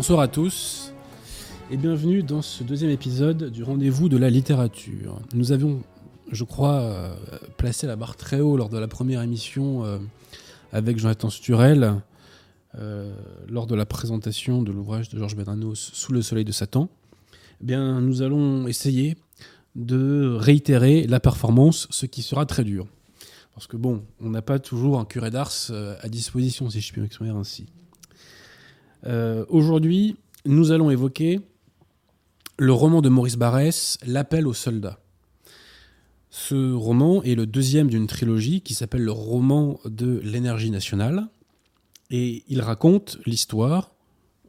Bonsoir à tous et bienvenue dans ce deuxième épisode du rendez-vous de la littérature. Nous avions, je crois, euh, placé la barre très haut lors de la première émission euh, avec Jonathan Sturel, euh, lors de la présentation de l'ouvrage de Georges Bernanos Sous le soleil de Satan. Eh bien, nous allons essayer de réitérer la performance, ce qui sera très dur. Parce que bon, on n'a pas toujours un curé d'ars à disposition, si je puis m'exprimer ainsi. Euh, Aujourd'hui, nous allons évoquer le roman de Maurice Barrès, L'appel aux soldats. Ce roman est le deuxième d'une trilogie qui s'appelle le roman de l'énergie nationale. Et il raconte l'histoire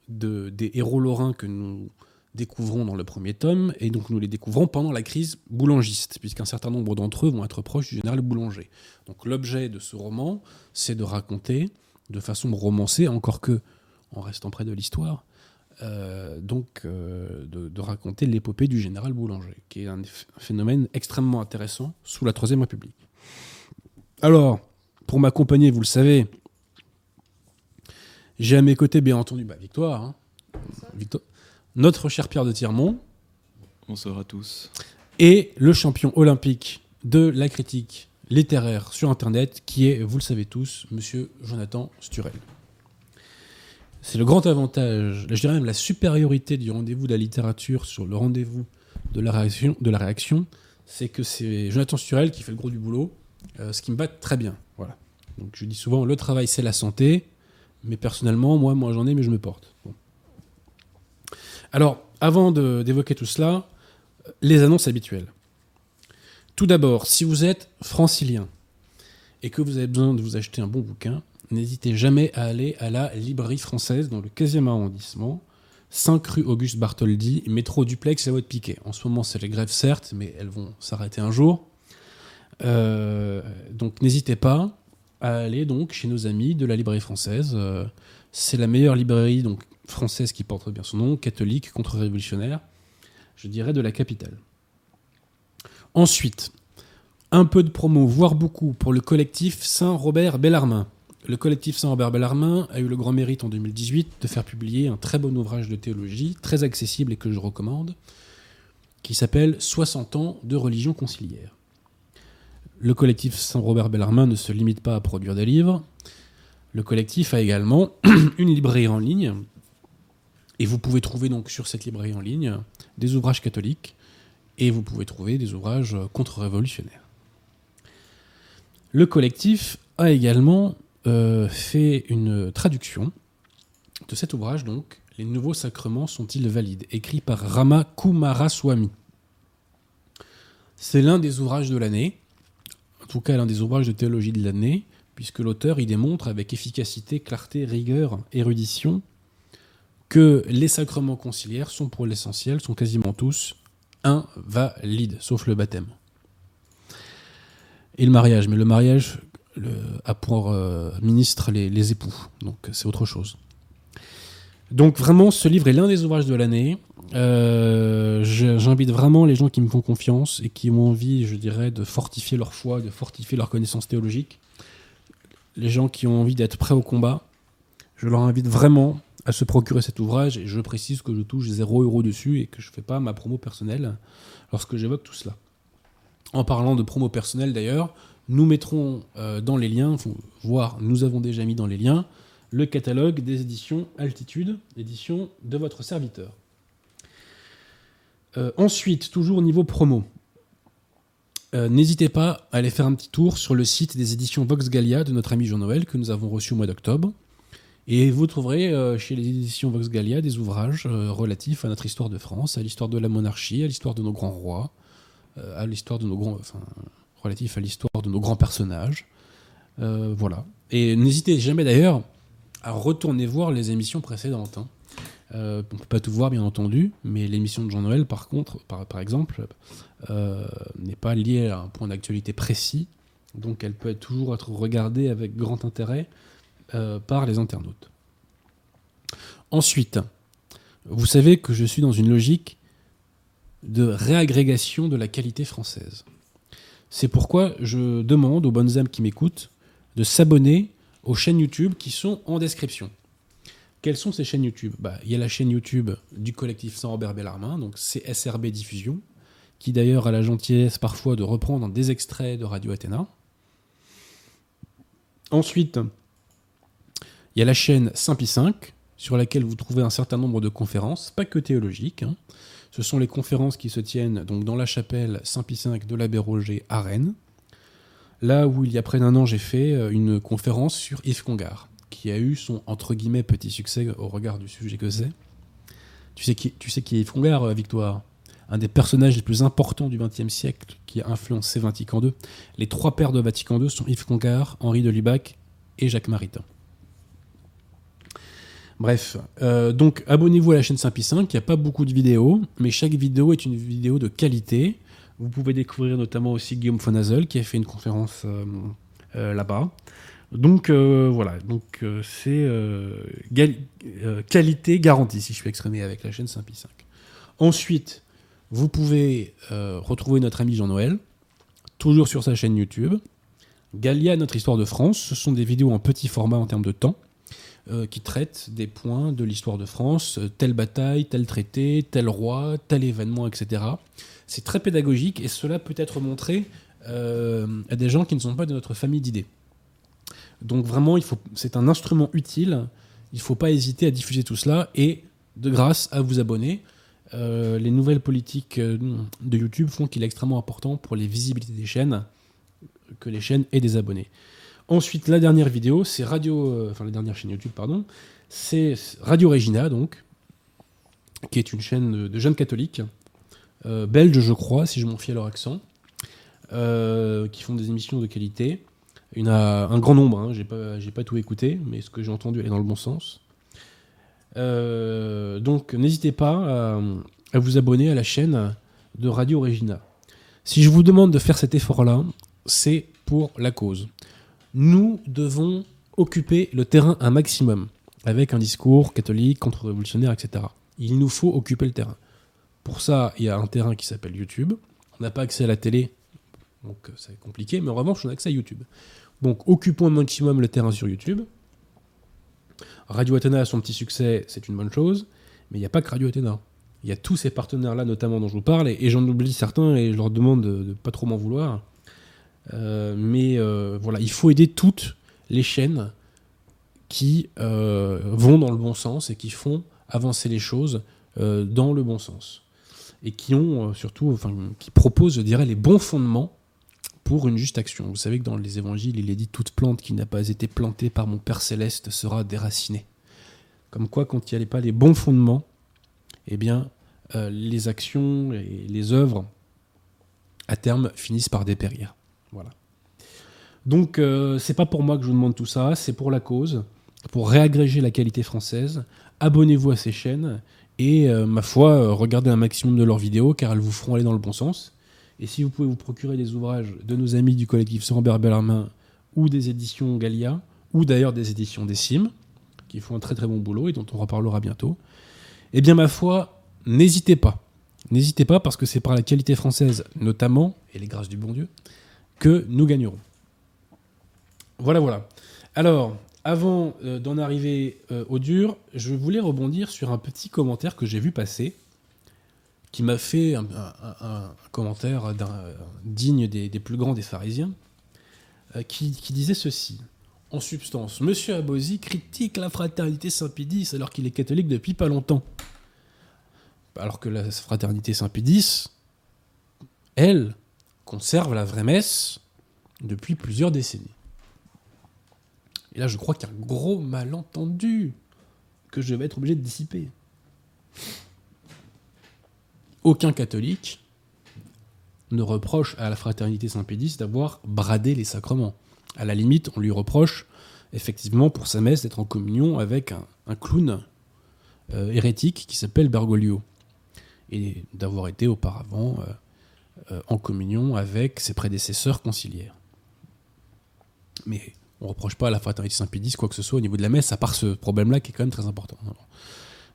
de, des héros lorrains que nous découvrons dans le premier tome, et donc nous les découvrons pendant la crise boulangiste, puisqu'un certain nombre d'entre eux vont être proches du général Boulanger. Donc l'objet de ce roman, c'est de raconter de façon romancée, encore que en restant près de l'histoire, euh, donc euh, de, de raconter l'épopée du général Boulanger, qui est un ph- phénomène extrêmement intéressant sous la Troisième République. Alors, pour m'accompagner, vous le savez, j'ai à mes côtés, bien entendu, bah, Victoire, hein. Victoire, notre cher Pierre de Tirmont, Bonsoir à tous. et le champion olympique de la critique littéraire sur Internet, qui est, vous le savez tous, Monsieur Jonathan Sturel. C'est le grand avantage, je dirais même la supériorité du rendez-vous de la littérature sur le rendez-vous de la réaction, c'est que c'est Jonathan Sturel qui fait le gros du boulot, euh, ce qui me va très bien. Voilà. Donc je dis souvent, le travail c'est la santé, mais personnellement, moi, moi j'en ai, mais je me porte. Alors, avant d'évoquer tout cela, les annonces habituelles. Tout d'abord, si vous êtes francilien et que vous avez besoin de vous acheter un bon bouquin, n'hésitez jamais à aller à la librairie française dans le 15e arrondissement, 5 rue Auguste Bartholdi, métro duplex à votre piquet. En ce moment, c'est les grèves, certes, mais elles vont s'arrêter un jour. Euh, donc, n'hésitez pas à aller donc chez nos amis de la librairie française. Euh, c'est la meilleure librairie donc française qui porte bien son nom, catholique, contre-révolutionnaire, je dirais de la capitale. Ensuite, un peu de promo, voire beaucoup, pour le collectif Saint-Robert Bellarmin. Le collectif Saint-Robert Bellarmin a eu le grand mérite en 2018 de faire publier un très bon ouvrage de théologie, très accessible et que je recommande, qui s'appelle 60 ans de religion conciliaire. Le collectif Saint-Robert Bellarmin ne se limite pas à produire des livres. Le collectif a également une librairie en ligne. Et vous pouvez trouver donc sur cette librairie en ligne des ouvrages catholiques et vous pouvez trouver des ouvrages contre-révolutionnaires. Le collectif a également euh, fait une traduction de cet ouvrage, donc Les nouveaux sacrements sont-ils valides? écrit par Rama Kumaraswamy. C'est l'un des ouvrages de l'année, en tout cas l'un des ouvrages de théologie de l'année, puisque l'auteur y démontre avec efficacité, clarté, rigueur, érudition, que les sacrements conciliaires sont pour l'essentiel, sont quasiment tous invalides, sauf le baptême. Et le mariage, mais le mariage le- pour euh, ministre les, époux, donc c'est autre chose. Donc vraiment, ce livre est l'un des ouvrages de l'année. Euh, J'invite vraiment les gens qui me font confiance et qui ont envie, je dirais, de fortifier leur foi, de fortifier leur connaissance théologique. Les gens qui ont envie d'être prêts au combat, je leur invite vraiment à se procurer cet ouvrage et je précise que je touche 0 euros dessus et que je ne fais pas ma promo personnelle lorsque j'évoque tout cela. En parlant de promo personnelle d'ailleurs, nous mettrons euh, dans les liens, voire nous avons déjà mis dans les liens, le catalogue des éditions Altitude, édition de votre serviteur. Euh, ensuite, toujours au niveau promo, euh, n'hésitez pas à aller faire un petit tour sur le site des éditions Vox Gallia de notre ami Jean-Noël que nous avons reçu au mois d'octobre. Et vous trouverez chez les éditions Vox Gallia des ouvrages relatifs à notre histoire de France, à l'histoire de la monarchie, à l'histoire de nos grands rois, à l'histoire de nos grands, relatifs à l'histoire de nos grands personnages. Euh, voilà. Et n'hésitez jamais d'ailleurs à retourner voir les émissions précédentes. hein. Euh, on peut pas tout voir bien entendu, mais l'émission de Jean-Noël, par contre, par, exemple, euh, n'est pas liée à un point d'actualité précis, donc elle peut toujours être regardée avec grand intérêt par les internautes. Ensuite, vous savez que je suis dans une logique de réagrégation de la qualité française. C'est pourquoi je demande aux bonnes âmes qui m'écoutent de s'abonner aux chaînes YouTube qui sont en description. Quelles sont ces chaînes YouTube? Bah, Il y a la chaîne YouTube du collectif Saint-Robert Bellarmin, donc c'est SRB Diffusion, qui d'ailleurs a la gentillesse parfois de reprendre des extraits de Radio Athéna. Ensuite, il y a la chaîne Saint-Pi 5, sur laquelle vous trouvez un certain nombre de conférences, pas que théologiques. Hein. Ce sont les conférences qui se tiennent donc dans la chapelle Saint-Pi V de l'abbé Roger à Rennes. Là où il y a près d'un an, j'ai fait euh, une conférence sur Yves Congar, qui a eu son entre guillemets petit succès au regard du sujet que c'est. Tu sais qui, tu sais qui est Yves Congar, euh, Victoire? Un des personnages les plus importants du XXe siècle qui a influencé Vatican II. Les trois pères de Vatican II sont Yves Congar, Henri de Lubac et Jacques Maritain. Bref, euh, donc abonnez-vous à la chaîne Saint-Pi 5, il n'y a pas beaucoup de vidéos, mais chaque vidéo est une vidéo de qualité. Vous pouvez découvrir notamment aussi Guillaume Fonazel qui a fait une conférence euh, euh, là-bas. Donc voilà, donc c'est qualité garantie si je suis exprimé avec la chaîne Saint-Pi 5. Ensuite, vous pouvez retrouver notre ami Jean-Noël, toujours sur sa chaîne YouTube. Galia, notre histoire de France, ce sont des vidéos en petit format en termes de temps. Euh, qui traite des points de l'histoire de France, euh, telle bataille, tel traité, tel roi, tel événement, etc. C'est très pédagogique et cela peut être montré euh, à des gens qui ne sont pas de notre famille d'idées. Donc vraiment, c'est un instrument utile. Il ne faut pas hésiter à diffuser tout cela et de grâce à vous abonner. les nouvelles politiques de YouTube font qu'il est extrêmement important pour les visibilités des chaînes que les chaînes aient des abonnés. Ensuite, la dernière vidéo, c'est Radio. Euh, enfin, la dernière chaîne YouTube, pardon. C'est Radio Regina, donc, qui est une chaîne de, jeunes catholiques, euh, belges, je crois, si je m'en fie à leur accent, euh, qui font des émissions de qualité. Il y en a un grand nombre, hein, j'ai pas, pas tout écouté, mais ce que j'ai entendu est dans le bon sens. donc, n'hésitez pas à, à vous abonner à la chaîne de Radio Regina. Si je vous demande de faire cet effort-là, c'est pour la cause nous devons occuper le terrain un maximum, avec un discours catholique, contre-révolutionnaire, etc. Il nous faut occuper le terrain. Pour ça, il y a un terrain qui s'appelle YouTube. On n'a pas accès à la télé, donc euh, c'est compliqué, mais en revanche, on a accès à YouTube. Donc occupons un maximum le terrain sur YouTube. Radio Athéna a son petit succès, c'est une bonne chose, mais il n'y a pas que Radio Athéna. Il y a tous ces partenaires-là, notamment dont je vous parle, et, j'en oublie certains, et je leur demande de ne pas trop m'en vouloir. Euh, mais euh, voilà, il faut aider toutes les chaînes qui euh, vont dans le bon sens et qui font avancer les choses dans le bon sens. Et qui ont surtout, enfin, qui proposent, je dirais, les bons fondements pour une juste action. Vous savez que dans les évangiles, il est dit toute plante qui n'a pas été plantée par mon Père céleste sera déracinée. Comme quoi, quand il n'y a pas les bons fondements, eh bien, les actions et les œuvres, à terme, finissent par dépérir. Voilà. Donc, euh, c'est pas pour moi que je vous demande tout ça, c'est pour la cause, pour réagréger la qualité française. Abonnez-vous à ces chaînes et, euh, ma foi, euh, regardez un maximum de leurs vidéos car elles vous feront aller dans le bon sens. Et si vous pouvez vous procurer des ouvrages de nos amis du collectif Sambert Bellarmin ou des éditions Galia, ou d'ailleurs des éditions Décime, qui font un très très bon boulot et dont on reparlera bientôt, eh bien, ma foi, n'hésitez pas. N'hésitez pas parce que c'est par la qualité française, notamment, et les grâces du bon Dieu, que nous gagnerons. Voilà, voilà. Alors, avant euh, d'en arriver euh, au dur, je voulais rebondir sur un petit commentaire que j'ai vu passer, qui m'a fait un, commentaire digne des, plus grands des pharisiens, euh, qui, disait ceci. En substance, Monsieur Abosi critique la fraternité Saint-Pédis alors qu'il est catholique depuis pas longtemps. Alors que la fraternité Saint-Pédis, elle, conserve la vraie messe depuis plusieurs décennies. Et là, je crois qu'il y a un gros malentendu que je vais être obligé de dissiper. Aucun catholique ne reproche à la fraternité Saint-Pédis d'avoir bradé les sacrements. À la limite, on lui reproche effectivement pour sa messe d'être en communion avec un, clown euh, hérétique qui s'appelle Bergoglio et d'avoir été auparavant euh, en communion avec ses prédécesseurs conciliaires. Mais on ne reproche pas à la fraternité Saint-Pédis quoi que ce soit au niveau de la messe, à part ce problème-là qui est quand même très important.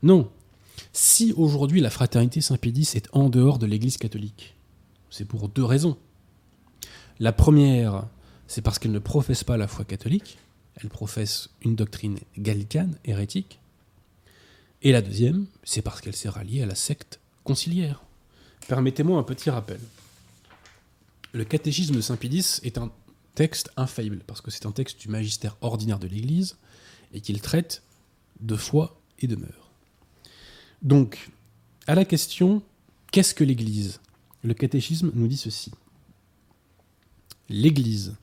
Non. Si aujourd'hui la fraternité Saint-Pédis est en dehors de l'Église catholique, c'est pour deux raisons. La première, c'est parce qu'elle ne professe pas la foi catholique, elle professe une doctrine gallicane, hérétique, Et la deuxième, c'est parce qu'elle s'est ralliée à la secte conciliaire. Permettez-moi un petit rappel. Le catéchisme de Saint-Pédis est un texte infaillible, parce que c'est un texte du magistère ordinaire de l'Église, et qu'il traite de foi et de mœurs. Donc, à la question qu'est-ce que l'Église? Le catéchisme nous dit ceci. L'Église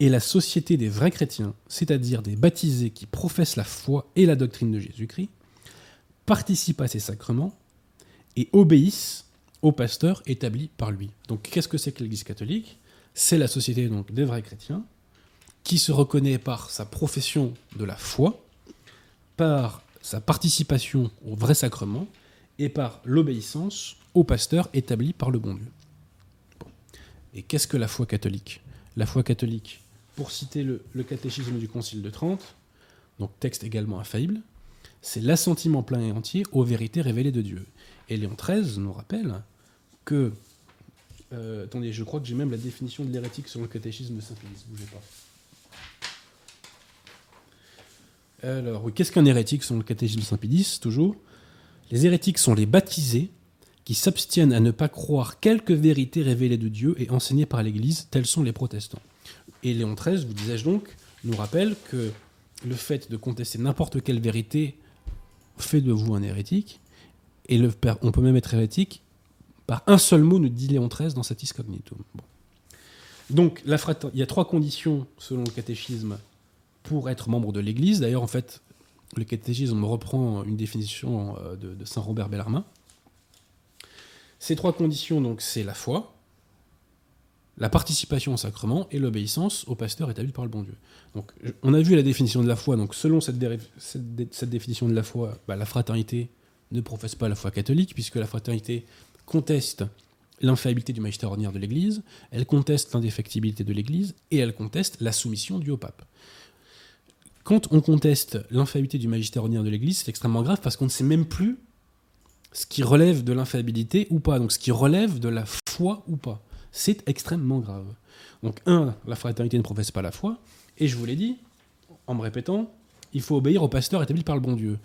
est la société des vrais chrétiens, c'est-à-dire des baptisés qui professent la foi et la doctrine de Jésus-Christ, participent à ses sacrements et obéissent au pasteur établi par lui. Donc qu'est-ce que c'est que l'Église catholique? C'est la société donc des vrais chrétiens qui se reconnaît par sa profession de la foi, par sa participation au vrai sacrement et par l'obéissance au pasteur établi par le bon Dieu. Et qu'est-ce que la foi catholique? La foi catholique, pour citer le, le, catéchisme du Concile de Trente, donc texte également infaillible, c'est l'assentiment plein et entier aux vérités révélées de Dieu. Et Léon XIII nous rappelle que... Euh, attendez, je crois que j'ai même la définition de l'hérétique sur le catéchisme de Saint-Pédis, bougez pas. Alors, qu'est-ce qu'un hérétique selon le catéchisme de Saint-Pédis, toujours? Les hérétiques sont les baptisés qui s'abstiennent à ne pas croire quelques vérités révélées de Dieu et enseignées par l'Église, tels sont les protestants. Et Léon XIII, vous disais-je donc, nous rappelle que le fait de contester n'importe quelle vérité fait de vous un hérétique, et le, on peut même être hérétique par un seul mot, nous dit Léon XIII dans Satis Cognitum. Donc, la il y a trois conditions, selon le catéchisme, pour être membre de l'Église. D'ailleurs, en fait, le catéchisme reprend une définition de, de Saint Robert Bellarmin. Ces trois conditions, donc, c'est la foi, la participation au sacrement et l'obéissance au pasteur établi par le bon Dieu. On a vu la définition de la foi. Donc, selon cette définition de la foi, bah, la fraternité ne professe pas la foi catholique, puisque la fraternité conteste l'infaillibilité du magistère ordinaire de l'Église, elle conteste l'indéfectibilité de l'Église, et elle conteste la soumission due au pape. Quand on conteste l'infaillibilité du magistère ordinaire de l'Église, c'est extrêmement grave parce qu'on ne sait même plus ce qui relève de l'infaillibilité ou pas, donc ce qui relève de la foi ou pas. C'est extrêmement grave. Donc, un, la fraternité ne professe pas la foi, et je vous l'ai dit, en me répétant, il faut obéir au pasteur établi par le bon Dieu.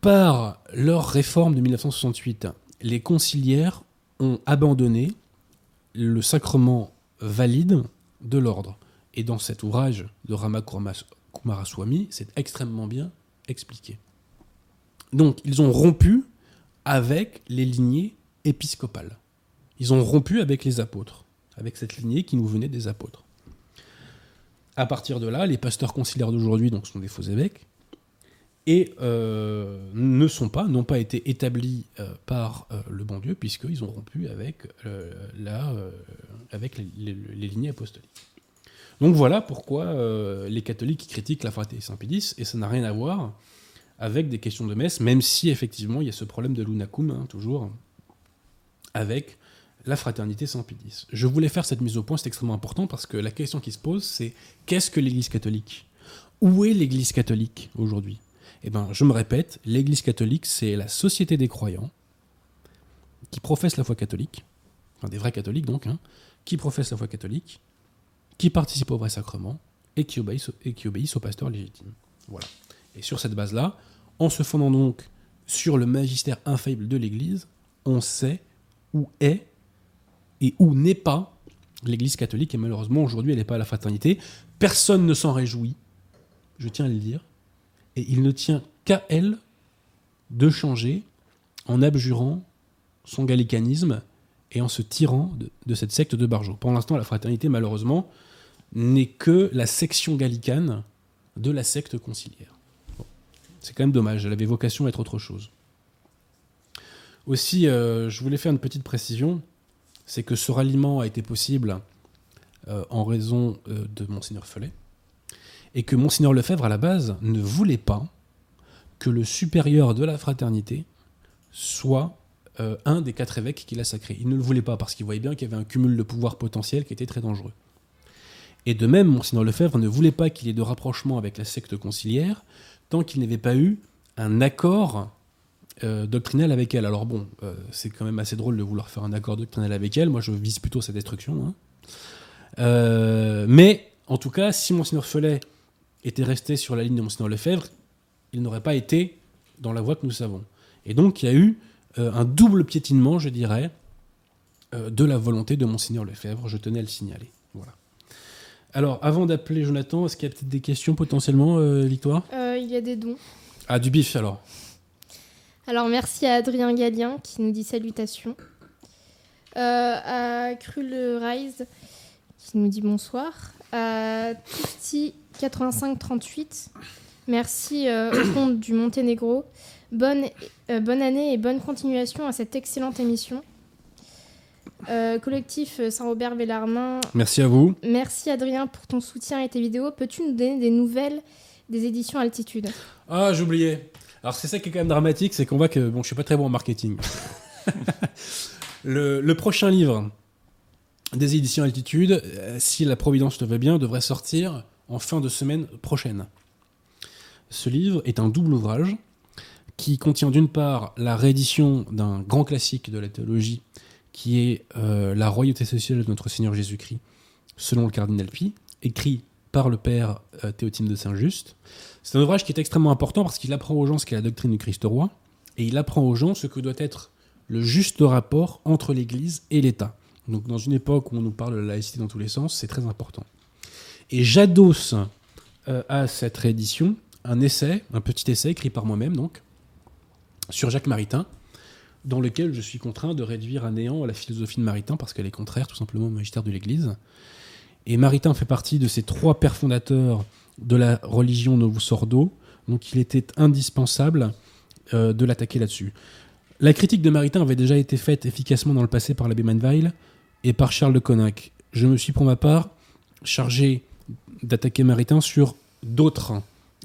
Par leur réforme de 1968, les conciliaires ont abandonné le sacrement valide de l'ordre. Et dans cet ouvrage de Rama Kumaraswamy, c'est extrêmement bien expliqué. Donc, ils ont rompu avec les lignées épiscopales. Ils ont rompu avec les apôtres, avec cette lignée qui nous venait des apôtres. À partir de là, les pasteurs conciliaires d'aujourd'hui donc sont des faux évêques et euh, ne sont pas, n'ont pas été établis euh, par euh, le bon Dieu puisqu'ils ont rompu avec, la, avec les, lignées apostoliques. Donc voilà pourquoi les catholiques critiquent la fraternité Saint-Pédis et ça n'a rien à voir avec des questions de messe, même si effectivement il y a ce problème de l'unacum, hein, toujours, avec la fraternité Saint-Pédis. Je voulais faire cette mise au point, c'est extrêmement important parce que la question qui se pose, c'est qu'est-ce que l'Église catholique? Où est l'Église catholique aujourd'hui? Eh bien, je me répète, l'Église catholique, c'est la société des croyants qui professent la foi catholique, enfin des vrais catholiques donc, hein, qui professent la foi catholique, qui participent au vrai sacrement et qui obéissent, et qui obéissent au pasteur légitime. Voilà. Et sur cette base-là, en se fondant donc sur le magistère infaillible de l'Église, on sait où est et où n'est pas l'Église catholique. Et malheureusement, aujourd'hui, elle n'est pas à la fraternité. Personne ne s'en réjouit, je tiens à le dire. Et il ne tient qu'à elle de changer en abjurant son gallicanisme et en se tirant de, cette secte de Barjot. Pour l'instant, la fraternité, malheureusement, n'est que la section gallicane de la secte conciliaire. C'est quand même dommage, elle avait vocation à être autre chose. Aussi, euh, je voulais faire une petite précision, c'est que ce ralliement a été possible euh, en raison euh, de Monseigneur Follet, et que Monseigneur Lefebvre, à la base, ne voulait pas que le supérieur de la fraternité soit euh, un des quatre évêques qu'il a sacrés. Il ne le voulait pas parce qu'il voyait bien qu'il y avait un cumul de pouvoir potentiel qui était très dangereux. Et de même, Monseigneur Lefebvre ne voulait pas qu'il y ait de rapprochement avec la secte conciliaire tant qu'il n'avait pas eu un accord euh, doctrinal avec elle. Alors bon, euh, c'est quand même assez drôle de vouloir faire un accord doctrinal avec elle. Moi, je vise plutôt sa destruction. Hein. Mais en tout cas, si Monseigneur Follet était resté sur la ligne de Monseigneur Lefebvre, il n'aurait pas été dans la voie que nous savons. Et donc il y a eu euh, un double piétinement, je dirais, euh, de la volonté de Monseigneur Lefebvre. Je tenais à le signaler. Voilà. Alors, avant d'appeler Jonathan, est-ce qu'il y a peut-être des questions potentiellement, euh, Victoire? Il y a des dons. Ah, du bif alors. Alors merci à Adrien Gallien qui nous dit salutations. À Krul Rise qui nous dit bonsoir. À 8538, merci euh, au compte du Monténégro. Bonne, euh, bonne année et bonne continuation à cette excellente émission. Euh, collectif Saint-Robert Bellarmin, Merci à vous. merci Adrien pour ton soutien et tes vidéos. Peux-tu nous donner des nouvelles des éditions Altitude? Ah, j'oubliais. Alors, c'est ça qui est quand même dramatique, c'est qu'on voit que bon, je suis pas très bon en marketing. le, le prochain livre des éditions Altitude, euh, si la Providence le veut bien, devrait sortir en fin de semaine prochaine. Ce livre est un double ouvrage qui contient d'une part la réédition d'un grand classique de la théologie qui est euh, La royauté sociale de notre Seigneur Jésus-Christ, selon le cardinal Pi, écrit par le père euh, Théotime de Saint-Just. C'est un ouvrage qui est extrêmement important parce qu'il apprend aux gens ce qu'est la doctrine du Christ roi et il apprend aux gens ce que doit être le juste rapport entre l'Église et l'État. Donc dans une époque où on nous parle de la laïcité dans tous les sens, c'est très important. Et j'adosse euh, à cette réédition un essai, un petit essai écrit par moi-même donc, sur Jacques Maritain, dans lequel je suis contraint de réduire à néant la philosophie de Maritain parce qu'elle est contraire tout simplement au magistère de l'Église. Et Maritain fait partie de ces trois pères fondateurs de la religion Novus Ordo, donc il était indispensable euh, de l'attaquer là-dessus. La critique de Maritain avait déjà été faite efficacement dans le passé par l'abbé Manweil et par Charles de Conac. Je me suis pour ma part chargé d'attaquer Maritain sur d'autres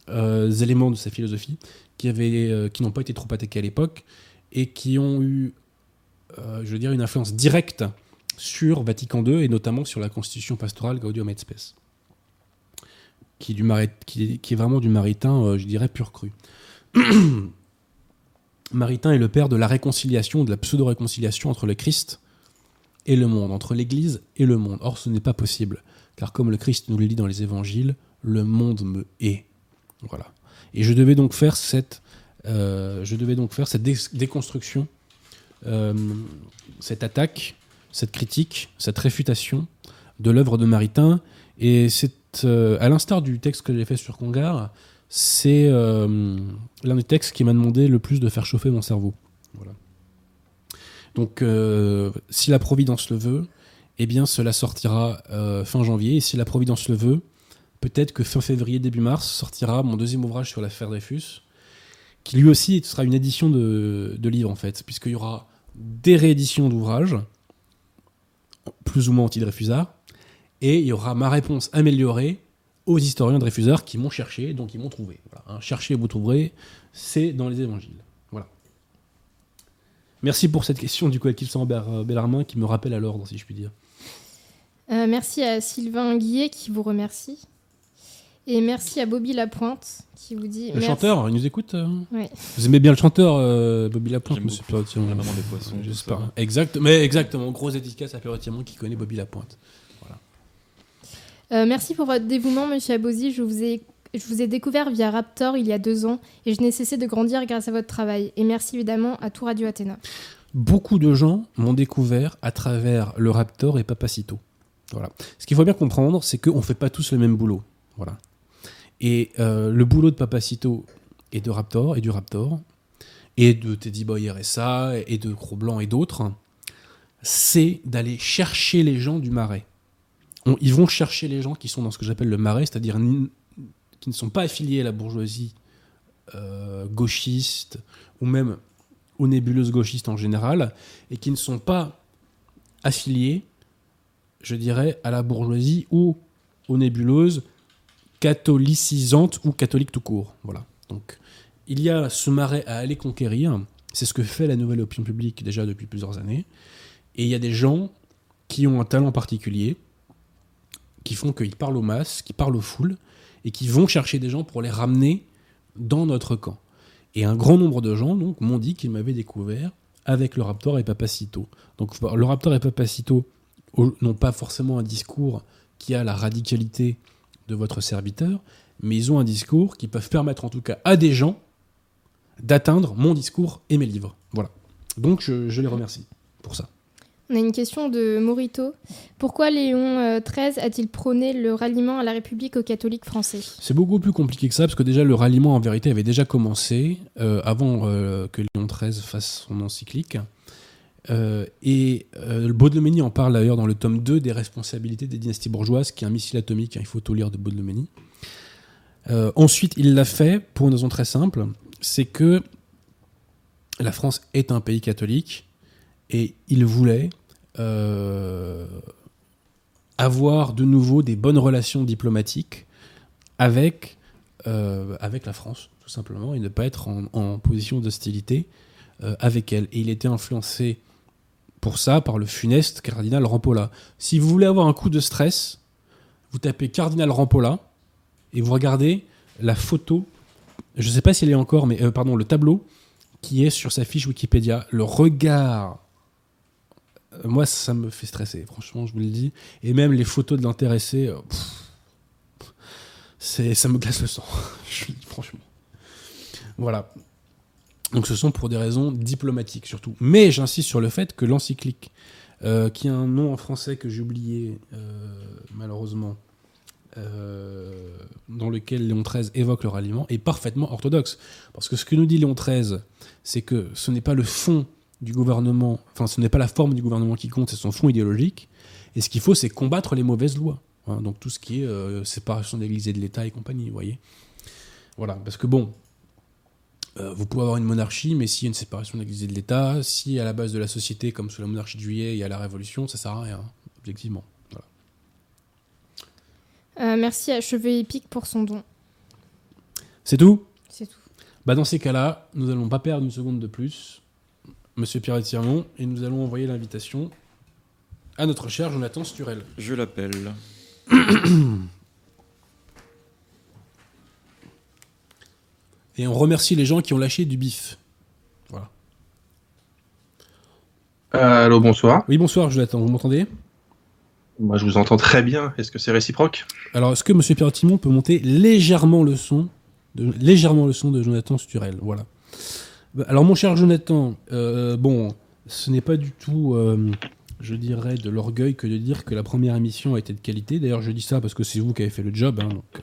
euh, éléments de sa philosophie qui, avaient, euh, qui n'ont pas été trop attaqués à l'époque et qui ont eu, euh, je veux dire, une influence directe sur Vatican II et notamment sur la constitution pastorale Gaudium et Spes, qui, est du qui, qui est vraiment du maritain, je dirais, pur cru. Maritain est le père de la réconciliation, de la pseudo-réconciliation entre le Christ et le monde, entre l'Église et le monde. Or, ce n'est pas possible, car comme le Christ nous le dit dans les évangiles, le monde me hait. Voilà. Et je devais donc faire cette, euh, je devais donc faire cette dé- déconstruction, euh, cette attaque, cette critique, cette réfutation de l'œuvre de Maritain. Et c'est, euh, à l'instar du texte que j'ai fait sur Congar, c'est l'un des textes qui m'a demandé le plus de faire chauffer mon cerveau. Voilà. Donc, si la Providence le veut, eh bien, cela sortira euh, fin janvier. Et si la Providence le veut, peut-être que fin février, début mars, sortira mon deuxième ouvrage sur l'affaire Dreyfus, qui lui aussi sera une édition de, de livre, en fait, puisqu'il y aura des rééditions d'ouvrages, plus ou moins anti-Dreyfusards, et il y aura ma réponse améliorée aux historiens Dreyfusards qui m'ont cherché, donc ils m'ont trouvé. Hein. Cherchez, vous trouverez, c'est dans les évangiles. Voilà. Merci pour cette question du collectif Sambert Bellarmin qui me rappelle à l'ordre, si je puis dire. Euh, merci à Sylvain Guillet qui vous remercie. Et merci à Bobby Lapointe qui vous dit. Le merci. chanteur, il nous écoute euh Ouais. Vous aimez bien le chanteur, euh, Bobby Lapointe, monsieur La maman des poissons, J'espère. Exact, mais exactement. Gros dédicace à Perrotin qui connaît Bobby Lapointe. Euh, merci pour votre dévouement, monsieur Abosi. Je vous ai. Je vous ai découvert via Raptor il y a deux ans et je n'ai cessé de grandir grâce à votre travail. Et merci évidemment à tout Radio Athéna. Beaucoup de gens m'ont découvert à travers le Raptor et Papacito. Ce qu'il faut bien comprendre, c'est qu'on ne fait pas tous le même boulot. Voilà. Et euh, le boulot de Papacito et de Raptor et du Raptor et de Teddy Boy RSA et de Gros Blanc et d'autres, c'est d'aller chercher les gens du marais. On- ils vont chercher les gens qui sont dans ce que j'appelle le marais, c'est-à-dire qui ne sont pas affiliés à la bourgeoisie euh, gauchiste ou même aux nébuleuses gauchistes en général, et qui ne sont pas affiliés, je dirais, à la bourgeoisie ou aux nébuleuses catholicisantes ou catholiques tout court. Voilà. Donc, il y a ce marais à aller conquérir. C'est ce que fait la nouvelle opinion publique déjà depuis plusieurs années. Et il y a des gens qui ont un talent particulier, qui font qu'ils parlent aux masses, qui parlent aux foules, et qui vont chercher des gens pour les ramener dans notre camp. Et un grand nombre de gens donc m'ont dit qu'ils m'avaient découvert avec le Raptor et Papacito. Donc le Raptor et Papacito n'ont pas forcément un discours qui a la radicalité de votre serviteur, mais ils ont un discours qui peuvent permettre en tout cas à des gens d'atteindre mon discours et mes livres. Voilà. Donc je, je les remercie pour ça. On a une question de Morito. Pourquoi Léon XIII a-t-il prôné le ralliement à la République aux catholiques français? C'est beaucoup plus compliqué que ça, parce que déjà le ralliement en vérité avait déjà commencé euh, avant euh, que Léon XIII fasse son encyclique. Euh, et euh, en parle d'ailleurs dans le tome 2 des responsabilités des dynasties bourgeoises, qui est un missile atomique, hein, il faut tout lire de Baudelomény. Euh, ensuite, il l'a fait pour une raison très simple, c'est que la France est un pays catholique et il voulait euh, avoir de nouveau des bonnes relations diplomatiques avec, euh, avec la France, tout simplement, et ne pas être en, en position d'hostilité euh, avec elle. Et il était influencé pour ça par le funeste cardinal Rampolla. Si vous voulez avoir un coup de stress, vous tapez cardinal Rampolla et vous regardez la photo, je ne sais pas s'il est encore, mais euh, pardon, le tableau qui est sur sa fiche Wikipédia, le regard. euh, Moi, ça me fait stresser, franchement, je vous le dis. Et même les photos de l'intéressé, euh, ça me glace le sang, franchement. Voilà. Donc ce sont pour des raisons diplomatiques surtout. Mais j'insiste sur le fait que l'encyclique, euh, qui a un nom en français que j'ai oublié euh, malheureusement, euh, dans lequel Léon XIII évoque le ralliement, est parfaitement orthodoxe. Parce que ce que nous dit Léon XIII, c'est que ce n'est pas le fond du gouvernement, enfin ce n'est pas la forme du gouvernement qui compte, c'est son fond idéologique. Et ce qu'il faut, c'est combattre les mauvaises lois. Hein, donc tout ce qui est séparation de l'Église et de l'État et compagnie, vous voyez. Voilà, parce que bon, euh, vous pouvez avoir une monarchie, mais s'il y a une séparation de l'Église et de l'État, si à la base de la société, comme sous la monarchie de Juillet, il y a la Révolution, ça sert à rien, objectivement. Voilà. Euh, Merci à Cheveux Épique pour son don. C'est tout? C'est tout. Bah dans ces cas-là, nous n'allons pas perdre une seconde de plus, Monsieur Pierre Tirmont, et nous allons envoyer l'invitation à notre cher Jonathan Sturel. Je l'appelle. Et on remercie les gens qui ont lâché du bif. Voilà. Euh, allô, bonsoir. Oui, bonsoir Jonathan, vous m'entendez? Moi, je vous entends très bien. Est-ce que c'est réciproque? Alors, est-ce que Monsieur Pierre Tirmont peut monter légèrement le son de, légèrement le son de Jonathan Sturel? Voilà. Alors, mon cher Jonathan, euh, bon, ce n'est pas du tout, euh, je dirais, de l'orgueil que de dire que la première émission a été de qualité. D'ailleurs, je dis ça parce que c'est vous qui avez fait le job. hein, donc, euh,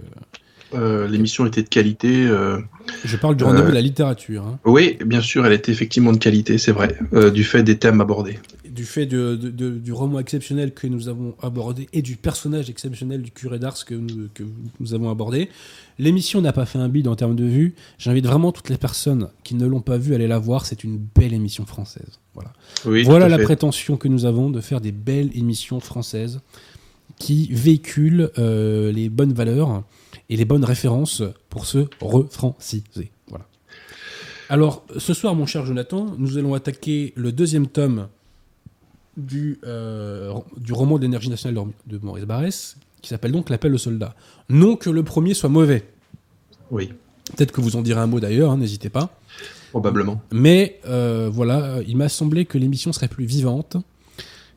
Euh, L'émission était de qualité. euh, je parle du rendez-vous Euh, de la littérature. hein. Oui, bien sûr, elle était effectivement de qualité, c'est vrai, euh, du fait des thèmes abordés. du fait de- de- de- du roman exceptionnel que nous avons abordé et du personnage exceptionnel du curé d'Ars que nous, que nous avons abordé. L'émission n'a pas fait un bide en termes de vues. J'invite vraiment toutes les personnes qui ne l'ont pas vue à aller la voir. C'est une belle émission française. Voilà, Oui, la fait. prétention que nous avons de faire des belles émissions françaises qui véhiculent euh, les bonnes valeurs et les bonnes références pour se refranciser. Voilà. Alors, ce soir, mon cher Jonathan, nous allons attaquer le deuxième tome du, euh, du roman de l'énergie nationale de Maurice Barrès, qui s'appelle donc L'appel au soldat. Non que le premier soit mauvais. Oui, Peut-être que vous en direz un mot d'ailleurs, hein, n'hésitez pas. probablement. Mais euh, voilà, il m'a semblé que l'émission serait plus vivante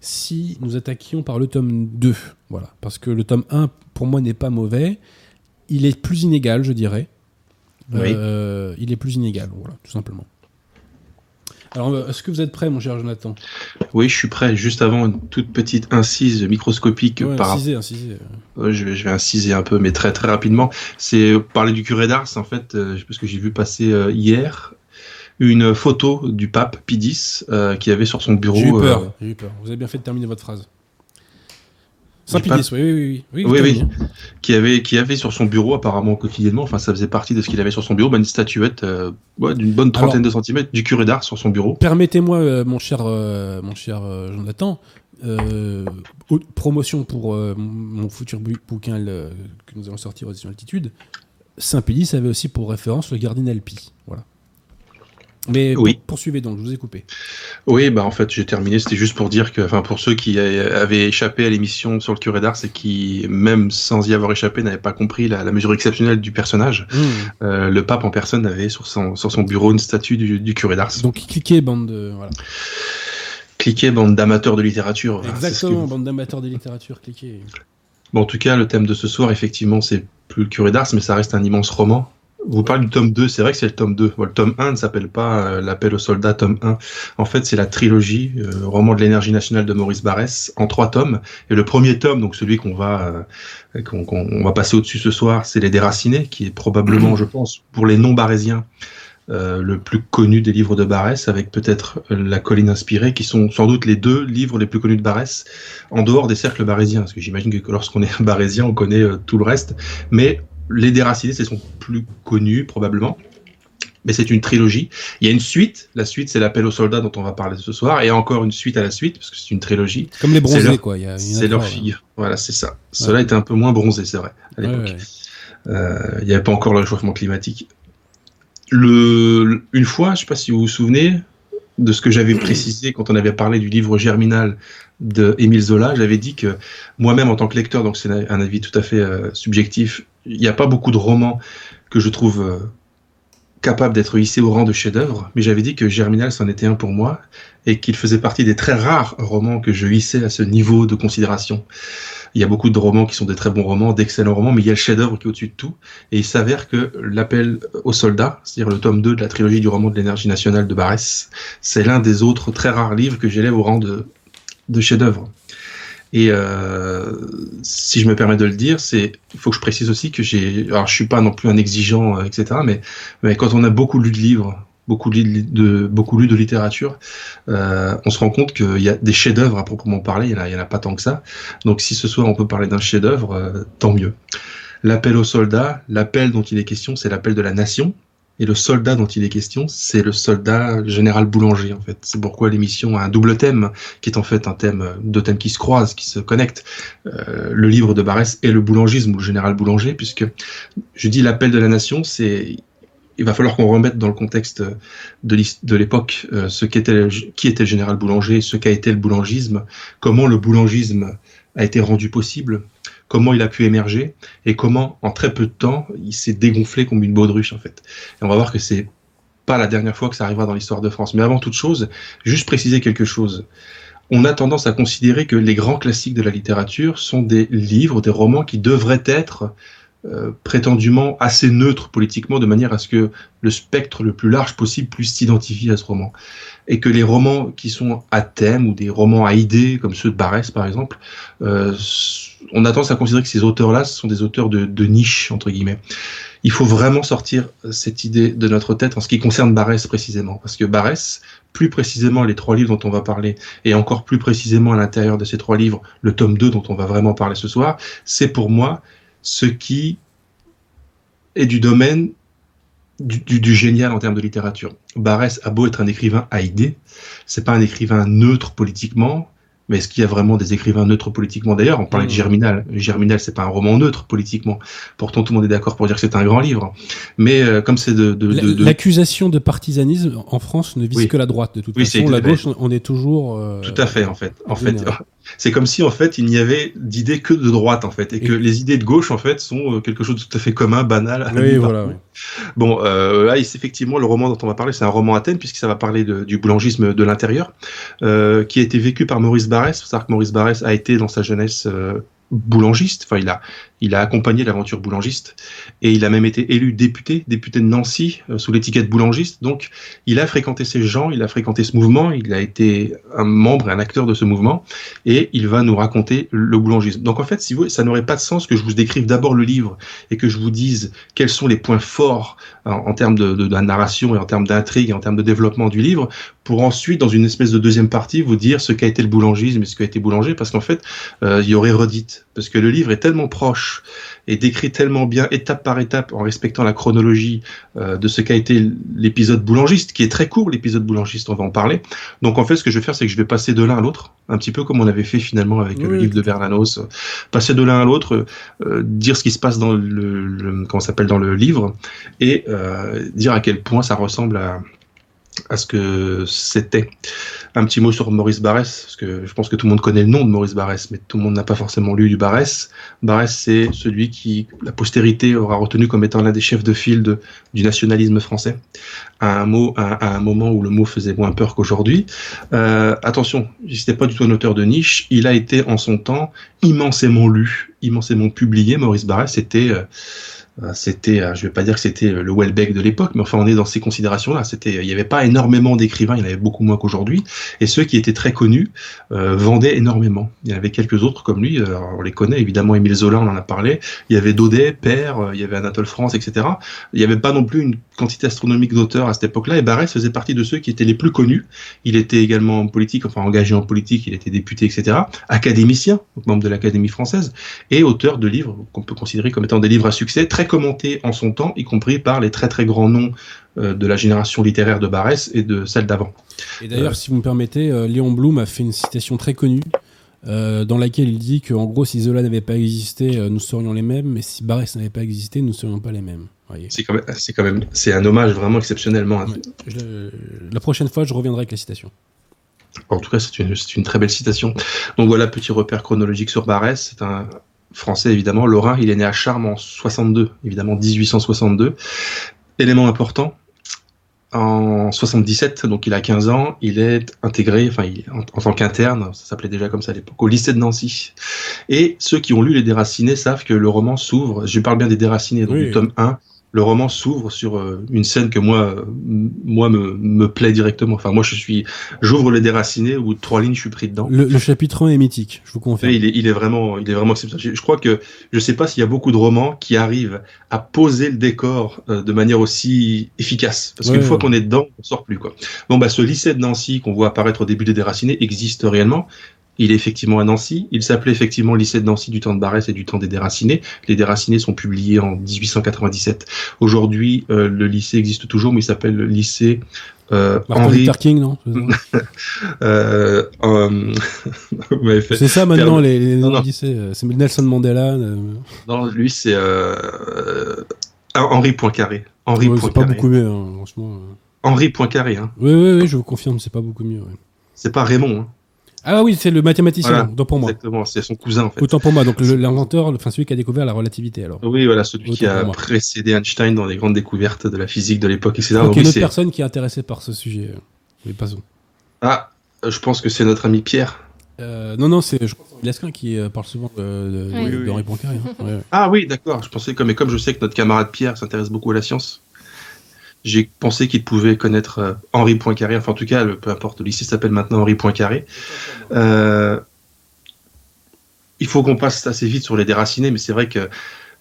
si nous attaquions par le tome 2. Voilà, parce que le tome 1, pour moi, n'est pas mauvais. Il est plus inégal, je dirais. Oui. Euh, il est plus inégal, voilà, tout simplement. Alors, euh, est-ce que vous êtes prêt, mon cher Jonathan? Oui, je suis prêt. Juste avant, une toute petite incise microscopique Ouais, par je, vais, inciser un peu, mais très très rapidement. C'est parler du curé d'Ars, en fait, euh, parce que j'ai vu passer hier une photo du pape Pie X euh, qui avait sur son bureau. J'ai eu peur, euh, j'ai eu peur. Vous avez bien fait de terminer votre phrase. Du Saint-Pédis, oui, oui, oui. Oui, Oui, oui. qui avait qui avait sur son bureau apparemment quotidiennement, enfin ça faisait partie de ce qu'il avait sur son bureau, bah, une statuette euh, ouais, d'une bonne trentaine de centimètres du curé d'Ars sur son bureau. Permettez-moi, euh, mon cher, euh, mon cher euh, Jonathan, euh, promotion pour euh, mon futur bu- bouquin le- que nous allons sortir aux éditions Altitude. Saint-Pédis avait aussi pour référence le cardinal Pi. Voilà. Mais Oui. pour- poursuivez donc, je vous ai coupé. Oui, bah en fait j'ai terminé. C'était juste pour dire que, enfin pour ceux qui avaient échappé à l'émission sur le curé d'Ars et qui, même sans y avoir échappé, n'avaient pas compris la, la mesure exceptionnelle du personnage, Hmm. euh, le pape en personne avait sur son sur son bureau une statue du, du curé d'Ars. Donc cliquez, bande de. Voilà. Cliquez bande d'amateurs de littérature. Exactement, bande d'amateurs de littérature, cliquez. Bon, en tout cas, le thème de ce soir, effectivement, c'est plus le curé d'Ars, mais ça reste un immense roman Vous parlez du tome 2, c'est vrai que c'est le tome 2. le tome 1 ne s'appelle pas euh, L'appel aux soldats, tome 1. En fait, c'est la trilogie, euh, roman de l'énergie nationale de Maurice Barrès, en trois tomes. Et le premier tome, donc celui qu'on va, euh, qu'on va passer au-dessus ce soir, c'est Les Déracinés, qui est probablement, je pense, pour les non-barésiens, le plus connu des livres de Barès, avec peut-être La colline inspirée, qui sont sans doute les deux livres les plus connus de Barès, en dehors des cercles barésiens, parce que j'imagine que lorsqu'on est barésien, on connaît tout le reste, mais les Déracinés, c'est son plus connu probablement. Mais c'est une trilogie. Il y a une suite. La suite, c'est l'appel aux soldats dont on va parler ce soir. Et encore une suite à la suite, parce que c'est une trilogie. Comme les bronzés, quoi. C'est leur fille. Voilà, c'est ça. Cela était un peu moins bronzé, c'est vrai, à l'époque. Euh, il n'y avait pas encore le réchauffement climatique. Le, une fois, je ne sais pas si vous vous souvenez de ce que j'avais précisé quand on avait parlé du livre Germinal de Émile Zola. J'avais dit que moi-même, en tant que lecteur, donc c'est un avis tout à fait euh, subjectif, il n'y a pas beaucoup de romans que je trouve euh, capables d'être hissés au rang de chef-d'œuvre, mais j'avais dit que Germinal c'en était un pour moi et qu'il faisait partie des très rares romans que je hissais à ce niveau de considération. Il y a beaucoup de romans qui sont des très bons romans, d'excellents romans, mais il y a le chef-d'œuvre qui est au-dessus de tout. Et il s'avère que l'appel aux soldats, c'est-à-dire le tome 2 de la trilogie du roman de l'énergie nationale de Barès, c'est l'un des autres très rares livres que j'élève au rang de, de chef-d'œuvre. Et euh, si je me permets de le dire, c'est il faut que je précise aussi que j'ai alors je suis pas non plus un exigeant euh, etc. Mais, mais quand on a beaucoup lu de livres, beaucoup lu de beaucoup lu de littérature, euh, on se rend compte qu'il y a des chefs-d'œuvre à proprement parler. Il y en en a pas tant que ça. Donc si ce soir on peut parler d'un chef-d'œuvre, euh, tant mieux. L'appel aux soldats, l'appel dont il est question, c'est l'appel de la nation. Et le soldat dont il est question, c'est le soldat général Boulanger, en fait. C'est pourquoi l'émission a un double thème, qui est en fait un thème, deux thèmes qui se croisent, qui se connectent. Euh, le livre de Barès et le boulangisme, ou le général Boulanger, puisque je dis l'appel de la nation, c'est il va falloir qu'on remette dans le contexte de l'époque euh, ce qui était le général Boulanger, ce qu'a été le boulangisme, comment le boulangisme a été rendu possible, comment il a pu émerger et comment, en très peu de temps, il s'est dégonflé comme une baudruche, en fait. On va voir que c'est pas la dernière fois que ça arrivera dans l'histoire de France. Mais avant toute chose, juste préciser quelque chose. On a tendance à considérer que les grands classiques de la littérature sont des livres, des romans qui devraient être euh, prétendument assez neutres politiquement, de manière à ce que le spectre le plus large possible puisse s'identifier à ce roman. Et que les romans qui sont à thème ou des romans à idées, comme ceux de Barès par exemple, euh, on a tendance à considérer que ces auteurs-là sont des auteurs de, niche, entre guillemets. Il faut vraiment sortir cette idée de notre tête en ce qui concerne Barès précisément. Parce que Barès, plus précisément les trois livres dont on va parler, et encore plus précisément à l'intérieur de ces trois livres, le tome 2 dont on va vraiment parler ce soir, c'est pour moi ce qui est du domaine du, du, génial en termes de littérature. Barès a beau être un écrivain à idées, c'est pas un écrivain neutre politiquement, mais est-ce qu'il y a vraiment des écrivains neutres politiquement? D'ailleurs, on parlait de mmh. Germinal. Germinal, c'est pas un roman neutre politiquement. Pourtant, tout le monde est d'accord pour dire que c'est un grand livre. Mais euh, comme c'est de, l'accusation de partisanisme en France ne vise que la droite. De toute façon, la gauche, on est toujours. Euh, tout à fait, en fait. En fait, c'est comme si en fait il n'y avait d'idées que de droite en fait et, que les idées de gauche en fait sont euh, quelque chose de tout à fait commun, banal. Oui, voilà. Bon, euh, là, effectivement, le roman dont on va parler, c'est un roman Athènes puisque ça va parler du boulangisme de l'intérieur, euh, qui a été vécu par Maurice Barrès. Il faut savoir que Maurice Barrès a été dans sa jeunesse euh, boulangiste. Enfin, il a, il a accompagné l'aventure boulangiste et il a même été élu député, député de Nancy euh, sous l'étiquette boulangiste. Donc, il a fréquenté ces gens, il a fréquenté ce mouvement, il a été un membre et un acteur de ce mouvement et il va nous raconter le boulangisme. Donc, en fait, ça n'aurait pas de sens que je vous décrive d'abord le livre et que je vous dise quels sont les points forts en, termes de, narration et en termes d'intrigue et en termes de développement du livre pour ensuite, dans une espèce de deuxième partie, vous dire ce qu'a été le boulangisme et ce qu'a été boulanger, parce qu'en fait, euh, il y aurait redite, parce que le livre est tellement proche et décrit tellement bien, étape par étape, en respectant la chronologie euh, de ce qu'a été l'épisode boulangiste, qui est très court, l'épisode boulangiste, on va en parler. Donc en fait, ce que je vais faire, c'est que je vais passer de l'un à l'autre, un petit peu comme on avait fait finalement avec le livre de Bernanos, passer de l'un à l'autre, euh, dire ce qui se passe dans le, le comment s'appelle dans le livre, et dire à quel point ça ressemble à à ce que c'était. Un petit mot sur Maurice Barrès, parce que je pense que tout le monde connaît le nom de Maurice Barrès, mais tout le monde n'a pas forcément lu du Barrès. Barrès, c'est celui qui la postérité aura retenu comme étant l'un des chefs de file du nationalisme français, à un, mot, à, un moment où le mot faisait moins peur qu'aujourd'hui. Euh, attention, n'était pas du tout un auteur de niche, il a été en son temps immensément lu immensément publié, Maurice Barrès, c'était euh, c'était, euh, je vais pas dire que c'était le Welbeck de l'époque, mais enfin on est dans ces considérations-là. C'était, il n'y avait pas énormément d'écrivains, il y en avait beaucoup moins qu'aujourd'hui, et ceux qui étaient très connus euh, vendaient énormément. Il y avait quelques autres comme lui, on les connaît évidemment, Émile Zola, on en a parlé. Il y avait Daudet, Père, il y avait Anatole France, etc. Il n'y avait pas non plus une quantité astronomique d'auteurs à cette époque-là, et Barrès faisait partie de ceux qui étaient les plus connus. Il était également en politique, enfin engagé en politique, il était député, etc. Académicien, membre de l'Académie française, et auteur de livres qu'on peut considérer comme étant des livres à succès très commenté en son temps, y compris par les très très grands noms euh, de la génération littéraire de Barès et de celle d'avant. Et d'ailleurs, euh, si vous me permettez, euh, Léon Blum a fait une citation très connue dans laquelle il dit qu'en gros, si Zola n'avait pas existé, nous serions les mêmes, mais si Barès n'avait pas existé, nous ne serions pas les mêmes. C'est quand même, c'est quand même, c'est un hommage vraiment exceptionnellement. la prochaine fois, je reviendrai avec la citation. En tout cas, c'est une, une, très belle citation. Donc voilà, petit repère chronologique sur Barès. C'est un, français évidemment. Lorrain, il est né à Charmes en 62, évidemment 1862. Élément important, en 77, donc il a 15 ans, il est intégré, enfin en, tant qu'interne, ça s'appelait déjà comme ça à l'époque, au lycée de Nancy. Et ceux qui ont lu les Déracinés savent que le roman s'ouvre, je parle bien des Déracinés, donc du tome 1, le roman s'ouvre sur euh, une scène que moi, moi me, me plaît directement. Enfin, moi, je suis, j'ouvre les déracinés ou trois lignes, je suis pris dedans. Le, chapitre 1 est mythique, je vous confirme. Il est, il est vraiment, il est vraiment exceptionnel. Je, crois que, je sais pas s'il y a beaucoup de romans qui arrivent à poser le décor euh, de manière aussi efficace. Parce qu'une fois qu'on est dedans, on sort plus, quoi. Bon, bah, ce lycée de Nancy qu'on voit apparaître au début des déracinés existe réellement. Il est effectivement à Nancy. Il s'appelait effectivement lycée de Nancy du temps de Barès et du temps des Déracinés. Les Déracinés sont publiés en 1897. Aujourd'hui, euh, le lycée existe toujours, mais il s'appelle le lycée euh, Henri Luther King, non euh, C'est ça maintenant les, les lycées. Euh, c'est Nelson Mandela. Non, lui c'est Henri Poincaré. Henri ouais, C'est pas beaucoup mieux, hein, franchement. Henri Poincaré. Hein. Oui, oui, oui, je vous confirme, c'est pas beaucoup mieux. Ouais. C'est pas Raymond. Hein. Ah oui, c'est le mathématicien, donc pour moi. Exactement, c'est son cousin en fait. Autant pour moi, donc l'inventeur, enfin celui qui a découvert la relativité alors. Oui, voilà, celui qui a précédé Einstein dans les grandes découvertes de la physique de l'époque, etc. Donc, il y a une autre personne qui est intéressée par ce sujet. Mais pas où. Ah, je pense que c'est notre ami Pierre. Euh, non, non, c'est Lesquin qui euh, parle souvent de, de, Henri Poincaré. Hein. Ah oui, d'accord. Je pensais comme, mais comme je sais que notre camarade Pierre s'intéresse beaucoup à la science, j'ai pensé qu'il pouvait connaître euh, Henri Poincaré. Enfin, en tout cas, le, peu importe, le lycée s'appelle maintenant Henri Poincaré. Euh, il faut qu'on passe assez vite sur les déracinés, mais c'est vrai qu'il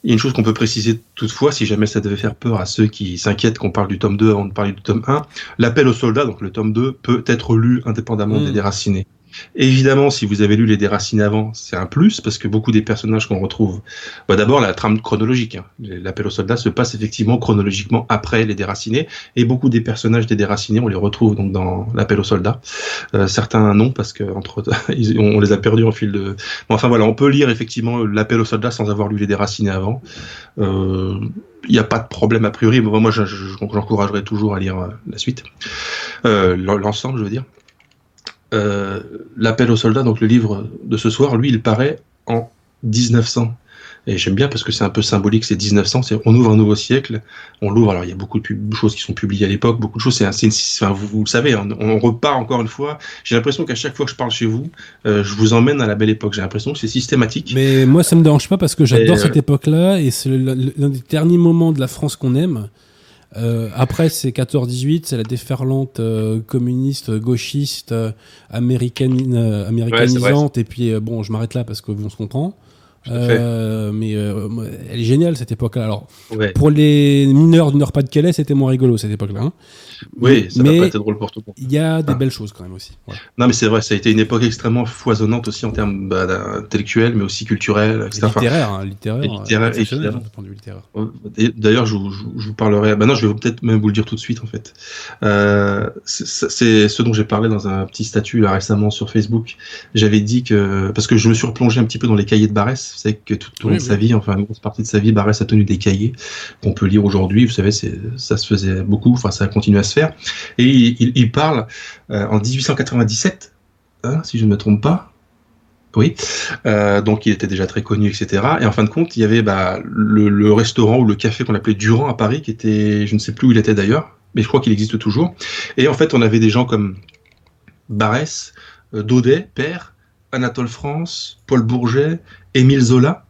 y a une chose qu'on peut préciser toutefois, si jamais ça devait faire peur à ceux qui s'inquiètent qu'on parle du tome 2 avant de parler du tome 1, l'appel aux soldats, donc le tome 2, peut être lu indépendamment des hmm. déracinés. Évidemment, si vous avez lu les déracinés avant, c'est un plus, parce que beaucoup des personnages qu'on retrouve, bah d'abord la trame chronologique. Hein. L'appel aux soldats se passe effectivement chronologiquement après les déracinés, et beaucoup des personnages des déracinés, on les retrouve donc dans l'appel aux soldats. Euh, certains non, parce que entre on les a perdus en fil de. enfin voilà, on peut lire effectivement l'appel aux soldats sans avoir lu les déracinés avant. il euh, n'y a pas de problème a priori, moi j'encouragerais toujours à lire euh, la suite, l'ensemble je veux dire. Euh, L'appel aux soldats, donc le livre de ce soir, lui, il paraît en 1900. Et j'aime bien parce que c'est un peu symbolique, c'est 1900, c'est on ouvre un nouveau siècle, on l'ouvre, alors il y a beaucoup de choses qui sont publiées à l'époque, beaucoup de choses, c'est enfin, vous, vous, le savez, on, repart encore une fois, j'ai l'impression qu'à chaque fois que je parle chez vous, euh, je vous emmène à la belle époque, j'ai l'impression que c'est systématique. Mais moi ça me dérange pas parce que j'adore cette époque-là, et c'est l'un des derniers moments de la France qu'on aime, euh, après, c'est 14-18, c'est la déferlante euh, communiste, gauchiste, euh, américaine, américanisante. et puis, bon, je m'arrête là parce que on se comprend. mais elle est géniale cette époque-là. Alors, pour les mineurs du Nord-Pas-de-Calais, c'était moins rigolo cette époque-là. Hein. Oui, ça n'a pas été drôle pour tout le monde. Il y a des ah. belles choses quand même aussi. Non, mais c'est vrai, ça a été une époque extrêmement foisonnante aussi en termes bah, intellectuels, mais aussi culturels, etc. Littéraire, hein, littéraire. littéraire, D'ailleurs, je, vous parlerai. Bah non, je vais peut-être même vous le dire tout de suite en fait. Euh, c'est ce dont j'ai parlé dans un petit statut là récemment sur Facebook. J'avais dit que parce que je me suis replongé un petit peu dans les cahiers de Barès. Vous savez que tout au long de sa vie, enfin une grosse partie de sa vie, Barès a tenu des cahiers qu'on peut lire aujourd'hui. Vous savez, ça se faisait beaucoup. Enfin, ça a continué à se Et il, parle euh, en 1897, hein, si je ne me trompe pas. Oui, euh, donc il était déjà très connu, etc. Et en fin de compte, il y avait bah, le, restaurant ou le café qu'on appelait Durand à Paris, qui était, je ne sais plus où il était d'ailleurs, mais je crois qu'il existe toujours. Et en fait, on avait des gens comme Barès, euh, Daudet, Père, Anatole France, Paul Bourget, Émile Zola,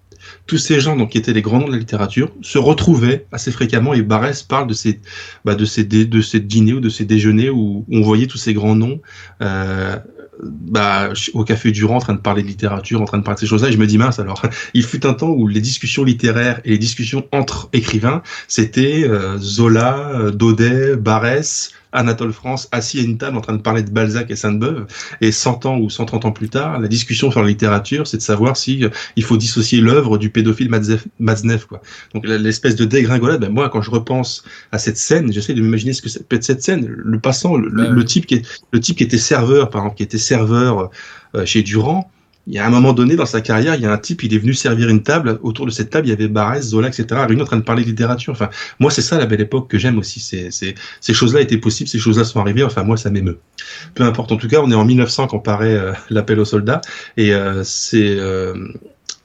tous ces gens donc, qui étaient les grands noms de la littérature se retrouvaient assez fréquemment et Barès parle de ces, bah, de ces, de ces dîners ou de ces déjeuners où, on voyait tous ces grands noms euh, bah, au Café Durand en train de parler de littérature, en train de parler de ces choses-là. Et je me dis, mince, alors, il fut un temps où les discussions littéraires et les discussions entre écrivains, c'était euh, Zola, euh, Daudet, Barès, Anatole France assis à une table en train de parler de Balzac et Sainte-Beuve. Et 100 ans ou 130 ans plus tard, la discussion sur la littérature, c'est de savoir si euh, il faut dissocier l'œuvre du pédophile Maznev, quoi. Donc l'espèce de dégringolade, ben moi, quand je repense à cette scène, j'essaie de m'imaginer ce que peut être cette scène. Le passant, le, type qui est, le type qui était serveur, par exemple, qui était serveur euh, chez Durand, il y a un moment donné dans sa carrière, il y a un type, il est venu servir une table. Autour de cette table, il y avait Barès, Zola, etc. Réunis en train de parler de littérature. Enfin, moi, c'est ça la belle époque que j'aime aussi. C'est, ces choses-là étaient possibles, ces choses-là sont arrivées. Enfin, moi, ça m'émeut. Peu importe. En tout cas, on est en 1900 quand paraît euh, l'appel aux soldats. Et euh, c'est euh,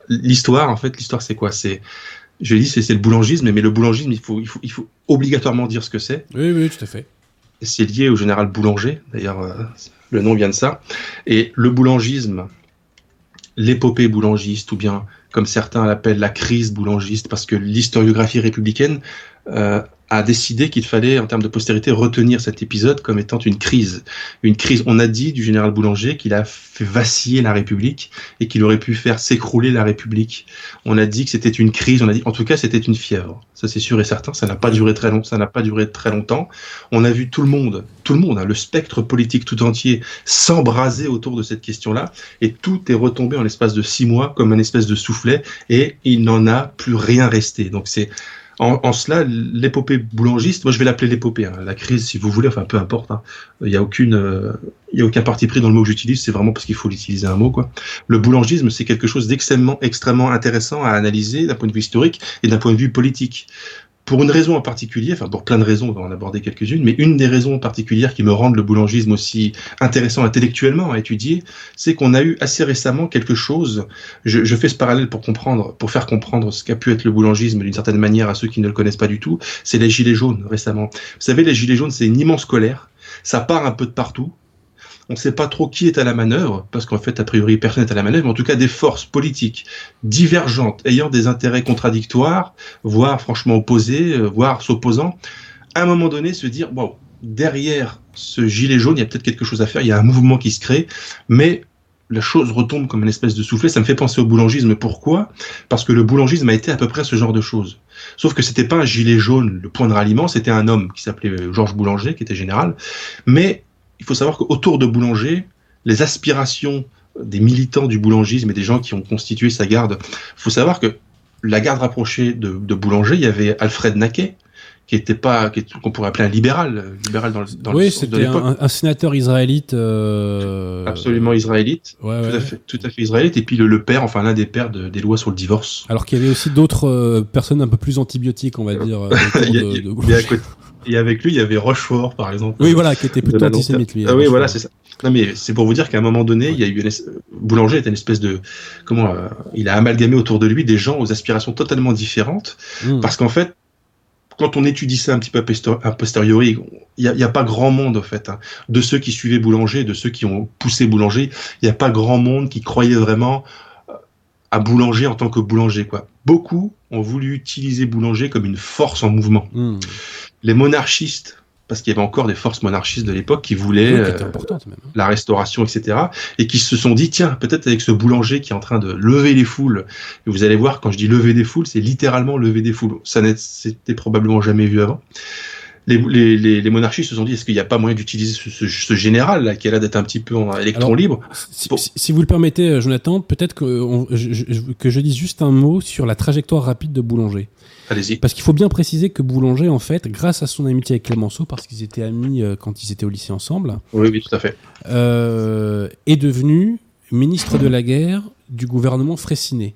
l'histoire. En fait, l'histoire, c'est quoi? C'est je l'ai dit, c'est, le boulangisme, mais le boulangisme, il faut, il faut, il faut obligatoirement dire ce que c'est. Oui, oui, tout à fait. C'est lié au général boulanger. D'ailleurs, le nom vient de ça. Et le boulangisme l'épopée boulangiste, ou bien comme certains l'appellent la crise boulangiste, parce que l'historiographie républicaine euh, a décidé qu'il fallait, en termes de postérité, retenir cet épisode comme étant une crise. Une crise, on a dit du général Boulanger qu'il a fait vaciller la République et qu'il aurait pu faire s'écrouler la République. On a dit que c'était une crise, on a dit, en tout cas, c'était une fièvre. Ça, c'est sûr et certain. Ça n'a pas duré très longtemps. Ça n'a pas duré très longtemps. On a vu tout le monde, tout le monde, hein, le spectre politique tout entier s'embraser autour de cette question-là et tout est retombé en l'espace de six mois comme un espèce de soufflet et il n'en a plus rien resté. Donc c'est en, cela, l'épopée boulangiste, moi je vais l'appeler l'épopée, hein. la crise si vous voulez, enfin peu importe, hein. il n'y a aucune, euh, y a aucun parti pris dans le mot que j'utilise, c'est vraiment parce qu'il faut l'utiliser un mot quoi. Le boulangisme, c'est quelque chose d'extrêmement, extrêmement intéressant à analyser d'un point de vue historique et d'un point de vue politique pour une raison en particulier, enfin pour plein de raisons, on va en aborder quelques-unes, mais une des raisons particulières qui me rendent le boulangisme aussi intéressant intellectuellement à étudier, c'est qu'on a eu assez récemment quelque chose, je, fais ce parallèle pour comprendre, pour faire comprendre ce qu'a pu être le boulangisme d'une certaine manière à ceux qui ne le connaissent pas du tout, c'est les gilets jaunes récemment. Vous savez, les gilets jaunes, c'est une immense colère, ça part un peu de partout, on ne sait pas trop qui est à la manœuvre, parce qu'en fait, a priori, personne n'est à la manœuvre, mais en tout cas, des forces politiques divergentes, ayant des intérêts contradictoires, voire franchement opposés, euh, voire s'opposant, à un moment donné, se dire, bon, derrière ce gilet jaune, il y a peut-être quelque chose à faire, il y a un mouvement qui se crée, mais la chose retombe comme une espèce de soufflet. Ça me fait penser au boulangisme. Pourquoi? Parce que le boulangisme a été à peu près ce genre de choses. Sauf que c'était pas un gilet jaune, le point de ralliement, c'était un homme qui s'appelait Georges Boulanger, qui était général. Mais il faut savoir qu'autour de Boulanger, les aspirations des militants du boulangisme et des gens qui ont constitué sa garde, il faut savoir que la garde rapprochée de, Boulanger, il y avait Alfred Naquet, qui était pas qu'on pourrait appeler un libéral libéral dans, dans oui c'était un, un, sénateur israélite euh, absolument israélite. Tout, À fait, tout à fait israélite. Et puis le, père enfin l'un des pères des lois sur le divorce. Alors qu'il y avait aussi d'autres euh, personnes un peu plus antibiotiques on va dire euh, de, et avec lui, il y avait Rochefort, par exemple. Oui, voilà, qui était plutôt antisémite, lui. Ah oui, voilà, c'est ça. Non, mais c'est pour vous dire qu'à un moment donné, il y a eu une Boulanger était une espèce de comment euh, il a amalgamé autour de lui des gens aux aspirations totalement différentes, hmm. parce qu'en fait, quand on étudie ça un petit peu a posteriori, il n'y a, pas grand monde en fait. Hein. De ceux qui suivaient Boulanger, de ceux qui ont poussé Boulanger, il n'y a pas grand monde qui croyait vraiment euh, à Boulanger en tant que Boulanger. Quoi. Beaucoup ont voulu utiliser Boulanger comme une force en mouvement. Hmm les monarchistes, parce qu'il y avait encore des forces monarchistes de l'époque qui voulaient euh, hein. la restauration, etc., et qui se sont dit, tiens, peut-être avec ce boulanger qui est en train de lever les foules, et vous allez voir, quand je dis lever des foules, c'est littéralement lever des foules. Ça n'était probablement jamais vu avant. Les, les, les, monarchistes se sont dit est-ce qu'il n'y a pas moyen d'utiliser ce, général là, qui a l'air d'être un petit peu en électron libre si, vous le permettez, euh, Jonathan, peut-être que, que je dise juste un mot sur la trajectoire rapide de Boulanger. Parce qu'il faut bien préciser que Boulanger, en fait, grâce à son amitié avec Clémenceau, parce qu'ils étaient amis euh, quand ils étaient au lycée ensemble, oui, oui, tout à fait, euh, est devenu ministre de la guerre du gouvernement Fraissinet.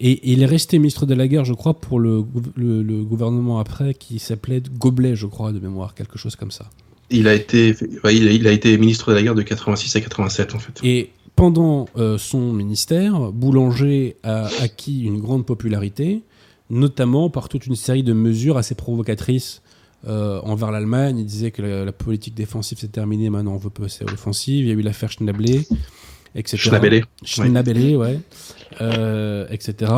Et, il est resté ministre de la guerre, je crois, pour le, le, gouvernement après, qui s'appelait Goblet, je crois, de mémoire, quelque chose comme ça. Il a été, il a, été ministre de la guerre de 86 à 87, en fait. Et pendant euh, son ministère, Boulanger a acquis une grande popularité notamment par toute une série de mesures assez provocatrices euh, envers l'Allemagne. Il disait que la, politique défensive s'est terminée, maintenant on veut passer à l'offensive. Il y a eu l'affaire Schnablé, etc. Schnabelé, ouais. etc.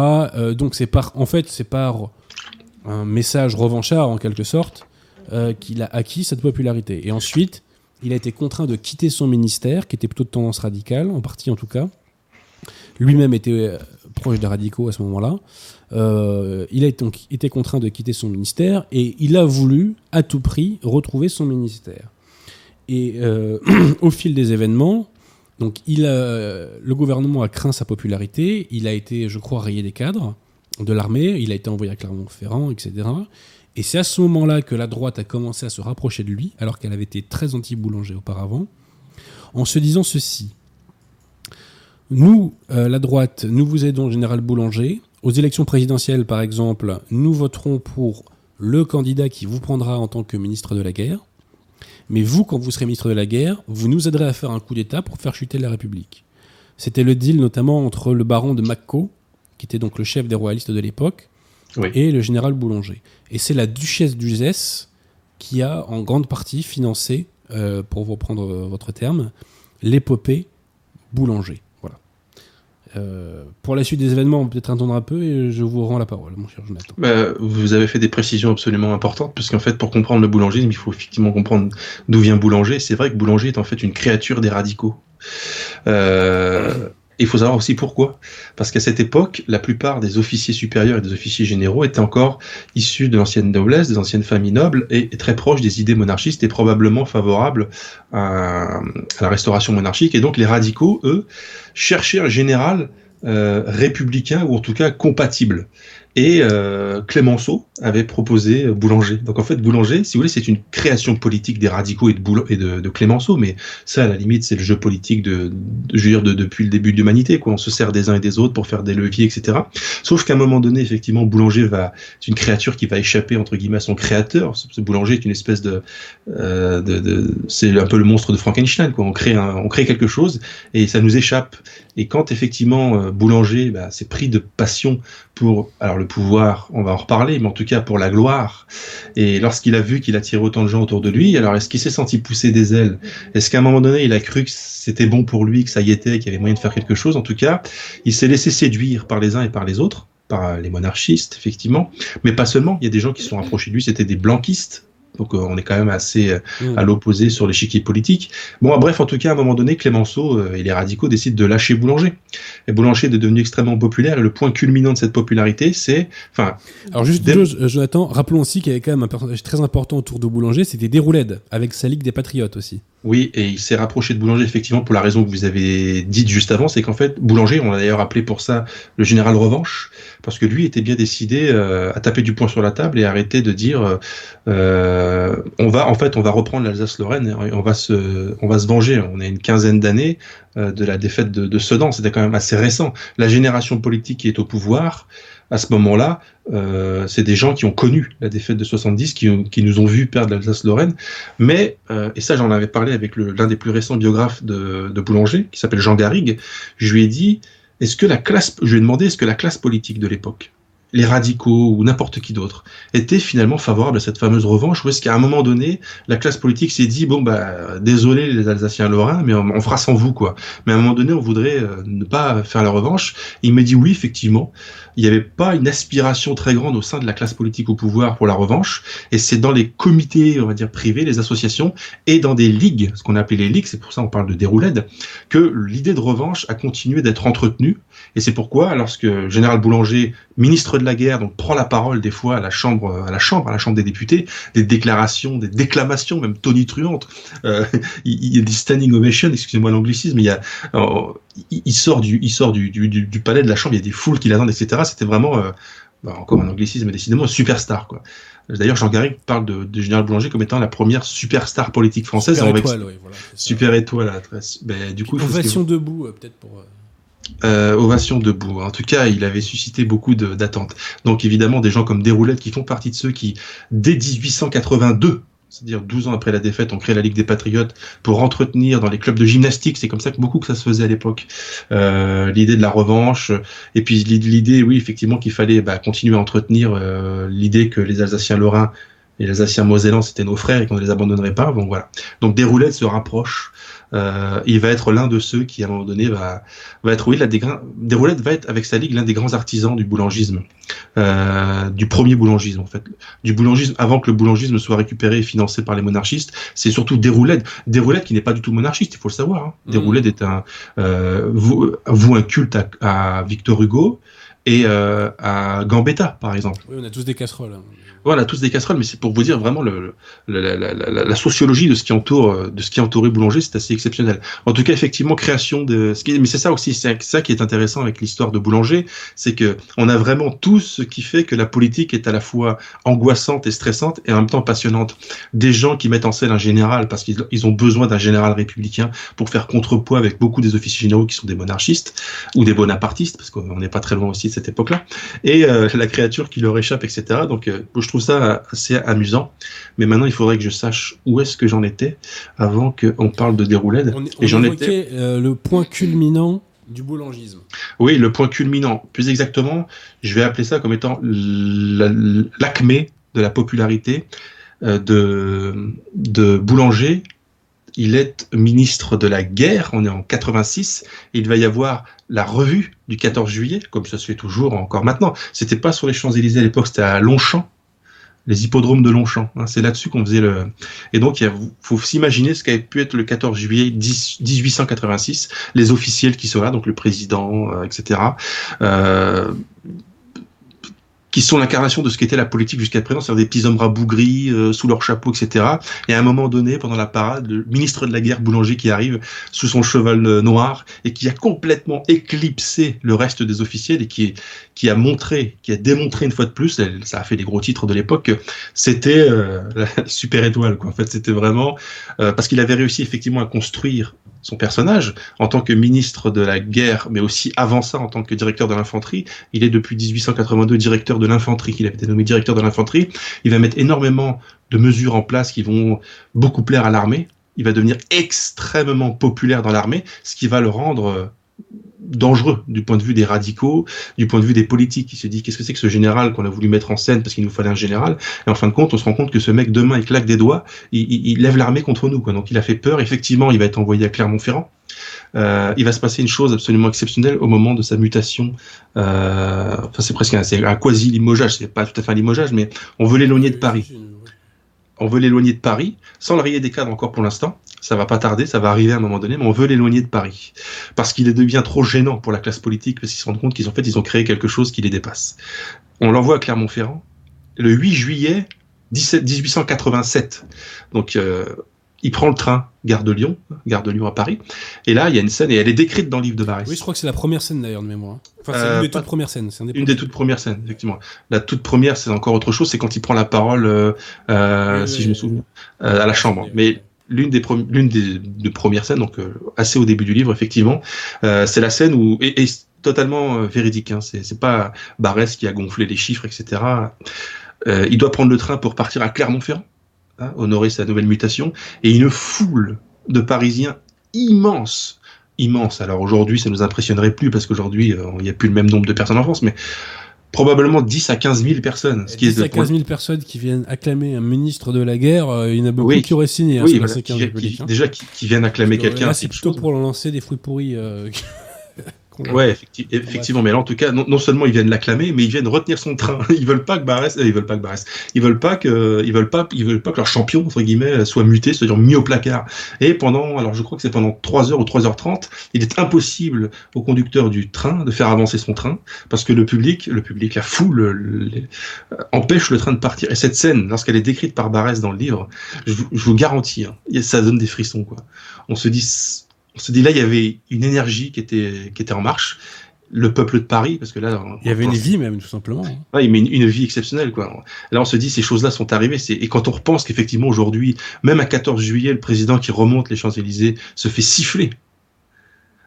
donc c'est par, en fait, c'est par un message revanchard en quelque sorte qu'il a acquis cette popularité. Et ensuite, il a été contraint de quitter son ministère, qui était plutôt de tendance radicale, en partie en tout cas. Lui-même était proche des radicaux à ce moment-là. Euh, il a donc été contraint de quitter son ministère et il a voulu à tout prix retrouver son ministère. Et euh, au fil des événements, donc il le gouvernement a craint sa popularité, il a été, je crois, rayé des cadres de l'armée, il a été envoyé à Clermont-Ferrand, etc. Et c'est à ce moment-là que la droite a commencé à se rapprocher de lui, alors qu'elle avait été très anti-boulanger auparavant, en se disant ceci. Nous, euh, la droite, nous vous aidons, général Boulanger. Aux élections présidentielles, par exemple, nous voterons pour le candidat qui vous prendra en tant que ministre de la guerre. Mais vous, quand vous serez ministre de la guerre, vous nous aiderez à faire un coup d'État pour faire chuter la République. C'était le deal notamment entre le baron de Macco, qui était donc le chef des royalistes de l'époque, et le général Boulanger. Et c'est la duchesse d'Uzès qui a en grande partie financé, euh, pour vous reprendre votre terme, l'épopée Boulanger. Euh, pour la suite des événements, peut-être attendre un peu et je vous rends la parole, mon cher Jonathan. Bah, vous avez fait des précisions absolument importantes, parce qu'en fait, pour comprendre le boulanger, il faut effectivement comprendre d'où vient Boulanger. C'est vrai que Boulanger est en fait une créature des radicaux. Euh, il faut savoir aussi pourquoi. Parce qu'à cette époque, la plupart des officiers supérieurs et des officiers généraux étaient encore issus de l'ancienne noblesse, des anciennes familles nobles, et, très proches des idées monarchistes et probablement favorables à, la restauration monarchique. Et donc les radicaux, eux, cherchaient un général euh, républicain ou en tout cas compatible. Et euh, Clémenceau avait proposé Boulanger. Donc en fait, Boulanger, si vous voulez, c'est une création politique des radicaux et de, Clémenceau, mais ça, à la limite, c'est le jeu politique de, je veux dire, depuis le début de l'humanité. Quoi. On se sert des uns et des autres pour faire des leviers, etc. Sauf qu'à un moment donné, effectivement, Boulanger va, c'est une créature qui va échapper entre guillemets à son créateur. Ce Boulanger est une espèce de, euh, de c'est un peu le monstre de Frankenstein. Quoi. On crée, un, on crée quelque chose et ça nous échappe. Et quand effectivement euh, Boulanger bah, s'est pris de passion pour alors le pouvoir, on va en reparler, mais en tout cas pour la gloire. Et lorsqu'il a vu qu'il attirait autant de gens autour de lui, alors est-ce qu'il s'est senti pousser des ailes? Est-ce qu'à un moment donné, il a cru que c'était bon pour lui, que ça y était, qu'il y avait moyen de faire quelque chose? En tout cas, il s'est laissé séduire par les uns et par les autres par les monarchistes, effectivement, mais pas seulement. Il y a des gens qui sont rapprochés de lui, c'était des blanquistes, donc euh, on est quand même assez euh, mm. à l'opposé sur l'échiquier politique. Bon, bref, en tout cas, à un moment donné, Clémenceau euh, et les radicaux décident de lâcher Boulanger. Et Boulanger est devenu extrêmement populaire. Et le point culminant de cette popularité, c'est, enfin. Alors juste, Jonathan, rappelons aussi qu'il y avait quand même un personnage très important autour de Boulanger, c'était Déroulède, avec sa Ligue des Patriotes aussi. Oui, et il s'est rapproché de Boulanger effectivement pour la raison que vous avez dite juste avant, c'est qu'en fait Boulanger, on a d'ailleurs appelé pour ça le général revanche, parce que lui était bien décidé euh, à taper du poing sur la table et arrêter de dire euh, on va en fait on va reprendre l'Alsace-Lorraine on va se venger. On a une quinzaine d'années euh, de la défaite de, Sedan, c'était quand même assez récent. La génération politique qui est au pouvoir à ce moment-là, euh, c'est des gens qui ont connu la défaite de 70, qui, qui nous ont vu perdre l'Alsace-Lorraine. Mais, euh, et ça j'en avais parlé avec l'un des plus récents biographes de, de Boulanger, qui s'appelle Jean Garrigue, je lui ai dit, est-ce que la classe, je lui ai demandé, est-ce que la classe politique de l'époque, les radicaux ou n'importe qui d'autre étaient finalement favorables à cette fameuse revanche ou est-ce qu'à un moment donné la classe politique s'est dit bon bah désolé les Alsaciens lorrains mais on, fera sans vous quoi. Mais à un moment donné on voudrait euh, ne pas faire la revanche. Il m'a dit oui effectivement il n'y avait pas une aspiration très grande au sein de la classe politique au pouvoir pour la revanche et c'est dans les comités on va dire privés les associations et dans des ligues ce qu'on appelait les ligues c'est pour ça on parle de déroulade que l'idée de revanche a continué d'être entretenue et c'est pourquoi lorsque général Boulanger ministre de la guerre, donc prend la parole des fois à la chambre, à la chambre, à la chambre des députés, des déclarations, des déclamations, même tonitruantes. Euh, il, y a des standing ovations, excusez-moi l'anglicisme, il y a, il, sort du, il sort du, du, du, palais de la chambre, il y a des foules qui l'attendent, etc. C'était vraiment, euh, bah, encore un anglicisme, décidément, superstar, quoi. D'ailleurs, Jean Garrigue parle de, de, Général Boulanger comme étant la première superstar politique française. Super étoile, oui, voilà, Super étoile. Ben, du coup, Ovation debout, euh, peut-être pour. Euh, ovation debout. En tout cas, il avait suscité beaucoup d'attentes. Donc évidemment, des gens comme Déroulette qui font partie de ceux qui, dès 1882, c'est-à-dire 12 ans après la défaite, ont créé la Ligue des Patriotes pour entretenir dans les clubs de gymnastique. C'est comme ça que beaucoup que ça se faisait à l'époque. Euh, l'idée de la revanche, et puis l'idée, oui, effectivement, qu'il fallait bah, continuer à entretenir euh, l'idée que les Alsaciens lorrains les Alsaciens mosellans c'était nos frères et qu'on ne les abandonnerait pas. Bon voilà. Donc Déroulette se rapproche euh, il va être l'un de ceux qui, à un moment donné, va, va être, oui, la Déroulette va être, avec sa ligue, l'un des grands artisans du boulangisme, euh, du premier boulangisme, en fait. Du boulangisme, avant que le boulangisme soit récupéré et financé par les monarchistes, c'est surtout Déroulette. Déroulette qui n'est pas du tout monarchiste, il faut le savoir. Hein. Mmh. Déroulette est un, euh, vous, vous, un culte à, à Victor Hugo et euh, à Gambetta, par exemple. Oui, on a tous des casseroles. Hein. Voilà, tous des casseroles, mais c'est pour vous dire vraiment la, sociologie de ce qui entoure, euh, de ce qui entourait Boulanger, c'est assez exceptionnel. En tout cas, effectivement, création de, ce qui, mais c'est ça aussi, c'est ça qui est intéressant avec l'histoire de Boulanger, c'est que on a vraiment tout ce qui fait que la politique est à la fois angoissante et stressante et en même temps passionnante. Des gens qui mettent en scène un général parce qu'ils ont besoin d'un général républicain pour faire contrepoids avec beaucoup des officiers généraux qui sont des monarchistes ou des bonapartistes, parce qu'on n'est pas très loin aussi de cette époque-là, et euh, la créature qui leur échappe, etc. Donc, euh, je trouve ça assez amusant. Mais maintenant, il faudrait que je sache où est-ce que j'en étais avant qu'on parle de déroulade. et j'en étais euh, le point culminant du boulangisme. Oui, le point culminant. Plus exactement, je vais appeler ça comme étant l'acmé de la popularité euh, de, de Boulanger il est ministre de la guerre, on est en 86, il va y avoir la revue du 14 juillet, comme ça se fait toujours encore maintenant. C'était pas sur les Champs-Élysées à l'époque, c'était à Longchamp, les hippodromes de Longchamp. Hein. c'est là-dessus qu'on faisait le. Et donc, il faut s'imaginer ce qu'avait pu être le 14 juillet 1886, les officiels qui sont là, donc le président, euh, etc. Euh, qui sont l'incarnation de ce qu'était la politique jusqu'à présent, c'est-à-dire des petits hommes rabougris euh, sous leur chapeau, etc. Et à un moment donné, pendant la parade, le ministre de la guerre Boulanger qui arrive sous son cheval noir et qui a complètement éclipsé le reste des officiels et qui, qui a montré, qui a démontré une fois de plus, ça a fait des gros titres de l'époque, que c'était euh, la super étoile. En fait, c'était vraiment parce qu'il avait réussi effectivement à construire son personnage en tant que ministre de la guerre, mais aussi avant ça en tant que directeur de l'infanterie. Il est depuis 1882 directeur de l'infanterie, il a été nommé directeur de l'infanterie. Il va mettre énormément de mesures en place qui vont beaucoup plaire à l'armée. Il va devenir extrêmement populaire dans l'armée, ce qui va le rendre euh, dangereux du point de vue des radicaux, du point de vue des politiques qui se dit qu'est-ce que c'est que ce général qu'on a voulu mettre en scène parce qu'il nous fallait un général? Et en fin de compte, on se rend compte que ce mec demain il claque des doigts, il, lève l'armée contre nous. Quoi. Donc il a fait peur. Effectivement, il va être envoyé à Clermont-Ferrand. Euh, il va se passer une chose absolument exceptionnelle au moment de sa mutation. Euh, enfin, c'est presque un, un quasi limogeage. C'est pas tout à fait un limogeage, mais on veut l'éloigner de Paris on veut l'éloigner de Paris, sans le rayer des cadres encore pour l'instant. Ça va pas tarder, ça va arriver à un moment donné, mais on veut l'éloigner de Paris. Parce qu'il devient trop gênant pour la classe politique, parce qu'ils se rendent compte qu'ils ont fait, ont créé quelque chose qui les dépasse. On l'envoie à Clermont-Ferrand, le 8 juillet 1887. Donc, euh, il prend le train, gare de Lyon, gare de Lyon à Paris. Et là, il y a une scène, et elle est décrite dans le livre de Barès. Oui, je crois que c'est la première scène d'ailleurs de mémoire. Enfin, c'est une euh, des toutes premières scènes. une des toutes premières scènes, effectivement. La toute première, c'est encore autre chose, c'est quand il prend la parole, euh, euh si je me souviens, à la chambre. Mais l'une des, l'une des, premières scènes, donc assez au début du livre, effectivement, c'est la scène où, et, et totalement véridique, hein, c'est pas Barès qui a gonflé les chiffres, etc. il doit prendre le train pour partir à Clermont-Ferrand Hein, honorer sa nouvelle mutation, et une foule de Parisiens immense, immense. Alors aujourd'hui, ça nous impressionnerait plus parce qu'aujourd'hui, euh, il n'y a plus le même nombre de personnes en France, mais probablement 10 à 15 000 personnes. Ce qui 10 à 15 000 personnes qui viennent acclamer un ministre de la guerre, euh, il y en a beaucoup qui auraient signé. Hein, oui, hein. déjà qui, viennent acclamer quelqu'un. C'est plutôt pour lancer des fruits pourris. Euh, Ouais, effectivement. Mais là, en tout cas, non, seulement ils viennent l'acclamer, mais ils viennent retenir son train. Ils veulent pas que Barès, euh, ils veulent pas que Barès, ils veulent pas que, ils veulent pas, ils veulent pas que leur champion entre guillemets soit muté, c'est-à-dire mis au placard. Et pendant, alors je crois que c'est pendant 3 heures ou 3h30, il est impossible au conducteur du train de faire avancer son train parce que le public, le public, la foule, euh, empêche le train de partir. Et cette scène, lorsqu'elle est décrite par Barès dans le livre, je, vous garantis, hein, ça donne des frissons quoi. On se dit on se dit là, il y avait une énergie qui était, qui était en marche. Le peuple de Paris, parce que là. Il y avait une vie même, tout simplement. Oui, mais une, vie exceptionnelle, quoi. Là, on se dit, ces choses-là sont arrivées. Et quand on repense qu'effectivement, aujourd'hui, même à 14 juillet, le président qui remonte les Champs-Élysées se fait siffler.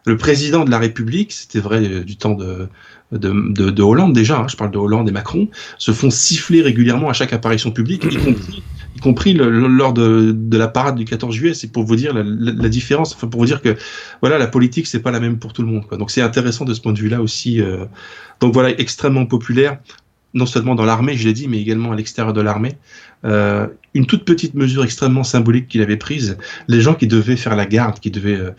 Le président de la République, c'était vrai euh, du temps de, de, de, Hollande déjà, hein, je parle de Hollande et Macron, se font siffler régulièrement à chaque apparition publique, y compris y compris lors de, la parade du 14 juillet. C'est pour vous dire la, différence, enfin pour vous dire que voilà, la politique c'est pas la même pour tout le monde. Donc c'est intéressant de ce point de vue-là aussi. Euh. donc voilà, extrêmement populaire. non seulement dans l'armée, je l'ai dit, mais également à l'extérieur de l'armée. Euh, une toute petite mesure extrêmement symbolique qu'il avait prise. Les gens qui devaient faire la garde, qui devaient euh,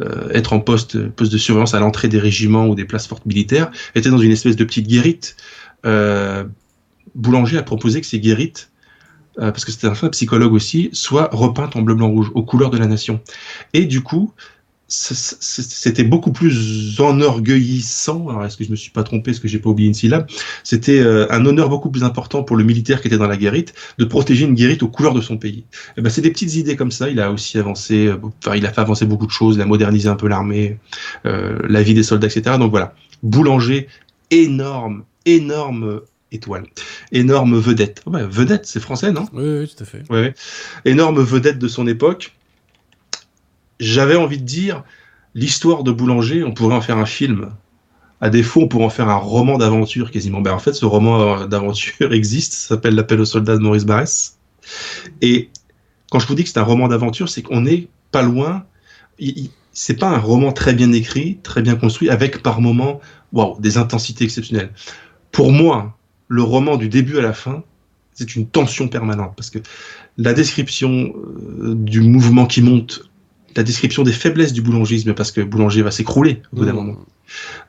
euh, être en poste, poste de surveillance à l'entrée des régiments ou des places fortes militaires, étaient dans une espèce de petite guérite. Boulanger a proposé que ces guérites parce que c'était un psychologue aussi, soient repeintes en bleu, blanc, rouge, aux couleurs de la nation. Et du coup, c'était beaucoup plus enorgueillissant. Alors, est-ce que je me suis pas trompé, est-ce que j'ai pas oublié une syllabe C'était euh, un honneur beaucoup plus important pour le militaire qui était dans la guérite de protéger une guérite aux couleurs de son pays. Et eh ben, c'est des petites idées comme ça. Il a aussi avancé, euh, enfin, il a fait avancer beaucoup de choses. Il a modernisé un peu l'armée, euh, la vie des soldats, etc. Donc voilà, Boulanger, énorme, énorme étoile. Énorme vedette. Ouais, vedette, c'est français, non? Oui, oui, tout à fait. Ouais. Énorme vedette de son époque j'avais envie de dire, l'histoire de Boulanger, on pourrait en faire un film. À défaut, on pourrait en faire un roman d'aventure quasiment. Ben, en fait, ce roman d'aventure existe, ça s'appelle L'appel aux soldats de Maurice Barrès. Et quand je vous dis que c'est un roman d'aventure, c'est qu'on n'est pas loin. C'est pas un roman très bien écrit, très bien construit, avec par moments, waouh, des intensités exceptionnelles. Pour moi, le roman du début à la fin, c'est une tension permanente parce que la description euh, du mouvement qui monte, la description des faiblesses du boulangisme, parce que boulanger va s'écrouler au bout d'un mmh. moment.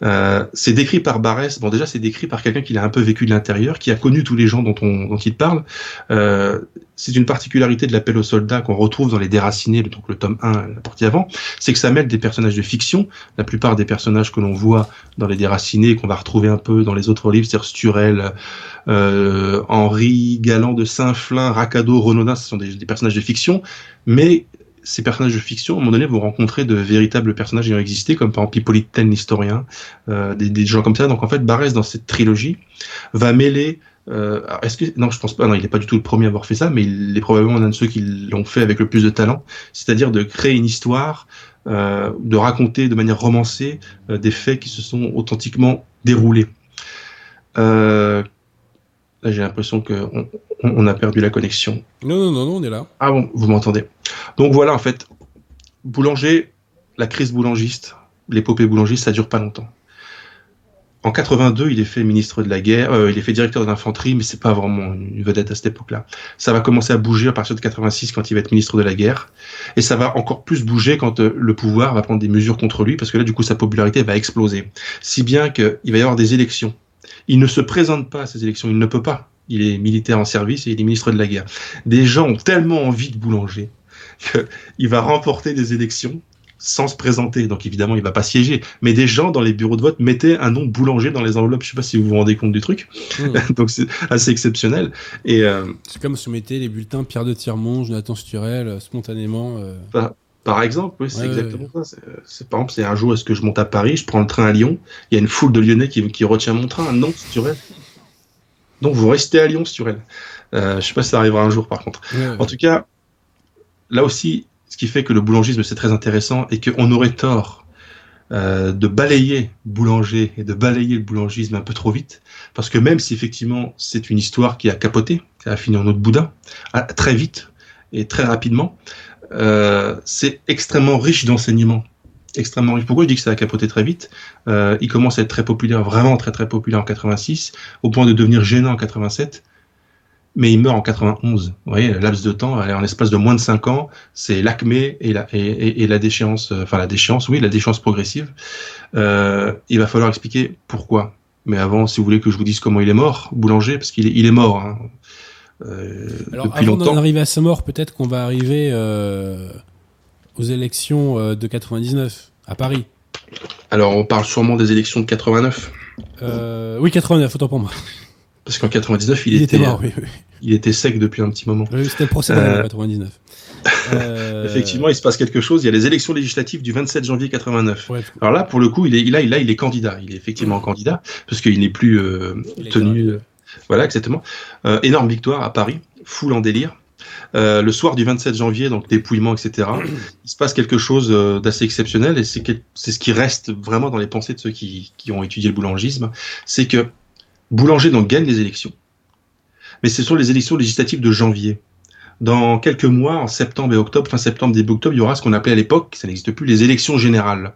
Euh, c'est décrit par Barès. Bon, déjà, c'est décrit par quelqu'un qui a un peu vécu de l'intérieur, qui a connu tous les gens dont, on, dont il parle. Euh, c'est une particularité de l'appel aux soldats qu'on retrouve dans les déracinés, donc le tome 1, la partie avant, c'est que ça mêle des personnages de fiction. La plupart des personnages que l'on voit dans les déracinés, qu'on va retrouver un peu dans les autres livres, c'est-à-dire Sturel, euh, Henri, Galant de Saint-Flin, Racado, Renaudin, ce sont des, des personnages de fiction, mais ces personnages de fiction, à un moment donné, vont rencontrer de véritables personnages ayant existé, comme par exemple Hippolyte l'historien, euh, des, gens comme ça. Donc en fait, Barès, dans cette trilogie, va mêler... Euh, est-ce que non, je pense pas. Non, il n'est pas du tout le premier à avoir fait ça, mais il est probablement l'un de ceux qui l'ont fait avec le plus de talent, c'est-à-dire de créer une histoire, euh, de raconter de manière romancée des faits qui se sont authentiquement déroulés. Euh, Là, j'ai l'impression qu'on on a perdu la connexion. Non, non, non, non, on est là. Ah bon, vous m'entendez? Donc voilà, en fait, Boulanger, la crise boulangiste, l'épopée boulangiste, ça dure pas longtemps. En 82, il est fait ministre de la guerre, euh, il est fait directeur de l'infanterie, mais c'est pas vraiment une vedette à cette époque-là. Ça va commencer à bouger à partir de 86 quand il va être ministre de la guerre, et ça va encore plus bouger quand euh, le pouvoir va prendre des mesures contre lui, parce que là, du coup, sa popularité va exploser. Si bien qu'il va y avoir des élections il ne se présente pas à ces élections, il ne peut pas. Il est militaire en service et il est ministre de la guerre. Des gens ont tellement envie de Boulanger qu'il va remporter des élections sans se présenter. Donc évidemment, il va pas siéger. Mais des gens dans les bureaux de vote mettaient un nom boulanger dans les enveloppes. Je sais pas si vous vous rendez compte du truc. Mmh. Donc c'est assez exceptionnel. Et euh, c'est comme si on mettait les bulletins Pierre de Tirmont, Jonathan Sturel, euh, spontanément. Euh. Bah, par exemple, oui, c'est exactement ça. C'est, par exemple, c'est un jour, est-ce que je monte à Paris, je prends le train à Lyon, il y a une foule de Lyonnais qui, qui retient mon train. Non, Sturel. Donc vous restez à Lyon, Sturel. Euh, je sais pas si ça arrivera un jour, par contre. En tout cas, là aussi, ce qui fait que le boulangisme c'est très intéressant et qu'on aurait tort euh, de balayer boulanger et de balayer le boulangisme un peu trop vite, parce que même si effectivement c'est une histoire qui a capoté, qui a fini en autre boudin, très vite et très rapidement, euh, c'est extrêmement riche d'enseignements. Extrêmement riche. Pourquoi je dis que ça a capoté très vite? Euh, Il commence à être très populaire, vraiment très très populaire en 86, au point de devenir gênant en 87 mais il meurt en 91. Vous voyez, laps de temps, en espace de moins de 5 ans, c'est l'acmé et la, et, et, la déchéance, euh, enfin la déchéance, oui, la déchéance progressive. Euh, il va falloir expliquer pourquoi. Mais avant, si vous voulez que je vous dise comment il est mort, Boulanger, parce qu'il est, il est mort. Hein. Euh, Alors, avant d'en arriver à sa mort, peut-être qu'on va arriver euh, aux élections de 99 à Paris. Alors, on parle sûrement des élections de 89. oui, 89, autant pour moi. Parce qu'en 99, il, était, mort, il était sec depuis un petit moment. Oui, c'était le procès en 99. Effectivement, il se passe quelque chose. Il y a les élections législatives du 27 janvier 89. Alors là, pour le coup, il est, là, il, il est candidat. Il est effectivement candidat parce qu'il n'est plus tenu. Voilà, exactement. Euh, énorme victoire à Paris, foule en délire. Euh, le soir du 27 janvier, donc dépouillement, etc., il se passe quelque chose euh, d'assez exceptionnel et c'est ce qui reste vraiment dans les pensées de ceux qui, ont étudié le boulangisme, c'est que Boulanger donc gagne les élections, mais ce sont les élections législatives de janvier. Dans quelques mois, en septembre et octobre, fin septembre, début octobre, il y aura ce qu'on appelait à l'époque, ça n'existe plus, les élections générales.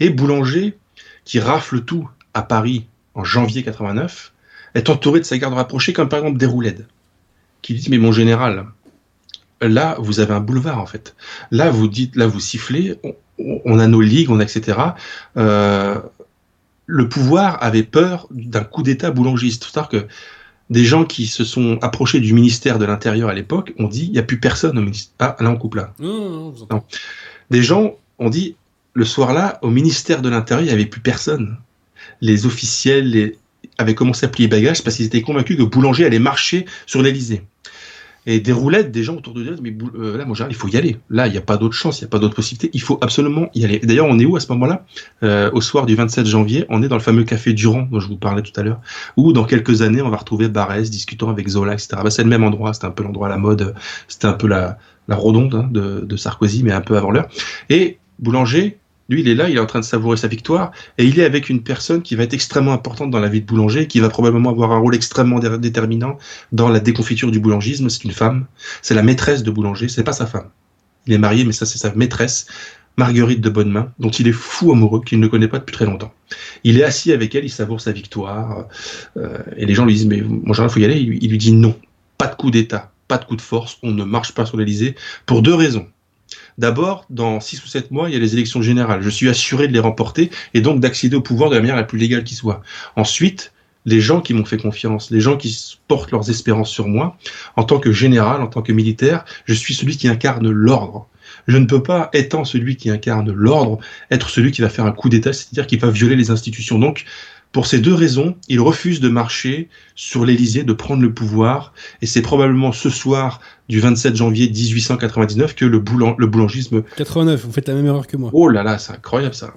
Et Boulanger, qui rafle tout à Paris en janvier 89, est entouré de sa garde rapprochée, comme par exemple Déroulède, qui dit Mais mon général, là, vous avez un boulevard en fait. Là, vous dites, là, vous sifflez, on, a nos ligues, on etc. le pouvoir avait peur d'un coup d'État boulangiste. C'est-à-dire que des gens qui se sont approchés du ministère de l'Intérieur à l'époque ont dit il n'y a plus personne au ministère. Ah, là, on coupe là. Non, non, Des gens ont dit le soir-là, au ministère de l'Intérieur, il n'y avait plus personne. Les officiels les... avaient commencé à plier bagages parce qu'ils étaient convaincus que Boulanger allait marcher sur l'Elysée et des roulettes, des gens autour de lui, mais euh, là, général, il faut y aller. Là, il n'y a pas d'autre chance, il n'y a pas d'autre possibilité. Il faut absolument y aller. D'ailleurs, on est où à ce moment-là? Euh, Au soir du 27 janvier, on est dans le fameux café Durand dont je vous parlais tout à l'heure, où dans quelques années, on va retrouver Barès discutant avec Zola, etc. Bah, c'est le même endroit, c'était un peu l'endroit à la mode, c'était un peu la, la rodonde hein, de, de Sarkozy, mais un peu avant l'heure. Et Boulanger, lui, il est là, il est en train de savourer sa victoire, et il est avec une personne qui va être extrêmement importante dans la vie de boulanger, qui va probablement avoir un rôle extrêmement déterminant dans la déconfiture du boulangisme. C'est une femme, c'est la maîtresse de boulanger, c'est pas sa femme. Il est marié, mais ça, c'est sa maîtresse, Marguerite de Bonnemain, dont il est fou amoureux, qu'il ne connaît pas depuis très longtemps. Il est assis avec elle, il savoure sa victoire, euh, et les gens lui disent, mais mon il faut y aller. Il lui dit non, pas de coup d'État, pas de coup de force, on ne marche pas sur l'Elysée, pour deux raisons. D'abord, dans 6 ou 7 mois, il y a les élections générales. Je suis assuré de les remporter et donc d'accéder au pouvoir de la manière la plus légale qui soit. Ensuite, les gens qui m'ont fait confiance, les gens qui portent leurs espérances sur moi, en tant que général, en tant que militaire, je suis celui qui incarne l'ordre. Je ne peux pas, étant celui qui incarne l'ordre, être celui qui va faire un coup d'État, c'est-à-dire qui va violer les institutions. Donc, pour ces deux raisons, il refuse de marcher sur l'Élysée, de prendre le pouvoir, et c'est probablement ce soir du 27 janvier 1899 que le, le boulangisme... 89, vous faites la même erreur que moi. Oh là là, c'est incroyable ça.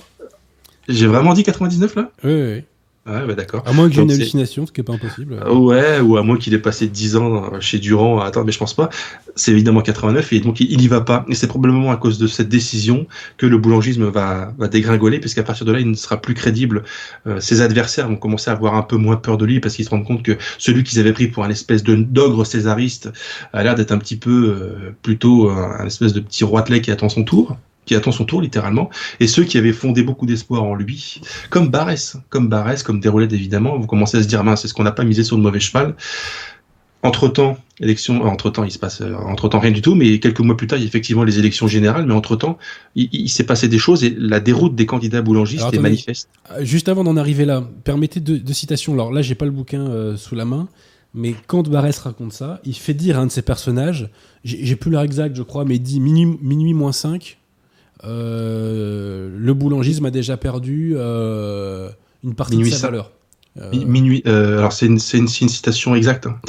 J'ai vraiment dit 99 là? Oui, oui. Ouais, bah d'accord. À moins que j'ai une hallucination, ce qui n'est pas impossible. Euh, ouais, ou à moins qu'il ait passé 10 ans chez Durand. Attends, mais je pense pas. C'est évidemment 89 et donc il y va pas. Et c'est probablement à cause de cette décision que le boulangisme va, va dégringoler, puisqu'à partir de là, il ne sera plus crédible. Euh, ses adversaires vont commencer à avoir un peu moins peur de lui parce qu'ils se rendent compte que celui qu'ils avaient pris pour un espèce de d'ogre césariste a l'air d'être un petit peu euh, plutôt un, un, espèce de petit roitelet qui attend son tour qui attend son tour littéralement, et ceux qui avaient fondé beaucoup d'espoir en lui, comme Barès, comme Barès, comme Déroulette évidemment, vous commencez à se dire, mince, c'est ce qu'on n'a pas misé sur le mauvais cheval? Entre-temps, élection, euh, entre-temps, il se passe, euh, entre-temps, rien du tout, mais quelques mois plus tard, il y a effectivement les élections générales, mais entre-temps, il, s'est passé des choses et la déroute des candidats boulangistes est manifeste. Euh, juste avant d'en arriver là, permettez deux, citations. Alors là, j'ai pas le bouquin sous la main, mais quand Barès raconte ça, il fait dire à un de ses personnages, j'ai plus l'heure exacte, je crois, mais il dit minuit, minuit moins 5, euh, le boulangisme a déjà perdu euh, une partie de sa valeur. Euh, minuit. alors c'est une, une, citation exacte. Hein.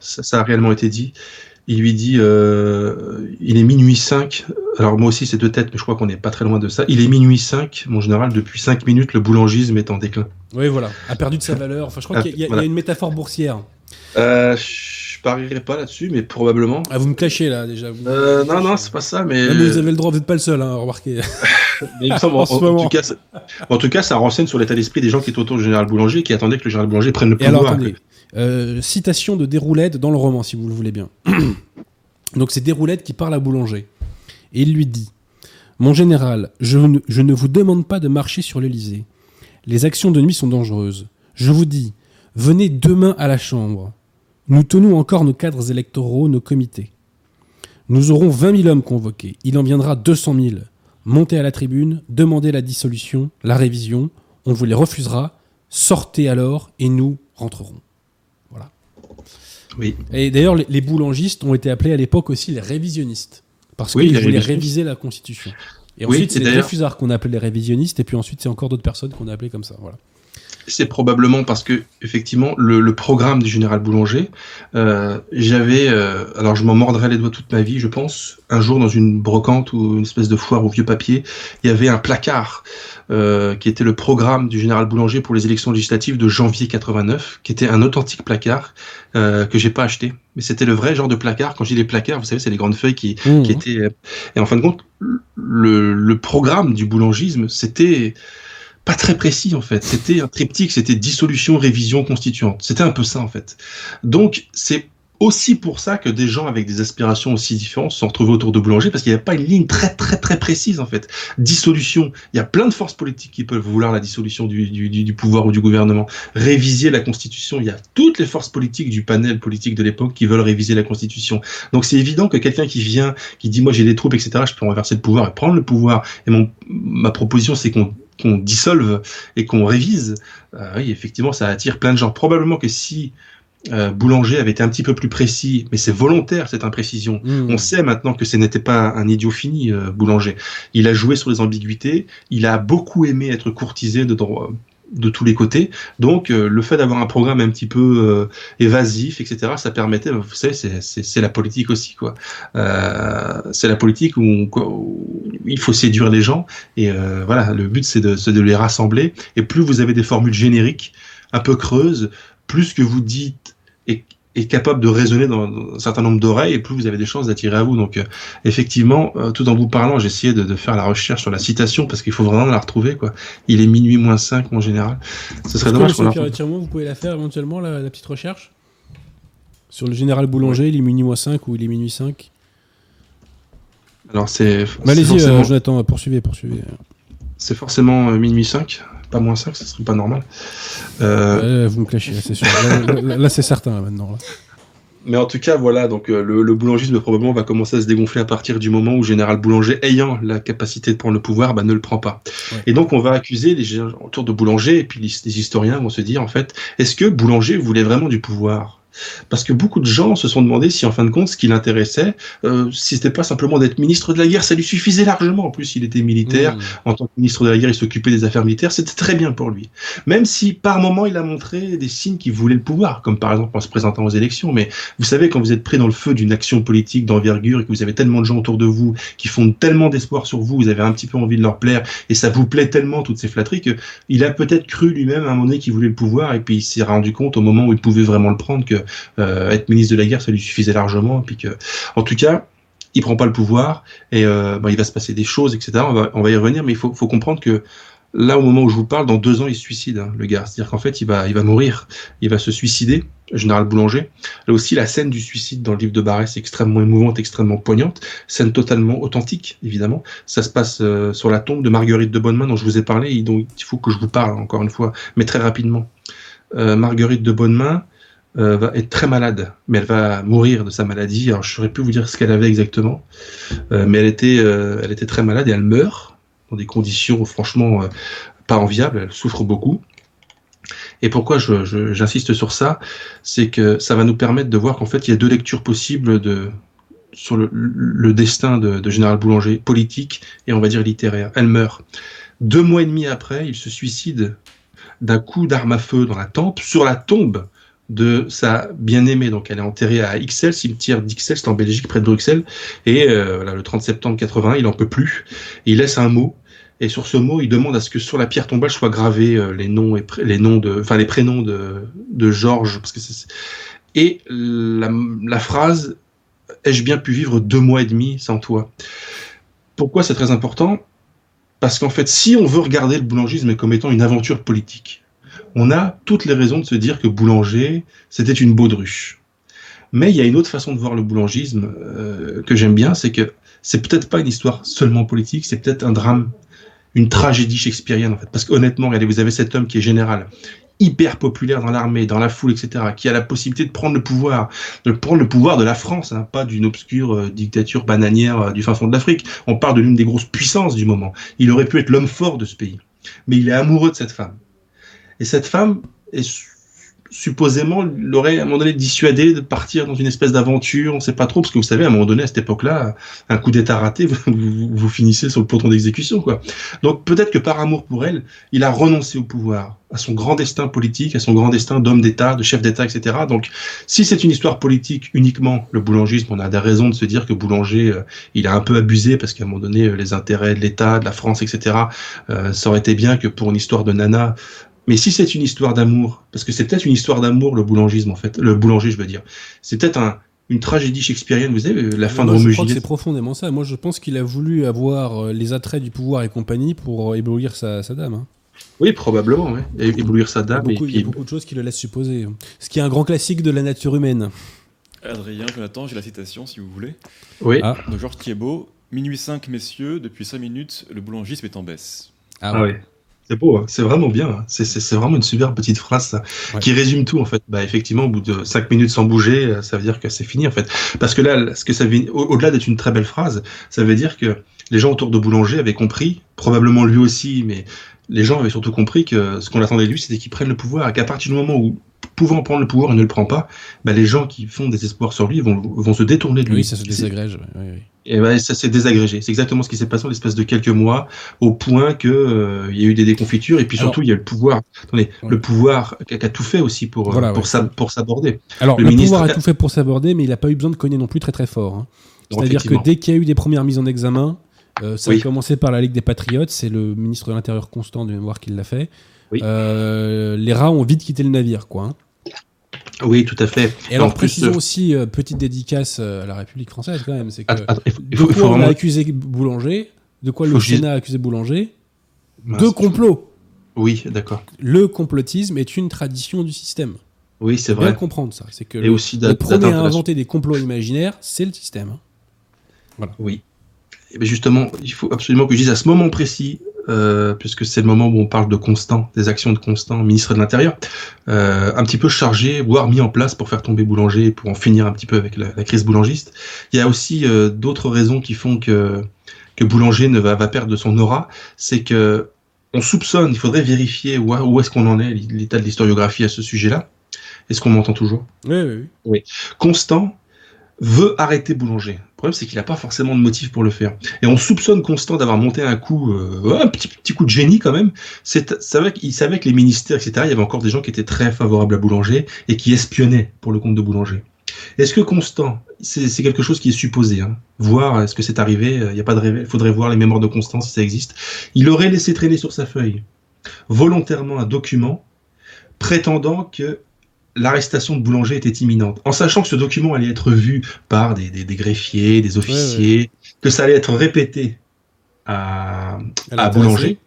Ça, ça, a réellement été dit. Il lui dit, il est minuit 5. Alors moi aussi c'est deux têtes, mais je crois qu'on n'est pas très loin de ça. Il est minuit 5, mon général. Depuis 5 minutes, le boulangisme est en déclin. Oui, voilà. A perdu de sa valeur. Enfin, je crois qu'il y, a une métaphore boursière. Euh, je parierai pas là-dessus, mais probablement. Ah, vous me cachez là déjà. Euh, non, non, c'est pas ça, mais. vous avez le droit, vous n'êtes pas le seul, hein, remarquez. mais en, en, tout cas, en, tout cas, ça renseigne sur l'état d'esprit des gens qui étaient autour du général Boulanger, qui attendaient que le général Boulanger prenne le pouvoir. Et alors, attendez, euh, citation de Déroulède dans le roman, si vous le voulez bien. Donc, c'est Déroulède qui parle à Boulanger. Et il lui dit Mon général, je ne, je ne vous demande pas de marcher sur l'Elysée. Les actions de nuit sont dangereuses. Je vous dis, venez demain à la Chambre. Nous tenons encore nos cadres électoraux, nos comités. Nous aurons 20 000 hommes convoqués. Il en viendra 200 000. Montez à la tribune, demandez la dissolution, la révision. On vous les refusera. Sortez alors et nous rentrerons. Voilà. Oui. Et d'ailleurs, les, boulangistes ont été appelés à l'époque aussi les révisionnistes. Parce qu'ils voulaient réviser la Constitution. Et ensuite, c'est les réfusards qu'on a appelé les révisionnistes. Et puis ensuite, c'est encore d'autres personnes qu'on a appelées comme ça. Voilà c'est probablement parce que effectivement le, programme du général Boulanger, euh, j'avais, euh, alors je m'en mordrai les doigts toute ma vie, je pense. Un jour dans une brocante ou une espèce de foire au vieux papier, il y avait un placard euh, qui était le programme du général Boulanger pour les élections législatives de janvier 89, qui était un authentique placard que j'ai pas acheté, mais c'était le vrai genre de placard. Quand je dis les placards, vous savez, c'est les grandes feuilles qui, mmh. qui étaient. Et en fin de compte, le, le programme du boulangisme, c'était pas très précis en fait. C'était un triptyque, c'était dissolution, révision, constituante. C'était un peu ça en fait. Donc c'est aussi pour ça que des gens avec des aspirations aussi différentes se sont retrouvés autour de Boulanger, parce qu'il n'y avait pas une ligne très très très précise en fait. Dissolution, il y a plein de forces politiques qui peuvent vouloir la dissolution du, du, du pouvoir ou du gouvernement. Réviser la Constitution, il y a toutes les forces politiques du panel politique de l'époque qui veulent réviser la Constitution. Donc c'est évident que quelqu'un qui vient, qui dit moi j'ai des troupes, etc., je peux renverser le pouvoir et prendre le pouvoir. Et mon, ma proposition c'est qu'on qu'on dissolve et qu'on révise, euh, oui, effectivement, ça attire plein de gens. Probablement que si euh, Boulanger avait été un petit peu plus précis, mais c'est volontaire cette imprécision. Mmh. On sait maintenant que ce n'était pas un idiot fini, euh, Boulanger. Il a joué sur les ambiguïtés, il a beaucoup aimé être courtisé de, de tous les côtés. Donc euh, le fait d'avoir un programme un petit peu évasif, etc., ça permettait, vous savez, c'est la politique aussi, quoi. c'est la politique où, où, il faut séduire les gens, et voilà, le but c'est de, de les rassembler. Et plus vous avez des formules génériques, un peu creuses, plus que vous dites est, capable de résonner dans, un certain nombre d'oreilles, et plus vous avez des chances d'attirer à vous. Donc, euh, effectivement, euh, tout en vous parlant, j'ai essayé de, faire la recherche sur la citation, parce qu'il faut vraiment la retrouver. Quoi. Il est minuit moins 5 en général. Ce serait dommage qu'on Vous pouvez la faire éventuellement, la, petite recherche? Sur le général Boulanger, il est minuit moins 5 ou il est minuit 5 Alors, c'est. Allez-y, forcément... Jonathan, poursuivez, poursuivez. C'est forcément euh, minuit 5 pas moins 5, ce serait pas normal. Euh... vous me clashez, c'est sûr. là, c'est certain, maintenant. Mais en tout cas, voilà, donc euh, le, le, boulangisme probablement va commencer à se dégonfler à partir du moment où Général Boulanger, ayant la capacité de prendre le pouvoir, bah, ne le prend pas. Et donc on va accuser les gens autour de Boulanger, et puis les, les historiens vont se dire, en fait, est-ce que Boulanger voulait vraiment du pouvoir? Parce que beaucoup de gens se sont demandé si en fin de compte ce qui l'intéressait, euh, si c'était pas simplement d'être ministre de la guerre, ça lui suffisait largement. En plus, il était militaire. Mmh. En tant que ministre de la guerre, il s'occupait des affaires militaires. C'était très bien pour lui. Même si par moment il a montré des signes qu'il voulait le pouvoir, comme par exemple en se présentant aux élections. Mais vous savez, quand vous êtes pris dans le feu d'une action politique d'envergure et que vous avez tellement de gens autour de vous qui font tellement d'espoir sur vous, vous avez un petit peu envie de leur plaire et ça vous plaît tellement toutes ces flatteries que il a peut-être cru lui-même à un moment donné qu'il voulait le pouvoir et puis il s'est rendu compte au moment où il pouvait vraiment le prendre que être ministre de la guerre, ça lui suffisait largement. puis que, en tout cas, il prend pas le pouvoir et euh, il va se passer des choses, etc. On va, y revenir, mais il faut, comprendre que là, au moment où je vous parle, dans deux ans, il se suicide, hein, le gars. C'est-à-dire qu'en fait, il va, il va mourir, il va se suicider. Général Boulanger. Là aussi, la scène du suicide dans le livre de Barrès est extrêmement émouvante, extrêmement poignante. Scène totalement authentique, évidemment. Ça se passe euh, sur la tombe de Marguerite de Bonnemain dont je vous ai parlé et dont il faut que je vous parle encore une fois, mais très rapidement. Euh, Marguerite de Bonnemain, euh, va être très malade, mais elle va mourir de sa maladie. Alors je saurais plus vous dire ce qu'elle avait exactement, euh, mais elle était, euh, elle était très malade et elle meurt dans des conditions franchement pas enviables. Elle souffre beaucoup. Et pourquoi j'insiste sur ça, c'est que ça va nous permettre de voir qu'en fait il y a deux lectures possibles de sur le, destin de, de Général Boulanger, politique et on va dire littéraire. Elle meurt. Deux mois et demi après, il se suicide d'un coup d'arme à feu dans la tempe, sur la tombe de sa bien-aimée. Donc elle est enterrée à Ixelles, cimetière d'Ixelles, en Belgique, près de Bruxelles. Et euh, le 30 septembre 80, il en peut plus. il laisse un mot. Et sur ce mot, il demande à ce que sur la pierre tombale soient gravés euh, les noms et les noms de, enfin les prénoms de, Georges. Parce que et la phrase ai-je bien pu vivre deux mois et demi sans toi? Pourquoi c'est très important? Parce qu'en fait, si on veut regarder le boulangisme comme étant une aventure politique, on a toutes les raisons de se dire que Boulanger, c'était une baudruche. Mais il y a une autre façon de voir le boulangisme euh, que j'aime bien, c'est que c'est peut-être pas une histoire seulement politique, c'est peut-être un drame, une tragédie shakespearienne en fait. Parce qu'honnêtement, regardez, vous avez cet homme qui est général, hyper populaire dans l'armée, dans la foule, etc., qui a la possibilité de prendre le pouvoir, de prendre le pouvoir de la France, hein, pas d'une obscure euh, dictature bananière euh, du fin fond de l'Afrique. On parle de l'une des grosses puissances du moment. Il aurait pu être l'homme fort de ce pays. Mais il est amoureux de cette femme. Et cette femme est supposément l'aurait à un moment donné dissuadé de partir dans une espèce d'aventure, on ne sait pas trop, parce que vous savez, à un moment donné, à cette époque-là, un coup d'état raté, vous, vous, finissez sur le ponton d'exécution, quoi. Donc peut-être que par amour pour elle, il a renoncé au pouvoir, à son grand destin politique, à son grand destin d'homme d'État, de chef d'État, etc. Donc si c'est une histoire politique uniquement, le boulangisme, on a des raisons de se dire que Boulanger, euh, il a un peu abusé, parce qu'à un moment donné, euh, les intérêts de l'État, de la France, etc., euh, ça aurait été bien que pour une histoire de nana, mais si c'est une histoire d'amour, parce que c'est peut-être une histoire d'amour, le boulangisme, en fait, le boulanger, je veux dire, c'est peut-être un, une tragédie shakespearienne, vous savez, la fin de Roméo que c'est profondément ça. Moi, je pense qu'il a voulu avoir euh, les attraits du pouvoir et compagnie pour euh, éblouir sa, dame. Hein. Oui, probablement, ouais. éblouir sa dame. Il y a beaucoup, il y a beaucoup de choses qui le laissent supposer. Ce qui est un grand classique de la nature humaine. Adrien, Jonathan, j'ai la citation si vous voulez. Oui. Ah. De Georges Thiebaud. Minuit 5, messieurs, depuis 5 minutes, le boulangisme est en baisse. Ah, ah oui. C'est beau, hein. c'est vraiment bien. Hein. C'est vraiment une super petite phrase qui résume tout en fait. Bah effectivement, au bout de 5 minutes sans bouger, euh, ça veut dire que c'est fini en fait. Parce que là, ce que ça au-delà d'être une très belle phrase, ça veut dire que les gens autour de Boulanger avaient compris, probablement lui aussi, mais les gens avaient surtout compris que ce qu'on attendait de lui, c'était qu'il prenne le pouvoir, qu'à partir du moment où pouvant prendre le pouvoir, il ne le prend pas, bah, les gens qui font des espoirs sur lui vont, vont se détourner de lui. Oui, ça se désagrège. Oui, oui. Et bah, ça s'est désagrégé. C'est exactement ce qui s'est passé en l'espace de quelques mois, au point que euh, il y a eu des déconfitures, et puis surtout il y a le pouvoir. Attendez, le pouvoir qui a, tout fait aussi pour euh, pour s'aborder. Alors le, pouvoir a tout fait pour s'aborder, mais il n'a pas eu besoin de cogner non plus très très fort. Hein. C'est-à-dire que dès qu'il y a eu des premières mises en examen, euh, ça a commencé par la Ligue des Patriotes, c'est le ministre de l'Intérieur constant de mémoire qui l'a fait. les rats ont vite quitté le navire, quoi. Hein. Oui, tout à fait. Et alors, précisons euh, aussi, euh, petite dédicace euh, à la République française quand même, c'est que de quoi on a accusé Boulanger, de quoi le Sénat a accusé Boulanger, de complot. Oui, d'accord. Le complotisme est une tradition du système. Oui, c'est vrai. Bien comprendre ça, c'est que le, aussi le premier à inventer des complots imaginaires, c'est le système. Voilà. Oui. Et justement, il faut absolument que je dise à ce moment précis, euh, puisque c'est le moment où on parle de Constant, des actions de Constant, ministre de l'Intérieur, euh, un petit peu chargé, voire mis en place pour faire tomber Boulanger, pour en finir un petit peu avec la, crise boulangiste. Il y a aussi euh, d'autres raisons qui font que, que Boulanger ne va, va perdre de son aura, c'est que on soupçonne, il faudrait vérifier où, où est-ce qu'on en est, l'état de l'historiographie à ce sujet-là. Est-ce qu'on m'entend toujours? Oui, oui, oui. oui. Constant veut arrêter Boulanger. Le problème, c'est qu'il n'a pas forcément de motif pour le faire. Et on soupçonne Constant d'avoir monté un coup, euh, un petit, petit coup de génie quand même. C'est, qu'il savait que les ministères, etc., il y avait encore des gens qui étaient très favorables à Boulanger et qui espionnaient pour le compte de Boulanger. Est-ce que Constant, c'est quelque chose qui est supposé, hein, voir est-ce que c'est arrivé, il y a pas de Il faudrait voir les mémoires de Constant si ça existe. Il aurait laissé traîner sur sa feuille volontairement un document prétendant que l'arrestation de Boulanger était imminente, en sachant que ce document allait être vu par des, greffiers, des officiers, que ça allait être répété à, Boulanger,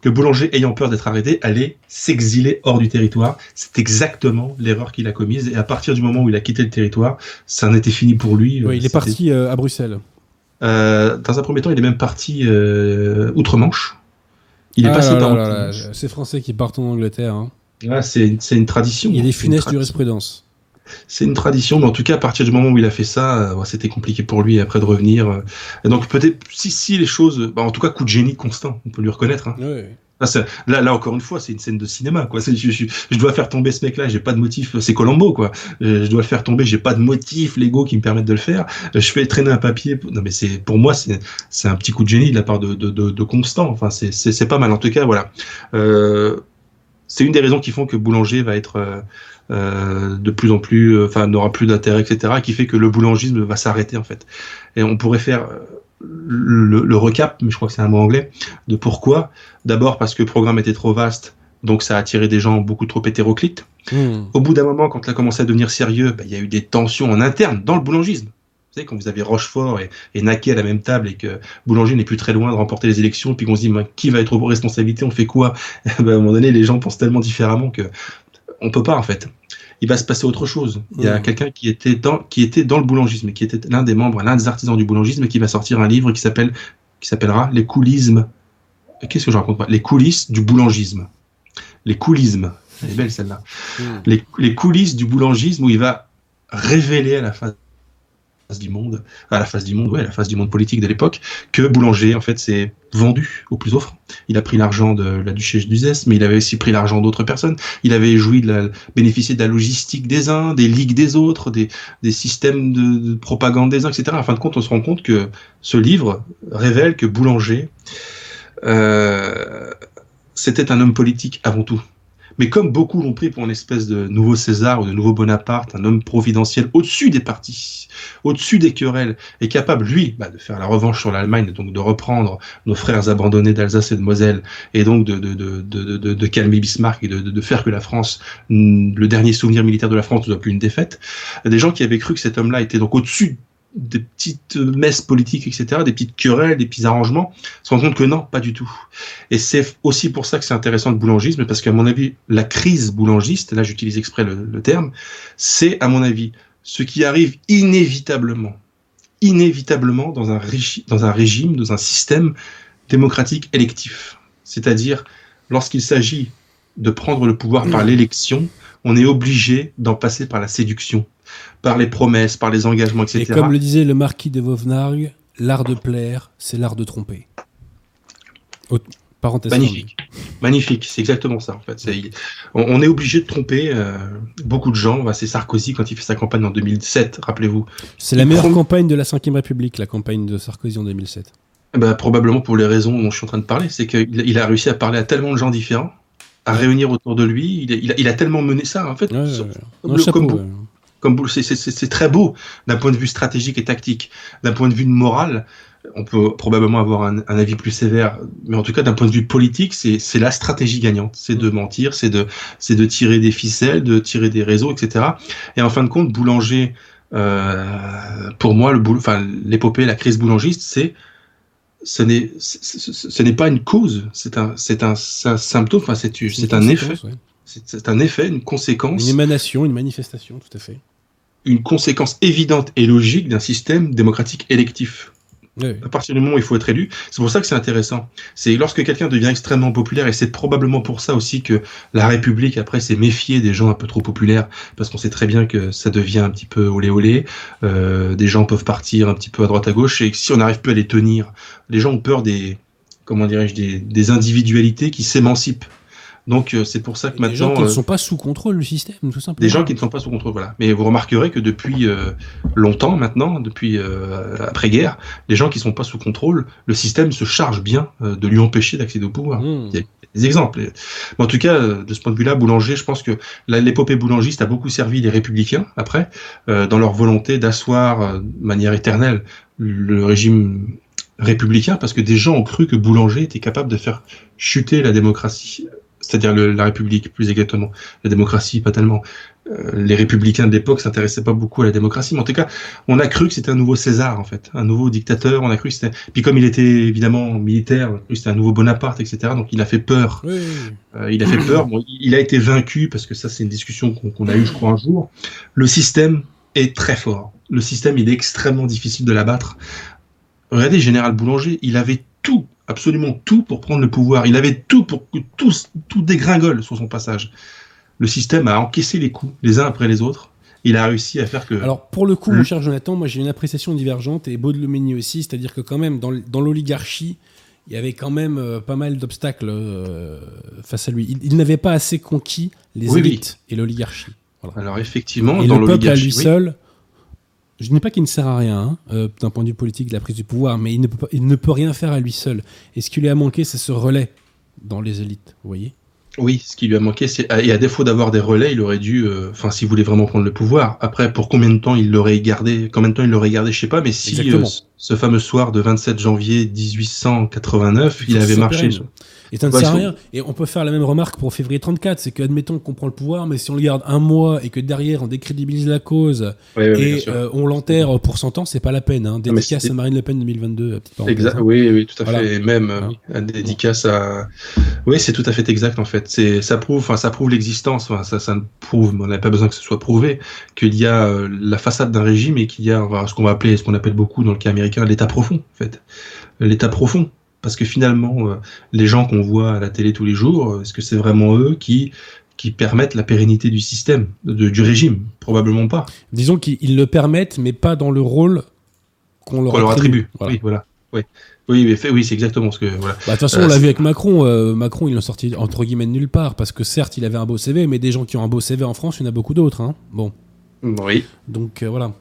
que Boulanger, ayant peur d'être arrêté, allait s'exiler hors du territoire. C'est exactement l'erreur qu'il a commise, et à partir du moment où il a quitté le territoire, ça en était fini pour lui. Il est parti euh, à Bruxelles. Euh, dans un premier temps, il est même parti euh, outre-Manche. Il est ah passé par. Ces Français qui partent en Angleterre. Hein c'est une tradition. Il y a des funestes jurisprudence. C'est une tradition, mais en tout cas, à partir du moment où il a fait ça, euh, c'était compliqué pour lui après de revenir. Euh. Et donc peut-être, si, si les choses, bah, en tout cas, coup de génie constant, on peut lui reconnaître. Hein. Là, là, encore une fois, c'est une scène de cinéma. Quoi. Je, je, dois faire tomber ce mec-là, j'ai pas de motif. C'est Colombo, quoi. Je, dois le faire tomber, j'ai pas de motif légaux qui me permettent de le faire. Je fais traîner un papier. Non, mais c'est pour moi, c'est un petit coup de génie de la part de, de, de, Constant. Enfin, c'est pas mal. En tout cas, voilà. Euh, c'est une des raisons qui font que Boulanger va être euh, euh, de plus en plus, euh, enfin, n'aura plus d'intérêt, etc., qui fait que le boulangisme va s'arrêter en fait. Et on pourrait faire le, recap, mais je crois que c'est un mot anglais, de pourquoi. D'abord parce que le programme était trop vaste, donc ça a attiré des gens beaucoup trop hétéroclites. Hmm. Au bout d'un moment, quand il a commencé à devenir sérieux, bah, il y a eu des tensions en interne dans le boulangisme savez, quand vous avez Rochefort et, et Naquet à la même table et que Boulanger n'est plus très loin de remporter les élections, puis qu'on se dit qui va être aux responsabilités, on fait quoi? Ben, À un moment donné, les gens pensent tellement différemment que on peut pas en fait. Il va se passer autre chose. Il y a mmh. quelqu'un qui était dans qui était dans le boulangisme, qui était l'un des membres, l'un des artisans du boulangisme, qui va sortir un livre qui s'appelle qui s'appellera Les coulismes. Qu'est-ce que je raconte pas Les coulisses du boulangisme. Les coulismes. Elle est belle celle-là. Mmh. Les, les coulisses du boulangisme où il va révéler à la fin à la face du monde, ouais, la face du monde politique de l'époque, que Boulanger, en fait, s'est vendu au plus offre. Il a pris l'argent de la duchesse d'Uzès, mais il avait aussi pris l'argent d'autres personnes. Il avait joui de la, bénéficié de la logistique des uns, des ligues des autres, des, des systèmes de, propagande des uns, etc. En fin de compte, on se rend compte que ce livre révèle que Boulanger, euh, c'était un homme politique avant tout. Mais comme beaucoup l'ont pris pour une espèce de nouveau César ou de nouveau Bonaparte, un homme providentiel au-dessus des partis, au-dessus des querelles, est capable, lui, bah, de faire la revanche sur l'Allemagne, donc de reprendre nos frères abandonnés d'Alsace et de Moselle, et donc de, de, de, de, de calmer Bismarck et de, de, faire que la France, le dernier souvenir militaire de la France ne soit plus une défaite. Des gens qui avaient cru que cet homme-là était donc au-dessus des petites messes politiques, etc., des petites querelles, des petits arrangements, se rend compte que non, pas du tout. Et c'est aussi pour ça que c'est intéressant le boulangisme, parce qu'à mon avis, la crise boulangiste, là j'utilise exprès le, terme, c'est à mon avis ce qui arrive inévitablement, inévitablement dans un, dans un régime, dans un système démocratique électif. C'est-à-dire, lorsqu'il s'agit de prendre le pouvoir par l'élection, on est obligé d'en passer par la séduction, par les promesses, par les engagements, etc. Et comme le disait le marquis de Vauvenargues, l'art de plaire, c'est l'art de tromper. Magnifique. Magnifique, c'est exactement ça en fait. on, est obligé de tromper euh, beaucoup de gens. C'est Sarkozy quand il fait sa campagne en 2007, rappelez-vous. C'est la meilleure campagne de la Ve République, la campagne de Sarkozy en 2007. Bah, probablement pour les raisons dont je suis en train de parler. C'est qu'il a réussi à parler à tellement de gens différents, à réunir autour de lui. Il a, tellement mené ça en fait. comme, c'est très beau d'un point de vue stratégique et tactique, d'un point de vue moral on peut probablement avoir un, avis plus sévère, mais en tout cas d'un point de vue politique, c'est la stratégie gagnante, c'est de mentir, c'est de de tirer des ficelles, de tirer des réseaux, etc. Et en fin de compte, Boulanger, euh, pour moi, le enfin l'épopée, la crise boulangiste, c'est ce n'est ce n'est pas une cause, c'est un c'est un, symptôme, enfin c'est c'est un effet, c'est un effet, une conséquence, une émanation, une manifestation, tout à fait, une conséquence évidente et logique d'un système démocratique électif. À partir du moment où il faut être élu, c'est pour ça que c'est intéressant. C'est lorsque quelqu'un devient extrêmement populaire, et c'est probablement pour ça aussi que la République après s'est méfiée des gens un peu trop populaires, parce qu'on sait très bien que ça devient un petit peu olé olé. Euh, des gens peuvent partir un petit peu à droite à gauche, et si on n'arrive plus à les tenir, les gens ont peur des comment dirais-je des, des individualités qui s'émancipent. Donc euh, c'est pour ça que maintenant. Des gens qui ne euh, sont pas sous contrôle du système, tout simplement. Des gens qui ne sont pas sous contrôle, voilà. Mais vous remarquerez que depuis euh, longtemps maintenant, depuis après-guerre, les gens qui ne sont pas sous contrôle, le système se charge bien de lui empêcher d'accéder au pouvoir. Hmm. Il y a des exemples. Mais en tout cas, de ce point de vue-là, Boulanger, je pense que l'épopée boulangiste a beaucoup servi les républicains après, dans leur volonté d'asseoir de manière éternelle le régime républicain, parce que des gens ont cru que Boulanger était capable de faire chuter la démocratie c'est-à-dire la République plus exactement. La démocratie, pas tellement. Euh, les républicains de l'époque s'intéressaient pas beaucoup à la démocratie, mais en tout cas, on a cru que c'était un nouveau César, en fait, un nouveau dictateur. On a cru que c'était. Puis comme il était évidemment militaire, c'était un nouveau Bonaparte, etc. Donc il a fait peur. Euh, il a fait peur. Bon, il a été vaincu parce que ça, c'est une discussion qu'on a eue, je crois, un jour. Le système est très fort. Le système, il est extrêmement difficile de l'abattre. Regardez, Général Boulanger, il avait tout absolument tout pour prendre le pouvoir. Il avait tout pour que tout, tout dégringole sur son passage. Le système a encaissé les coups les uns après les autres. Il a réussi à faire que. Alors, pour le coup, mon cher Jonathan, moi j'ai une appréciation divergente et Baudelomeni aussi, c'est-à-dire que quand même, dans, l'oligarchie, il y avait quand même euh, pas mal d'obstacles euh, face à lui. Il, n'avait pas assez conquis les élites et l'oligarchie. Alors, effectivement, et dans le peuple à lui seul je ne dis pas qu'il ne sert à rien hein, euh, d'un point de vue politique de la prise du pouvoir, mais il ne peut, il ne peut rien faire à lui seul. Et ce qui lui a manqué, c'est ce relais dans les élites, vous voyez oui, ce qui lui a manqué, c'est et à défaut d'avoir des relais, il aurait dû, euh, enfin, s'il voulait vraiment prendre le pouvoir. Après, pour combien de temps il l'aurait gardé, combien de temps il l'aurait gardé, je sais pas, mais si euh, ce fameux soir de 27 janvier 1889, il, avait marché. Et ça ne sert à rien. Et on peut faire la même remarque pour février 34, c'est que admettons qu'on prend le pouvoir, mais si on le garde un mois et que derrière on décrédibilise la cause et euh, on l'enterre pour 100 ans, c'est pas la peine. Hein. Dédicace à Marine Le Pen 2022. Exact. Oui, oui, tout à fait. même hein. dédicace à. Oui, c'est tout à fait exact en fait. C'est ça prouve, enfin ça prouve l'existence. Enfin, ça, ça prouve. On n'a pas besoin que ce soit prouvé qu'il y a euh, la façade d'un régime et qu'il y a ce qu'on va appeler, ce qu'on appelle beaucoup dans le cas américain, l'état profond en fait. L'état profond parce que finalement, euh, les gens qu'on voit à la télé tous les jours, euh, est-ce que c'est vraiment eux qui, qui permettent la pérennité du système, du régime? Probablement pas. Disons qu'ils le permettent, mais pas dans le rôle qu'on leur, attribue. Oui, voilà. Oui. Oui, oui c'est exactement ce que. Voilà. Bah, de toute façon, on l'a euh, vu avec Macron. Macron, il l'a sorti entre guillemets de nulle part, parce que certes, il avait un beau CV, mais des gens qui ont un beau CV en France, il y en a beaucoup d'autres. Hein. Bon. Oui. Donc voilà.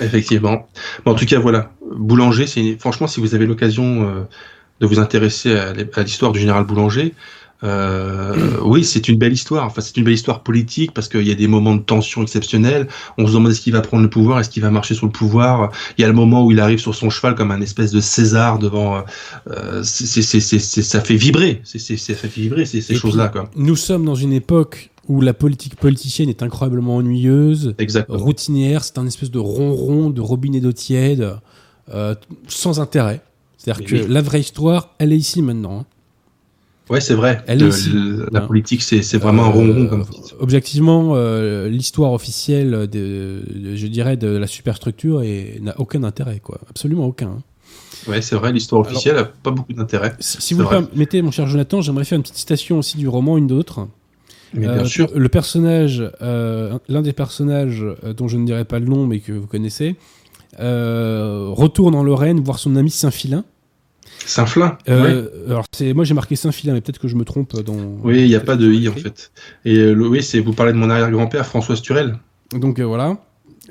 Effectivement. en tout cas, voilà. Boulanger, c'est franchement, si vous avez l'occasion euh, de vous intéresser à l'histoire du général Boulanger, euh, oui, c'est une belle histoire. Enfin, c'est une belle histoire politique parce qu'il y a des moments de tension exceptionnels. On se demande est-ce qu'il va prendre le pouvoir, est-ce qu'il va marcher sur le pouvoir. Il y a le moment où il arrive sur son cheval comme un espèce de César devant. Euh, ça fait vibrer. ça fait vibrer ces, ces choses-là. Nous sommes dans une époque où la politique politicienne est incroyablement ennuyeuse, routinière, c'est un espèce de ronron, de robinet d'eau tiède, euh, sans intérêt. C'est-à-dire que la vraie histoire, elle est ici maintenant. Hein. Ouais, c'est vrai. Elle est ici. la Hein. politique, c'est vraiment un ronron. Comme... Objectivement, euh, l'histoire officielle, de, de- je dirais, de la superstructure n'a aucun intérêt, quoi. Absolument aucun. hein. Ouais, c'est vrai, l'histoire officielle a pas beaucoup d'intérêt. Si si vous le vrai. permettez, mon cher Jonathan, j'aimerais faire une petite citation aussi du roman, une d'autre. Mais Euh, bien sûr. Le personnage, euh, l'un des personnages euh, dont je ne dirai pas le nom, mais que vous connaissez, euh, retourne en Lorraine voir son ami Saint-Filin. Saint-Flin. ouais. Alors, c'est, moi j'ai marqué Saint-Filin, mais peut-être que je me trompe dans. Oui, il n'y a pas de i en fait. Et euh, le- oui, c'est vous parlez de mon arrière-grand-père François Sturel. Donc euh, voilà,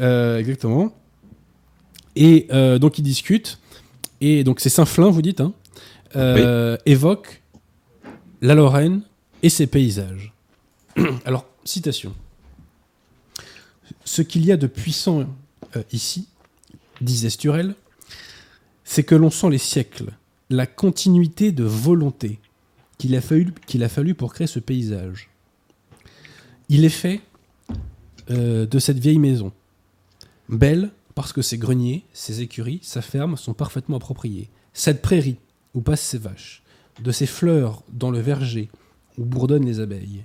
Euh, exactement. Et euh, donc ils discutent. Et donc c'est Saint-Flin, vous dites, hein, euh, évoque la Lorraine et ses paysages. Alors, citation. Ce qu'il y a de puissant euh, ici, disait Sturel, c'est que l'on sent les siècles, la continuité de volonté qu'il a, fallu, pour créer ce paysage. Il est fait euh, de cette vieille maison. Belle parce que ses greniers, ses écuries, sa ferme sont parfaitement appropriés. Cette prairie où passent ses vaches, de ses fleurs dans le verger où bourdonnent les abeilles,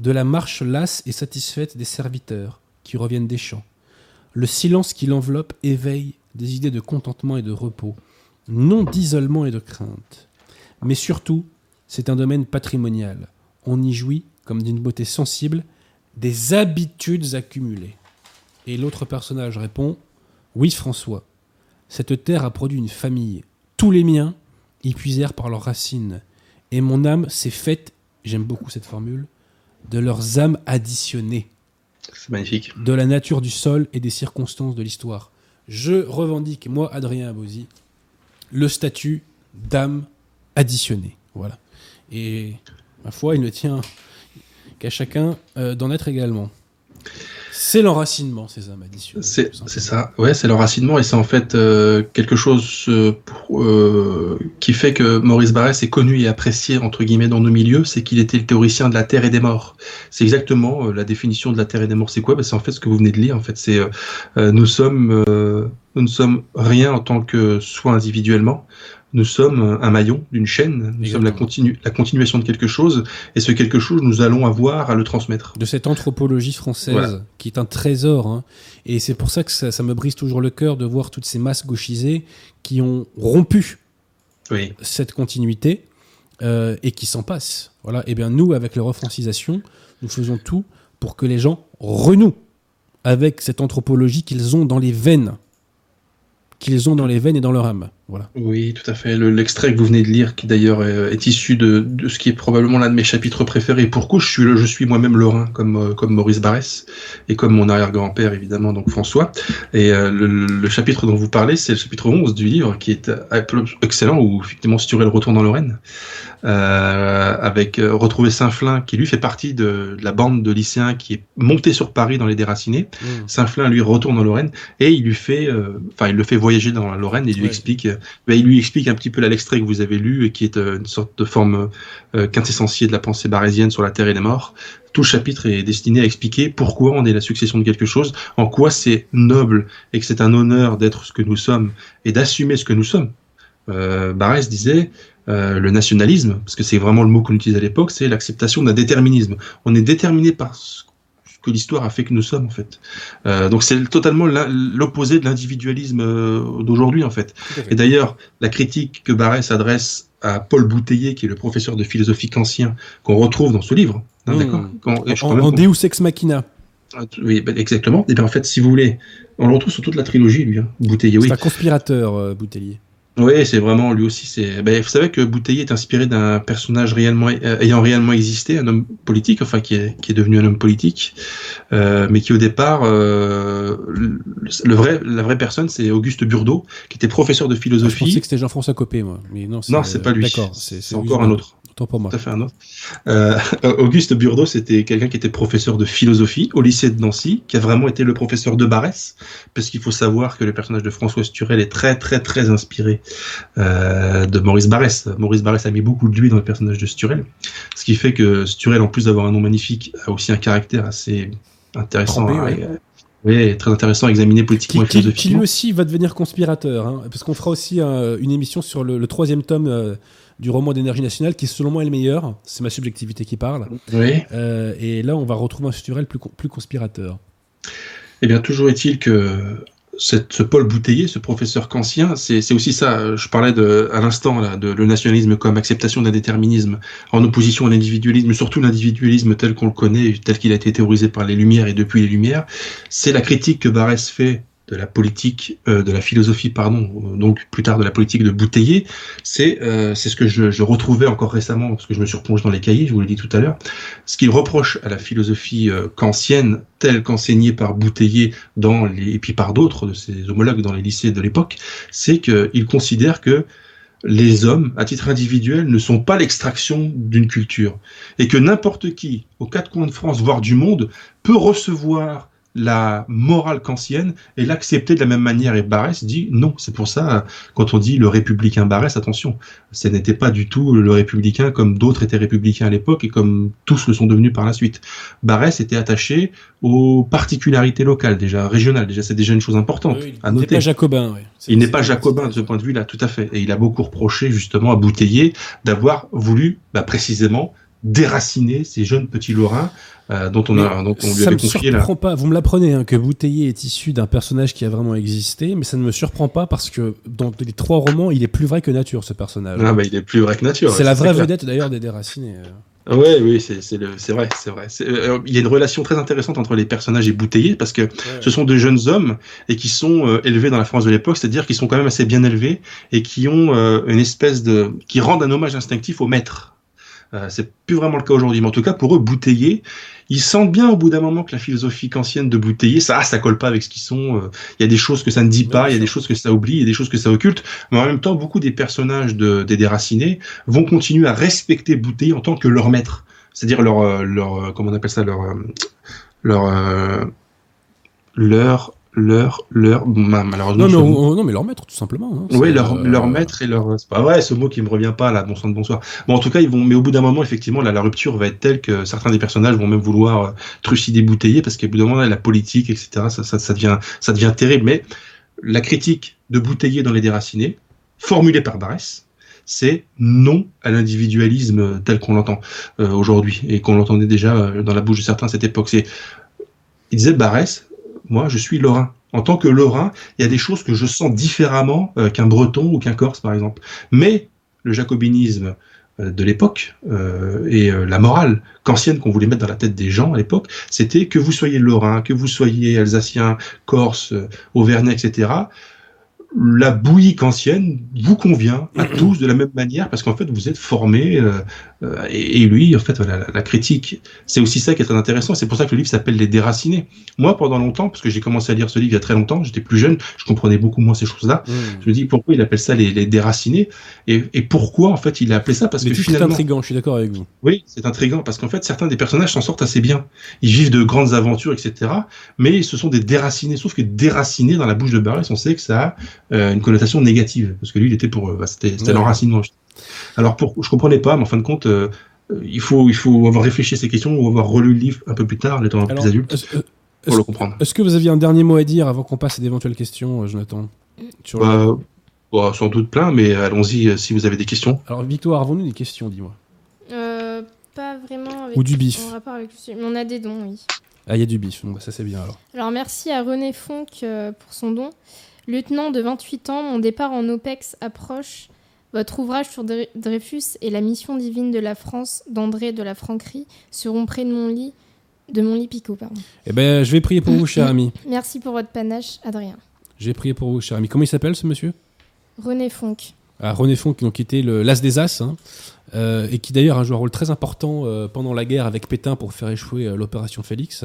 de la marche lasse et satisfaite des serviteurs qui reviennent des champs. Le silence qui l'enveloppe éveille des idées de contentement et de repos, non d'isolement et de crainte. Mais surtout, c'est un domaine patrimonial. On y jouit, comme d'une beauté sensible, des habitudes accumulées. Et l'autre personnage répond Oui, François, cette terre a produit une famille. Tous les miens y puisèrent par leurs racines. Et mon âme s'est faite, j'aime beaucoup cette formule, de leurs âmes additionnées, C'est magnifique. de la nature du sol et des circonstances de l'histoire. Je revendique, moi, Adrien Abosi, le statut d'âme additionnée. Voilà. Et ma foi, il ne tient qu'à chacun euh, d'en être également. C'est l'enracinement, ces âmes additionnées. C'est ça. Ouais, c'est l'enracinement et c'est en fait euh, quelque chose euh, pour, euh, qui fait que Maurice Barrès est connu et apprécié entre guillemets dans nos milieux, c'est qu'il était le théoricien de la terre et des morts. C'est exactement euh, la définition de la terre et des morts. C'est quoi? Ben, C'est en fait ce que vous venez de lire. En fait, c'est euh, euh, nous sommes euh, nous ne sommes rien en tant que soi individuellement. Nous sommes un maillon d'une chaîne. Nous sommes la, continu la continuation de quelque chose et ce quelque chose, nous allons avoir à le transmettre. de cette anthropologie française Voilà. qui est un trésor. hein. Et c'est pour ça que ça, ça me brise toujours le cœur de voir toutes ces masses gauchisées qui ont rompu Oui. cette continuité euh, et qui s'en passent. Voilà. Et bien nous, avec la refrancisation, nous faisons tout pour que les gens renouent avec cette anthropologie qu'ils ont dans les veines, qu'ils ont dans les veines et dans leur âme. Voilà. Oui, tout à fait. Le- L'extrait que vous venez de lire, qui d'ailleurs est, est issu de, de ce qui est probablement l'un de mes chapitres préférés. Pour coup, je suis, le- je suis moi-même lorrain, comme, euh, comme Maurice Barrès, et comme mon arrière-grand-père, évidemment, donc François. Et euh, le, le chapitre dont vous parlez, c'est le chapitre 11 du livre, qui est euh, excellent, où effectivement Sturel retourne en Lorraine, euh, avec euh, retrouver Saint-Flin, qui lui fait partie de, de la bande de lycéens qui est montée sur Paris dans les déracinés. Saint-Flin lui retourne en Lorraine et il lui fait, euh, enfin il le fait voyager dans la Lorraine et il lui Ouais. explique, euh, ben, il lui explique un petit peu l'extrait que vous avez lu et qui est euh, une sorte de forme euh, quintessentielle de la pensée barésienne sur la terre et les morts. Tout le chapitre est destiné à expliquer pourquoi on est la succession de quelque chose, en quoi c'est noble et que c'est un honneur d'être ce que nous sommes et d'assumer ce que nous sommes. Euh, Barès disait euh, le nationalisme, parce que c'est vraiment le mot qu'on utilise à l'époque, c'est l'acceptation d'un déterminisme. On est déterminé par ce que l'histoire a fait que nous sommes en fait. Euh, donc c'est totalement l'opposé de l'individualisme euh, d'aujourd'hui en fait. Et d'ailleurs, la critique que Barrès adresse à Paul Bouteiller, qui est le professeur de philosophie kantien, qu'on retrouve dans ce livre, hein, Mmh. d'accord En, en Deus Ex Machina. Ah, Oui, bah, exactement. Et bien en fait, si vous voulez, on le retrouve sur toute la trilogie, lui, hein, Bouteiller. Oui, C'est un conspirateur, euh, Boutellier. Oui, c'est vraiment lui aussi. C'est. Ben, vous savez que Bouteiller est inspiré d'un personnage réellement euh, ayant réellement existé, un homme politique, enfin qui est, qui est devenu un homme politique, euh, mais qui au départ, euh, le, le vrai, la vraie personne, c'est Auguste Burdeau, qui était professeur de Je philosophie. pensais que c'était Jean-François Copé, moi. Mais non, Non, c'est pas lui. D'accord, C'est c'est encore un autre. Pour moi. Tout à fait un autre. Euh, Auguste Burdeau, c'était quelqu'un qui était professeur de philosophie au lycée de Nancy, qui a vraiment été le professeur de Barès, parce qu'il faut savoir que le personnage de François Sturel est très très très inspiré euh, de Maurice Barrès. Maurice Barrès a mis beaucoup de lui dans le personnage de Sturel, ce qui fait que Sturel, en plus d'avoir un nom magnifique, a aussi un caractère assez intéressant. À-. Oui, très intéressant à examiner politiquement qui, et philosophiquement. Qui lui aussi va devenir conspirateur, hein, parce qu'on fera aussi une émission sur le, troisième tome du roman d'énergie nationale, qui selon moi est le meilleur. C'est ma subjectivité qui parle. Oui. et là, on va retrouver un structurel plus, plus conspirateur. Eh bien, toujours est-il que ce Paul Bouteiller, ce professeur kantien, c'est aussi ça. Je parlais de, à l'instant là, de le nationalisme comme acceptation d'un déterminisme en opposition à l'individualisme, surtout l'individualisme tel qu'on le connaît, tel qu'il a été théorisé par les Lumières et depuis les Lumières. C'est la critique que Barès fait de la politique, euh, de la philosophie, pardon, donc plus tard de la politique de Bouteiller, c'est euh, ce que je, je, retrouvais encore récemment, parce que je me surplonge dans les cahiers, je vous l'ai dit tout à l'heure, ce qu'il reproche à la philosophie euh, kantienne, telle qu'enseignée par Bouteiller dans les, et puis par d'autres de ses homologues dans les lycées de l'époque, c'est qu'il considère que les hommes, à titre individuel, ne sont pas l'extraction d'une culture, et que n'importe qui, aux quatre coins de France, voire du monde, peut recevoir la morale kantienne et l'accepter de la même manière. Et Barès dit non. C'est pour ça, quand on dit le républicain Barès, attention, ce n'était pas du tout le républicain comme d'autres étaient républicains à l'époque et comme tous le sont devenus par la suite. Barès était attaché aux particularités locales, déjà régionales. Déjà, c'est déjà une chose importante à noter. Il n'est pas jacobin. Il n'est pas jacobin de ce point de vue-là, tout à fait. Et il a beaucoup reproché justement à Bouteiller d'avoir voulu bah, précisément déraciner ces jeunes petits Lorrains dont on, a, dont on lui avait confié là. Pas, vous me l'apprenez hein, que Bouteiller est issu d'un personnage qui a vraiment existé, mais ça ne me surprend pas parce que dans les trois romans, il est plus vrai que nature ce personnage. Ah bah il est plus vrai que nature. C'est la vraie vedette d'ailleurs des déracinés. Euh. Oui, oui, c'est vrai, c'est vrai. Euh, il y a une relation très intéressante entre les personnages et Bouteiller parce que ce sont de jeunes hommes et qui sont élevés dans la France de l'époque, c'est-à-dire qu'ils sont quand même assez bien élevés et qui ont une espèce de, qui rendent un hommage instinctif au maître. c'est plus vraiment le cas aujourd'hui, mais en tout cas pour eux, Bouteiller, ils sentent bien au bout d'un moment que la philosophie kantienne de Bouteiller, ça, ah, ça colle pas avec ce qu'ils sont. Euh, il y a des choses que ça ne dit pas, il y a des choses que ça oublie, il y a des choses que ça occulte. Mais en même temps, beaucoup des personnages de, des déracinés vont continuer à respecter Bouteiller en tant que leur maître. C'est-à-dire leur, euh, leur, euh, comment on appelle ça, leur, leur, leur leur leur malheureusement non, mais leur maître tout simplement hein. oui leur, euh, leur maître et leur c'est pas vrai ce mot qui me revient pas là bon sang de bonsoir. Bon en tout cas ils vont mais au bout d'un moment effectivement là, la rupture va être telle que certains des personnages vont même vouloir euh, trucider bouteiller parce qu'au bout d'un moment la politique etc ça, ça, ça, devient ça devient terrible. Mais la critique de bouteiller dans les déracinés formulée par Barès c'est non à l'individualisme tel qu'on l'entend euh, aujourd'hui et qu'on l'entendait déjà dans la bouche de certains à cette époque. C'est il disait Barès moi, je suis lorrain. En tant que lorrain, il y a des choses que je sens différemment euh, qu'un breton ou qu'un corse, par exemple. Mais le jacobinisme euh, de l'époque euh, et la morale qu'ancienne qu'on voulait mettre dans la tête des gens à l'époque, c'était que vous soyez lorrain, que vous soyez alsacien, corse, auvergnat, etc la bouillie kantienne vous convient à tous de la même manière parce qu'en fait vous êtes formé euh, et, lui en fait voilà, la, critique c'est aussi ça qui est très intéressant. C'est pour ça que le livre s'appelle les déracinés. Moi pendant longtemps parce que j'ai commencé à lire ce livre il y a très longtemps j'étais plus jeune je comprenais beaucoup moins ces choses là mmh. je me dis pourquoi il appelle ça les, les déracinés? Et, et, pourquoi en fait il a appelé ça? Parce que finalement c'est intrigant je suis d'accord avec vous. Oui c'est intrigant parce qu'en fait certains des personnages s'en sortent assez bien. Ils vivent de grandes aventures etc mais ce sont des déracinés. Sauf que déracinés dans la bouche de Barès on sait que ça a euh, une connotation négative, parce que lui, il était pour, euh, bah, c'était l'enracinement. Alors, pour, je comprenais pas, mais en fin de compte, euh, il faut, il faut avoir réfléchi à ces questions ou avoir relu le livre un peu plus tard, étant un peu plus adulte, pour le comprendre. Est-ce que vous aviez un dernier mot à dire avant qu'on passe à d'éventuelles questions, Jonathan Sur bah, bah, sans doute plein, mais allons-y si vous avez des questions. Alors, Victoire, avons-nous des questions, dis-moi? Pas vraiment. Avec, Ou du bif. on a des dons, oui. Ah, il y a du bif, donc ça c'est bien alors. Alors, merci à René Fonck pour son don. Lieutenant de 28 ans, mon départ en OPEX approche. Votre ouvrage sur Dreyfus et la mission divine de la France d'André de la Franquerie seront près de mon lit, de mon lit Picot. Pardon. Eh ben, je vais prier pour vous, cher ami. Merci pour votre panache, Adrien. J'ai prié pour vous, cher ami. Comment il s'appelle, ce monsieur? René Fonck. Ah, René Fonck, qui ont quitté l'As des As, hein, euh, et qui d'ailleurs a joué un rôle très important euh, pendant la guerre avec Pétain pour faire échouer euh, l'opération Félix.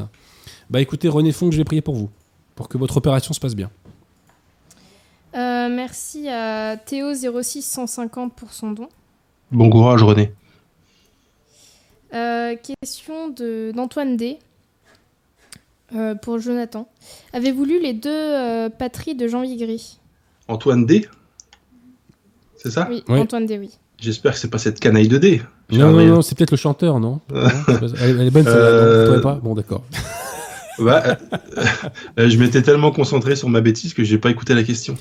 Bah écoutez, René Fonck, je vais prier pour vous, pour que votre opération se passe bien. Euh, merci à Théo06150 pour son don. Bon courage, René. Euh, question d'Antoine D. Euh, pour Jonathan. Avez-vous lu les deux patries de Jean Vigry Antoine D? C'est ça? Oui, Antoine D, oui. J'espère que c'est pas cette canaille de D. Non, non, non, c'est peut-être le chanteur, non, Elle est bonne, celle-là, pas? Bon, d'accord. Bah, je m'étais tellement concentré sur ma bêtise que j'ai pas écouté la question.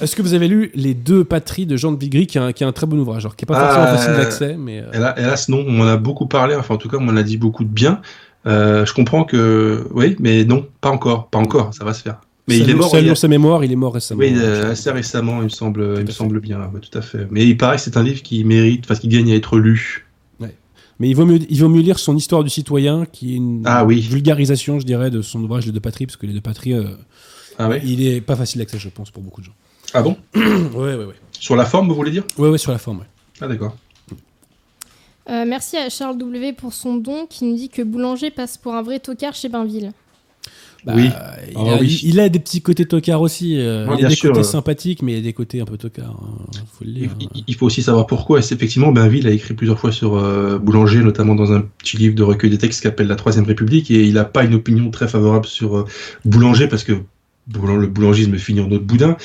Est-ce que vous avez lu Les deux patries de Jean de Vigry, qui est un, très bon ouvrage, alors, qui n'est pas forcément ah, facile d'accès mais Hélas, non, on en a beaucoup parlé, enfin en tout cas, on en a dit beaucoup de bien. je comprends que. Oui, mais non, pas encore, pas encore, ça va se faire. Mais il est mort. Selon sa mémoire, il est mort récemment. Oui, assez récemment, il me semble, il me semble bien, tout à fait. Mais il paraît que c'est un livre qui mérite, parce qu'il gagne à être lu. Mais il vaut, mieux, il vaut mieux lire son Histoire du citoyen, qui est une ah vulgarisation, je dirais, de son ouvrage Les deux patries, parce que Les deux patries, euh, ah il est pas facile d'accès, je pense, pour beaucoup de gens. Ah bon? Ouais, ouais, ouais. Sur la forme, vous voulez dire? Ouais, ouais, sur la forme, ouais. Ah d'accord. Euh, merci à Charles W pour son don qui nous dit que Boulanger passe pour un vrai tocard chez Bainville. Bah, oui. Il, ah a, il, a, des petits côtés tocards aussi. Euh, il y a des côtés sympathiques, mais il y a des côtés un peu tocards. Hein, faut le il, faut aussi savoir pourquoi. effectivement, Bainville a écrit plusieurs fois sur euh, Boulanger, notamment dans un petit livre de recueil des textes qui s'appelle La Troisième République, et il n'a pas une opinion très favorable sur euh, Boulanger parce que le boulangisme finit en autre boudin.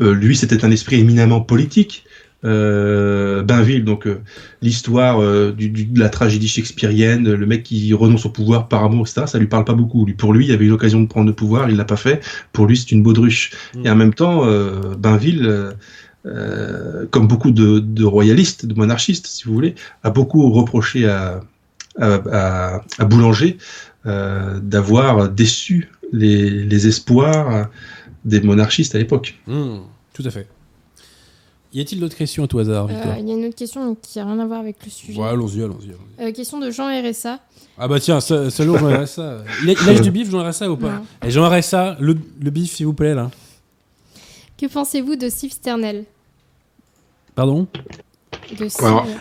lui, c'était un esprit éminemment politique. Euh, Bainville, donc euh, l'histoire euh, de la tragédie shakespearienne, le mec qui renonce au pouvoir par amour, etc. Ça lui parle pas beaucoup. Lui, pour lui, il y avait eu l'occasion de prendre le pouvoir, il l'a pas fait. Pour lui, c'est une baudruche. Mm. Et en même temps, Bainville, comme beaucoup de, royalistes, de monarchistes, si vous voulez, a beaucoup reproché à, à, Boulanger d'avoir déçu les, espoirs des monarchistes à l'époque. Mm. tout à fait. Y a-t-il d'autres questions à tout hasard, Victor Il y a une autre question qui n'a rien à voir avec le sujet. Ouais, allons-y, allons-y. Euh, question de Jean RSA. Ah bah tiens, salaud Jean RSA. Il lâche du bif, Jean RSA, ou pas Et Jean RSA, le, le bif, s'il vous plaît, là. Que pensez-vous de Steve Sternel? Pardon?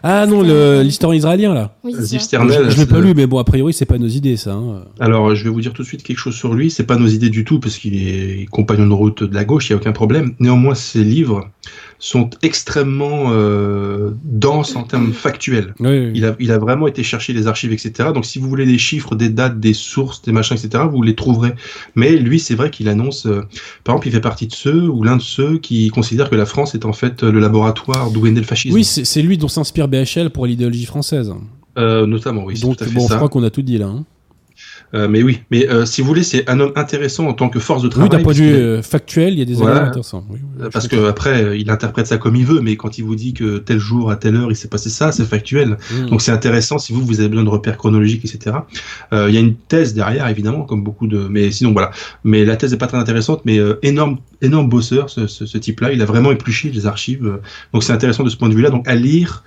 Ah non, l'historien israélien là. Oui, Sternel. Je, l'ai pas lu, mais bon, a priori, c'est pas nos idées ça. Hein. Alors, je vais vous dire tout de suite quelque chose sur lui. C'est pas nos idées du tout parce qu'il est compagnon de route de la gauche, il y a aucun problème. Néanmoins, ses livres sont extrêmement euh, denses en termes factuels. Il, a, il a vraiment été chercher les archives, etc. Donc, si vous voulez des chiffres, des dates, des sources, des machins, etc., vous les trouverez. Mais lui, c'est vrai qu'il annonce. Euh, par exemple, il fait partie de ceux ou l'un de ceux qui considèrent que la France est en fait le laboratoire d'où est né le fascisme. Oui, c'est lui dont s'inspire BHL pour l'idéologie française. Euh, notamment, oui. Donc, bon, je crois qu'on a tout dit là. Hein. Euh, mais oui, mais euh, si vous voulez, c'est un homme intéressant en tant que force de travail. Oui, d'un point de vue euh, factuel, il y a des éléments intéressants. parce que après, il interprète ça comme il veut, mais quand il vous dit que tel jour, à telle heure, il s'est passé ça, c'est factuel. Mm. Donc c'est intéressant si vous, vous avez besoin de repères chronologiques, etc. Il y a une thèse derrière, évidemment, comme beaucoup de. Mais sinon, voilà. Mais la thèse n'est pas très intéressante, mais énorme, énorme bosseur, ce, ce, type-là. Il a vraiment épluché les archives. donc c'est intéressant de ce point de vue-là. Donc à lire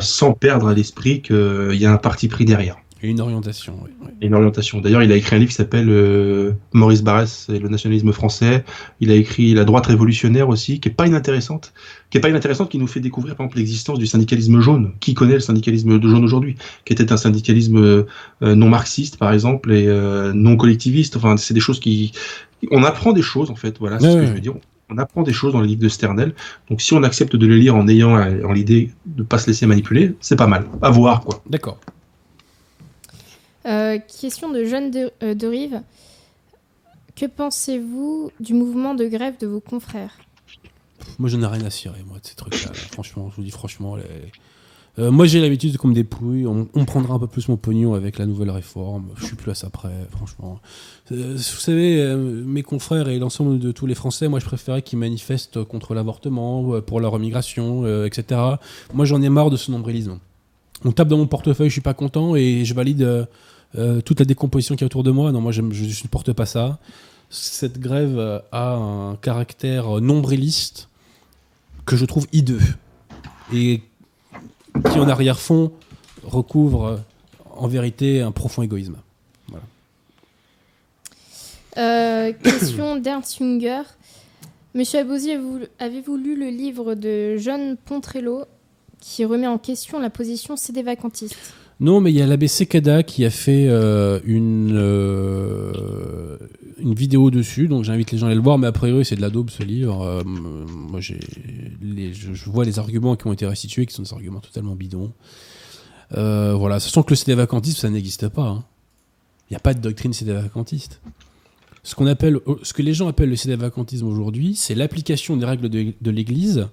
sans perdre à l'esprit qu'il y a un parti pris derrière. Et une orientation, oui. Une orientation. D'ailleurs, il a écrit un livre qui s'appelle euh, Maurice Barrès et le nationalisme français. Il a écrit La droite révolutionnaire aussi, qui est pas inintéressante, qui est pas inintéressante, qui nous fait découvrir par exemple l'existence du syndicalisme jaune. Qui connaît le syndicalisme de jaune aujourd'hui? Qui était un syndicalisme euh, non marxiste, par exemple, et euh, non collectiviste. Enfin, c'est des choses qui, on apprend des choses en fait. Voilà, c'est ce que je veux dire on apprend des choses dans les livres de Sternel. Donc si on accepte de les lire en ayant en l'idée de ne pas se laisser manipuler, c'est pas mal. À voir quoi. D'accord. Euh, question de Jeanne de, euh. Que pensez-vous du mouvement de grève de vos confrères Moi, je n'ai rien à cirer, moi, de ces trucs-là. franchement, je vous dis franchement. Euh, moi, j'ai l'habitude qu'on me dépouille. On, on, prendra un peu plus mon pognon avec la nouvelle réforme. Je suis plus à ça près, franchement. vous savez, mes confrères et l'ensemble de tous les Français, moi, je préférais qu'ils manifestent contre l'avortement, pour leur immigration, etc. Moi, j'en ai marre de ce nombrilisme. On tape dans mon portefeuille, je suis pas content et je valide euh, toute la décomposition qui est autour de moi. Non, moi je ne supporte pas ça. Cette grève euh, a un caractère nombriliste que je trouve hideux et qui en arrière-fond recouvre euh, en vérité un profond égoïsme. question d'Ernst Junger. Monsieur Abouzi, avez-vous lu le livre de John Pontrello qui remet en question la position CD-vacantiste non, mais il y a l'abbé Sekada qui a fait euh, une, euh, une vidéo dessus, donc j'invite les gens à aller le voir, mais a priori c'est de la daube ce livre. Euh, moi j'ai je, vois les arguments qui ont été restitués, qui sont des arguments totalement bidons. voilà, sachant que le CD vacantisme ça n'existe pas. Hein. Il n'y a pas de doctrine CD vacantiste. Ce, appelle, ce que les gens appellent le CD vacantisme aujourd'hui, c'est l'application des règles de, de l'Église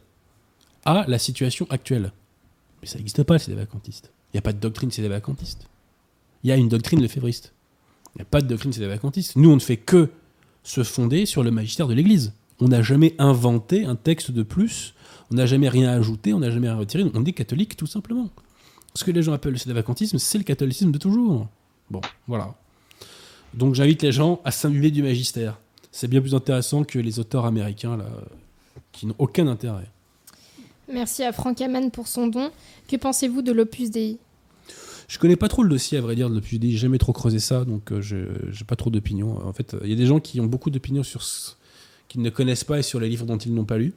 à la situation actuelle. Mais ça n'existe pas le. Il n'y a pas de doctrine c'est des vacantistes. Il y a une doctrine lefévriste. Il n'y a pas de doctrine sédévacantiste. Nous, on ne fait que se fonder sur le magistère de l'Église. On n'a jamais inventé un texte de plus, on n'a jamais rien ajouté, on n'a jamais rien retiré. On est catholique, tout simplement. Ce que les gens appellent le sédévacantisme, c'est le catholicisme de toujours. Bon, voilà. Donc j'invite les gens à s'imbuber du magistère. C'est bien plus intéressant que les auteurs américains, là, qui n'ont aucun intérêt. Merci à Franck Aman pour son don. Que pensez-vous de l'Opus Dei? Je connais pas trop le dossier, à vrai dire, depuis Dei. J'ai jamais trop creusé ça, donc euh, j'ai pas trop d'opinion. En fait, il y a des gens qui ont beaucoup d'opinions sur ce qu'ils ne connaissent pas et sur les livres dont ils n'ont pas lu.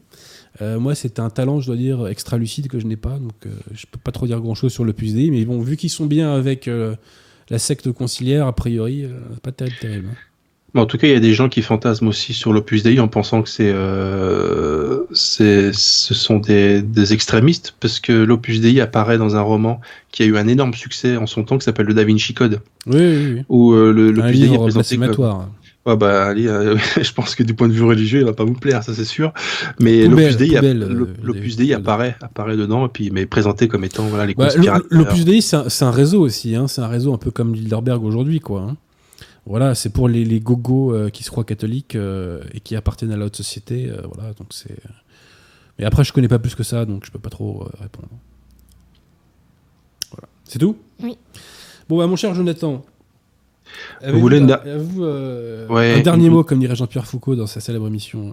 Euh, moi, c'est un talent, je dois dire, extra lucide que je n'ai pas, donc euh, je peux pas trop dire grand chose sur l'Opus Dei. Mais bon, vu qu'ils sont bien avec la secte conciliaire, a priori, pas terrible, terrible. Hein en tout cas, il y a des gens qui fantasment aussi sur l'Opus Dei en pensant que c'est, euh, c'est, ce sont des, des, extrémistes, parce que l'Opus Dei apparaît dans un roman qui a eu un énorme succès en son temps, qui s'appelle le Da Vinci Code. Oui, oui, oui. Où euh, le, l'Opus Dei est présenté comme... Ouais, bah, allez, euh, je pense que du point de vue religieux, il va pas vous plaire, ça c'est sûr. Mais l'Opus Dei, l'Opus Dei apparaît, apparaît dedans, et puis mais présenté comme étant voilà les bah, L'Opus Dei, c'est un, c'est un, réseau aussi, hein, c'est un réseau un peu comme Bilderberg aujourd'hui, quoi. Hein. Voilà, c'est pour les, les gogos euh, qui se croient catholiques euh, et qui appartiennent à la haute société. Euh, voilà, donc c'est. Mais après, je connais pas plus que ça, donc je peux pas trop répondre. Voilà. C'est tout? Oui. Bon, bah, mon cher Jonathan. Vous voulez une un dernier mot, comme dirait Jean-Pierre Foucault dans sa célèbre émission?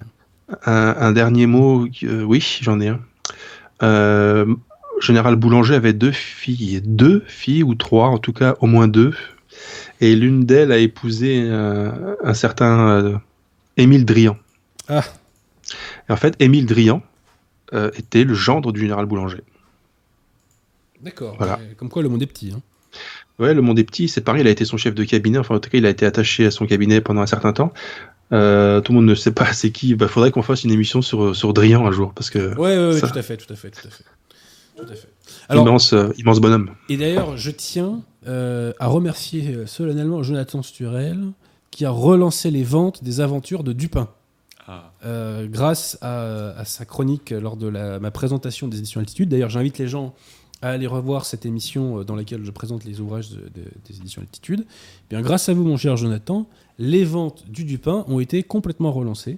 Un, dernier mot, oui, j'en ai un. Général Boulanger avait deux filles, deux filles ou trois, en tout cas au moins deux, et l'une d'elles a épousé euh, un certain euh, Émile Drian. Ah. Et en fait, Émile Drian euh, était le gendre du général Boulanger. D'accord. Voilà. Comme quoi, le monde est petit. Hein. Ouais, le monde est petit. C'est pareil, il a été son chef de cabinet. Enfin, en tout cas, il a été attaché à son cabinet pendant un certain temps. tout le monde ne sait pas c'est qui. Il bah, faudrait qu'on fasse une émission sur, sur Drian un jour. Parce que ouais, ouais, tout à fait, tout à fait, tout à fait. Tout à fait. Alors, immense, immense bonhomme. Et d'ailleurs, je tiens euh, à remercier euh, solennellement Jonathan Sturel qui a relancé les ventes des aventures de Dupin. Ah. Euh, grâce à, sa chronique lors de ma présentation des éditions Altitude. D'ailleurs, j'invite les gens à aller revoir cette émission dans laquelle je présente les ouvrages des éditions Altitude. Eh bien, grâce à vous, mon cher Jonathan, les ventes du Dupin ont été complètement relancées.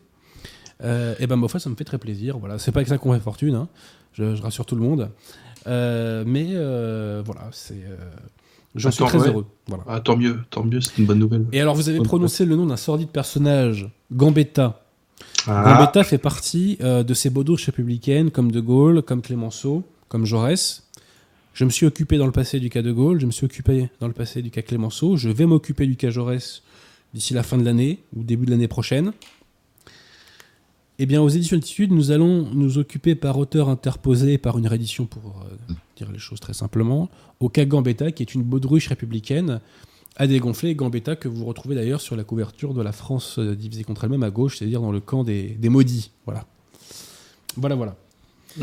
et ben, ma foi, ça me fait très plaisir. Voilà, c'est pas avec ça qu'on fait fortune, hein. je, je, rassure tout le monde. Mais voilà, c'est J'en suis très heureux. Voilà. Ah, tant mieux, tant mieux, c'est une bonne nouvelle. Et alors, vous avez prononcé le nom d'un sordide personnage, Gambetta. Ah. Gambetta fait partie euh, de ces baudouches républicaines comme De Gaulle, comme Clémenceau, comme Jaurès. Je me suis occupé dans le passé du cas De Gaulle, je me suis occupé dans le passé du cas Clémenceau, je vais m'occuper du cas Jaurès d'ici la fin de l'année ou début de l'année prochaine. Eh bien, aux éditions Altitude, nous allons nous occuper par auteur interposé par une réédition, pour euh, dire les choses très simplement, au cas Gambetta, qui est une baudruche républicaine à dégonfler. Gambetta que vous retrouvez d'ailleurs sur la couverture de la France euh, divisée contre elle-même à gauche, c'est-à-dire dans le camp des, maudits. Voilà. Voilà, voilà.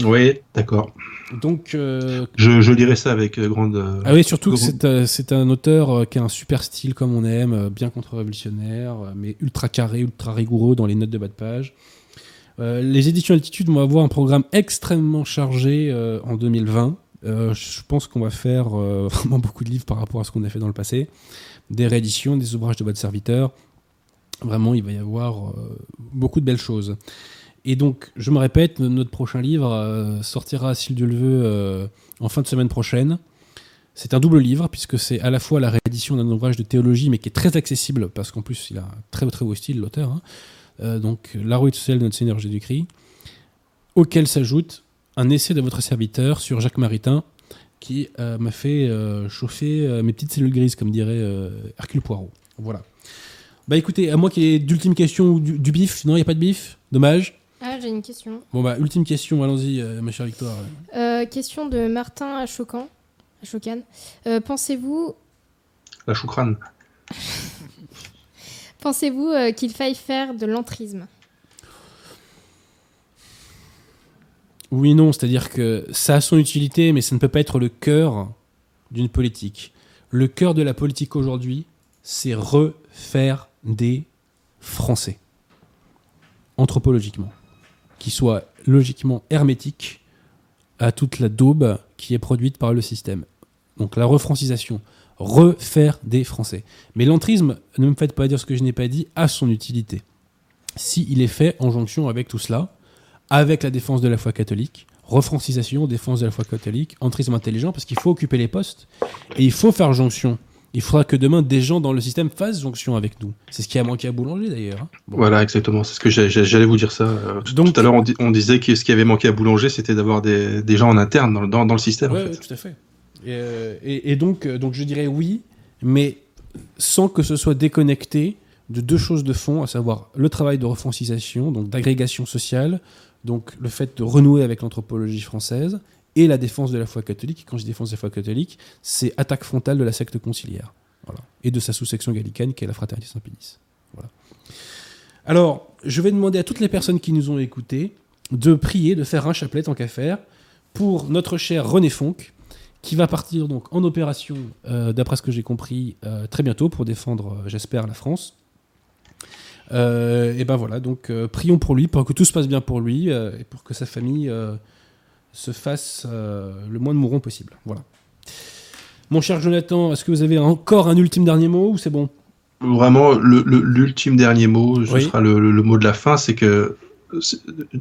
Oui, d'accord. Donc, euh, je, je, lirai ça avec grande. ah oui, surtout que c'est un auteur qui a un super style comme on aime, bien contre-révolutionnaire, mais ultra carré, ultra rigoureux dans les notes de bas de page. Euh, les éditions Altitude vont avoir un programme extrêmement chargé euh, en 2020. Euh, je pense qu'on va faire vraiment beaucoup de livres par rapport à ce qu'on a fait dans le passé. Des rééditions, des ouvrages de votre serviteur. Vraiment, il va y avoir beaucoup de belles choses. Et donc, je me répète, notre prochain livre sortira, s'il Dieu le veut, en fin de semaine prochaine. C'est un double livre, puisque c'est à la fois la réédition d'un ouvrage de théologie, mais qui est très accessible, parce qu'en plus, il a un très très beau style, l'auteur. Hein. Euh, donc La rue sociale de notre Seigneur Jésus-Christ, auquel s'ajoute un essai de votre serviteur sur Jacques Maritain, qui euh, m'a fait euh, chauffer mes petites cellules grises, comme dirait Hercule Poirot. Voilà. Bah écoutez, à moi qui ai d'ultime question ou du, bif, non, il n'y a pas de bif? Dommage. Ah, j'ai une question. Bon bah, ultime question, allons-y, ma chère Victoire. question de Martin à Chocan. Pensez-vous... La choucrane. Pensez-vous euh, qu'il faille faire de l'entrisme? Oui, non, c'est-à-dire que ça a son utilité, mais ça ne peut pas être le cœur d'une politique. Le cœur de la politique aujourd'hui, c'est refaire des Français, anthropologiquement, qui soient logiquement hermétiques à toute la daube qui est produite par le système. Donc la refrancisation, refaire des Français. Mais l'entrisme, ne me faites pas dire ce que je n'ai pas dit, a son utilité. S'il est fait en jonction avec tout cela, avec la défense de la foi catholique, refrancisation, défense de la foi catholique, entrisme intelligent, parce qu'il faut occuper les postes et il faut faire jonction. Il faudra que demain des gens dans le système fassent jonction avec nous. C'est ce qui a manqué à Boulanger d'ailleurs. Hein. Voilà, exactement. C'est ce que j'allais vous dire ça. Euh, Donc, tout à l'heure, on, disait que ce qui avait manqué à Boulanger, c'était d'avoir des, gens en interne dans, le système. Oui, tout à fait. Euh, et, donc, euh, donc, je dirais oui, mais sans que ce soit déconnecté de deux choses de fond, à savoir le travail de refrancisation, donc d'agrégation sociale, donc le fait de renouer avec l'anthropologie française et la défense de la foi catholique. quand je défense la foi catholique, c'est attaque frontale de la secte conciliaire et de sa sous-section gallicane qui est la Fraternité Saint-Pédis. Alors, je vais demander à toutes les personnes qui nous ont écoutés de prier, de faire un chapelet en qu'à faire pour notre cher René Fonck, qui va partir donc en opération, euh, d'après ce que j'ai compris, euh, très bientôt pour défendre, euh, j'espère, la France. et ben voilà, donc prions pour lui, pour que tout se passe bien pour lui et pour que sa famille se fasse le moins de mourons possible. Voilà. Mon cher Jonathan, est-ce que vous avez encore un ultime dernier mot ou c'est bon? Vraiment, l'ultime dernier mot, ce sera le, mot de la fin, c'est que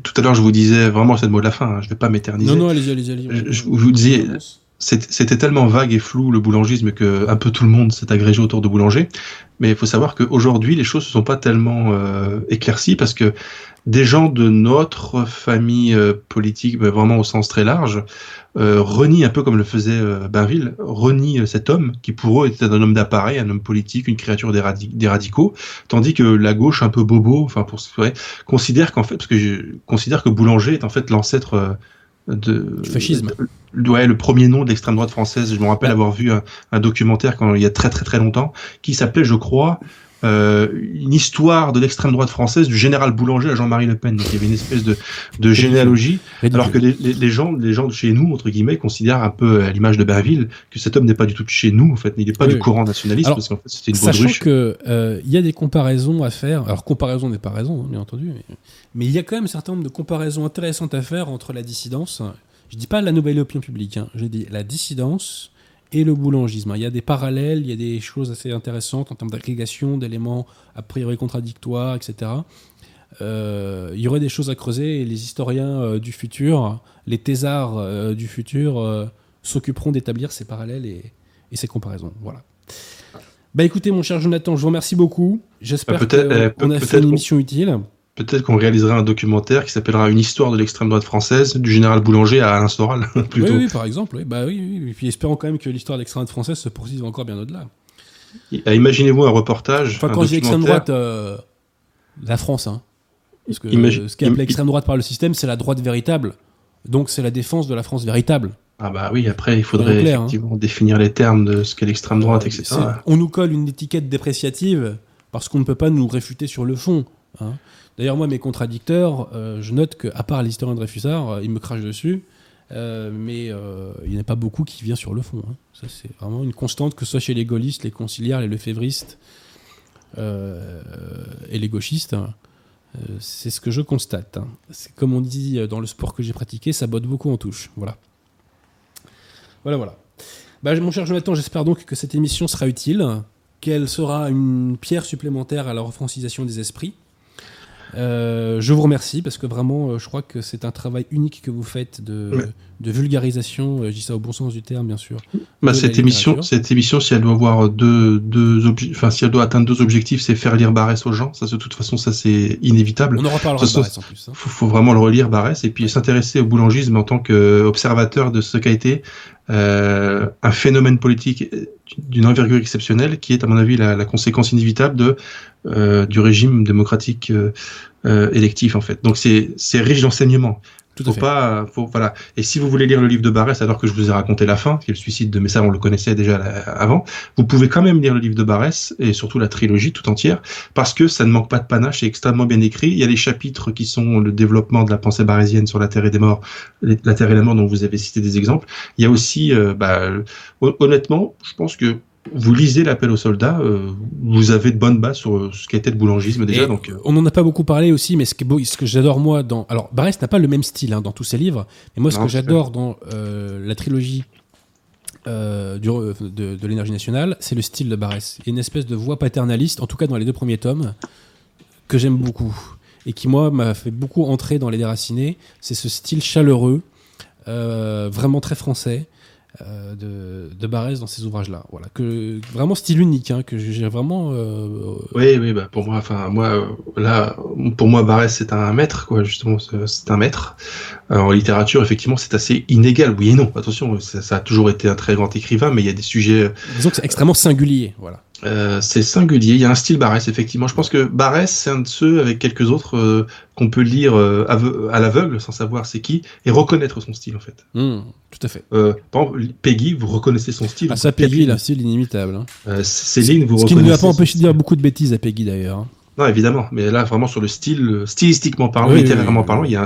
tout à l'heure je vous disais vraiment c'est le mot de la fin, hein, je ne vais pas m'éterniser. Non, non, allez-y, allez-y. Allez je, vous disais, c'était tellement vague et flou le boulangisme que un peu tout le monde s'est agrégé autour de boulanger. Mais il faut savoir qu'aujourd'hui, les choses ne sont pas tellement euh, éclaircies parce que des gens de notre famille euh, politique, vraiment au sens très large, euh, renient un peu comme le faisait euh, Bainville, renient cet homme qui pour eux était un homme d'appareil, un homme politique, une créature des, radicaux, tandis que la gauche un peu bobo, enfin pour vrai, considère qu'en fait, parce que je considère que Boulanger est en fait l'ancêtre de fascisme. ouais, le premier nom de l'extrême droite française. Je me rappelle avoir vu un, documentaire quand il y a très très très longtemps qui s'appelait, je crois, euh, une histoire de l'extrême droite française du général Boulanger à Jean-Marie Le Pen. Donc il y avait une espèce de, de généalogie, alors que les, les, gens, les gens de chez nous entre guillemets considèrent un peu à l'image de Bainville que cet homme n'est pas du tout de chez nous en fait, il n'est pas du courant nationaliste parce qu'en fait c'était une Sachant que euh, il y a des comparaisons à faire. Alors comparaison n'est pas raison, hein, bien entendu, mais, mais, il y a quand même un certain nombre de comparaisons intéressantes à faire entre la dissidence. Je dis pas la nouvelle opinion publique, hein, je dis la dissidence et le boulangisme. Il y a des parallèles, il y a des choses assez intéressantes en termes d'agrégation, d'éléments a priori contradictoires, etc. Euh, il y aurait des choses à creuser et les historiens euh, du futur, les thésards euh, du futur s'occuperont d'établir ces parallèles et, ces comparaisons. Voilà. Bah écoutez mon cher Jonathan, je vous remercie beaucoup. J'espère qu'on a fait une émission utile. Peut-être qu'on réalisera un documentaire qui s'appellera Une histoire de l'extrême droite française, du général Boulanger à Alain Soral, plutôt. Oui, oui, par exemple. Oui. Bah, oui, oui. Et puis espérons quand même que l'histoire de l'extrême droite française se poursuive encore bien au-delà. Imaginez-vous un reportage. Enfin, quand je dis extrême droite, euh, la France, hein. Parce que ce qui est appelé extrême droite par le système, c'est la droite véritable. Donc c'est la défense de la France véritable. Ah bah oui, après il faudrait hein. effectivement définir les termes de ce qu'est l'extrême droite, euh, etc. On nous colle une étiquette dépréciative parce qu'on ne peut pas nous réfuter sur le fond. Hein. D'ailleurs, moi, mes contradicteurs, euh, je note qu'à part l'historien de Réfusard, euh, ils me crachent dessus. Euh, mais il n'y en a pas beaucoup qui vient sur le fond. Hein. Ça, c'est vraiment une constante, que ce soit chez les gaullistes, les conciliaires, les lefévristes et les gauchistes. c'est ce que je constate. Hein. Comme on dit dans le sport que j'ai pratiqué, ça botte beaucoup en touche. Voilà. Voilà, voilà. Bah, mon cher Jonathan, j'espère donc que cette émission sera utile, qu'elle sera une pierre supplémentaire à la refrancisation des esprits? Euh, je vous remercie parce que vraiment, euh, je crois que c'est un travail unique que vous faites de, de vulgarisation. Euh, je dis ça au bon sens du terme, bien sûr. Bah, cette émission, cette émission, si elle doit avoir deux, deux enfin, si elle doit atteindre deux objectifs, c'est faire lire Barès aux gens. Ça, de toute façon, ça c'est inévitable. On pas de Barès en plus. Il hein. faut, vraiment le relire Barès et puis s'intéresser au boulangisme en tant qu'observateur de ce qu'a été euh, un phénomène politique d'une envergure exceptionnelle qui est à mon avis la, la conséquence inévitable de euh, du régime démocratique euh, électif en fait. Donc c'est c'est riche d'enseignements. Tout faut pas, faut, voilà. Et si vous voulez lire le livre de Barès, alors que je vous ai raconté la fin, qui est le suicide de Messard, on le connaissait déjà avant, vous pouvez quand même lire le livre de Barès et surtout la trilogie tout entière, parce que ça ne manque pas de panache, c'est extrêmement bien écrit. Il y a des chapitres qui sont le développement de la pensée barésienne sur la Terre et des morts, la Terre et la mort dont vous avez cité des exemples. Il y a aussi, euh, bah, honnêtement, je pense que vous lisez l'appel aux soldats, euh, vous avez de bonnes bases sur euh, ce qui était le boulangisme déjà. donc, euh. On n'en a pas beaucoup parlé aussi, mais ce que, ce que j'adore moi dans... Alors Barès n'a pas le même style hein, dans tous ses livres, mais moi ce que j'adore dans la trilogie euh, du, de, de l'énergie nationale, c'est le style de Barès. Il y a une espèce de voix paternaliste, en tout cas dans les deux premiers tomes, que j'aime beaucoup. Et qui, moi, m'a fait beaucoup entrer dans les déracinés. C'est ce style chaleureux, euh, vraiment très français, euh, de, de Barès dans ces ouvrages-là. Voilà, que vraiment style unique, hein, que j'ai vraiment. euh, Oui, oui, bah pour moi, enfin moi, euh, là, pour moi, Barès c'est un maître, quoi. Justement, c'est c'est un maître. Euh, en littérature, effectivement, c'est assez inégal. Oui et non. Attention, ça, ça a toujours été un très grand écrivain, mais il y a des sujets. disons que c'est extrêmement singulier. Voilà. Euh, c'est singulier. Il y a un style Barès, effectivement. Je pense que Barès, c'est un de ceux avec quelques autres euh, qu'on peut lire euh, à l'aveugle, sans savoir c'est qui, et reconnaître son style, en fait. Hmm, tout à fait. Par exemple, Peggy, vous reconnaissez son style. Ah, ça, Peggy, il a un style inimitable. hein. Céline, vous Ce qui ne reconnaissez. lui a pas empêché de dire beaucoup de bêtises à Peggy, d'ailleurs. hein. Non, évidemment, mais là, vraiment sur le style, stylistiquement parlant, Oui, littérairement oui, oui. parlant, il y a un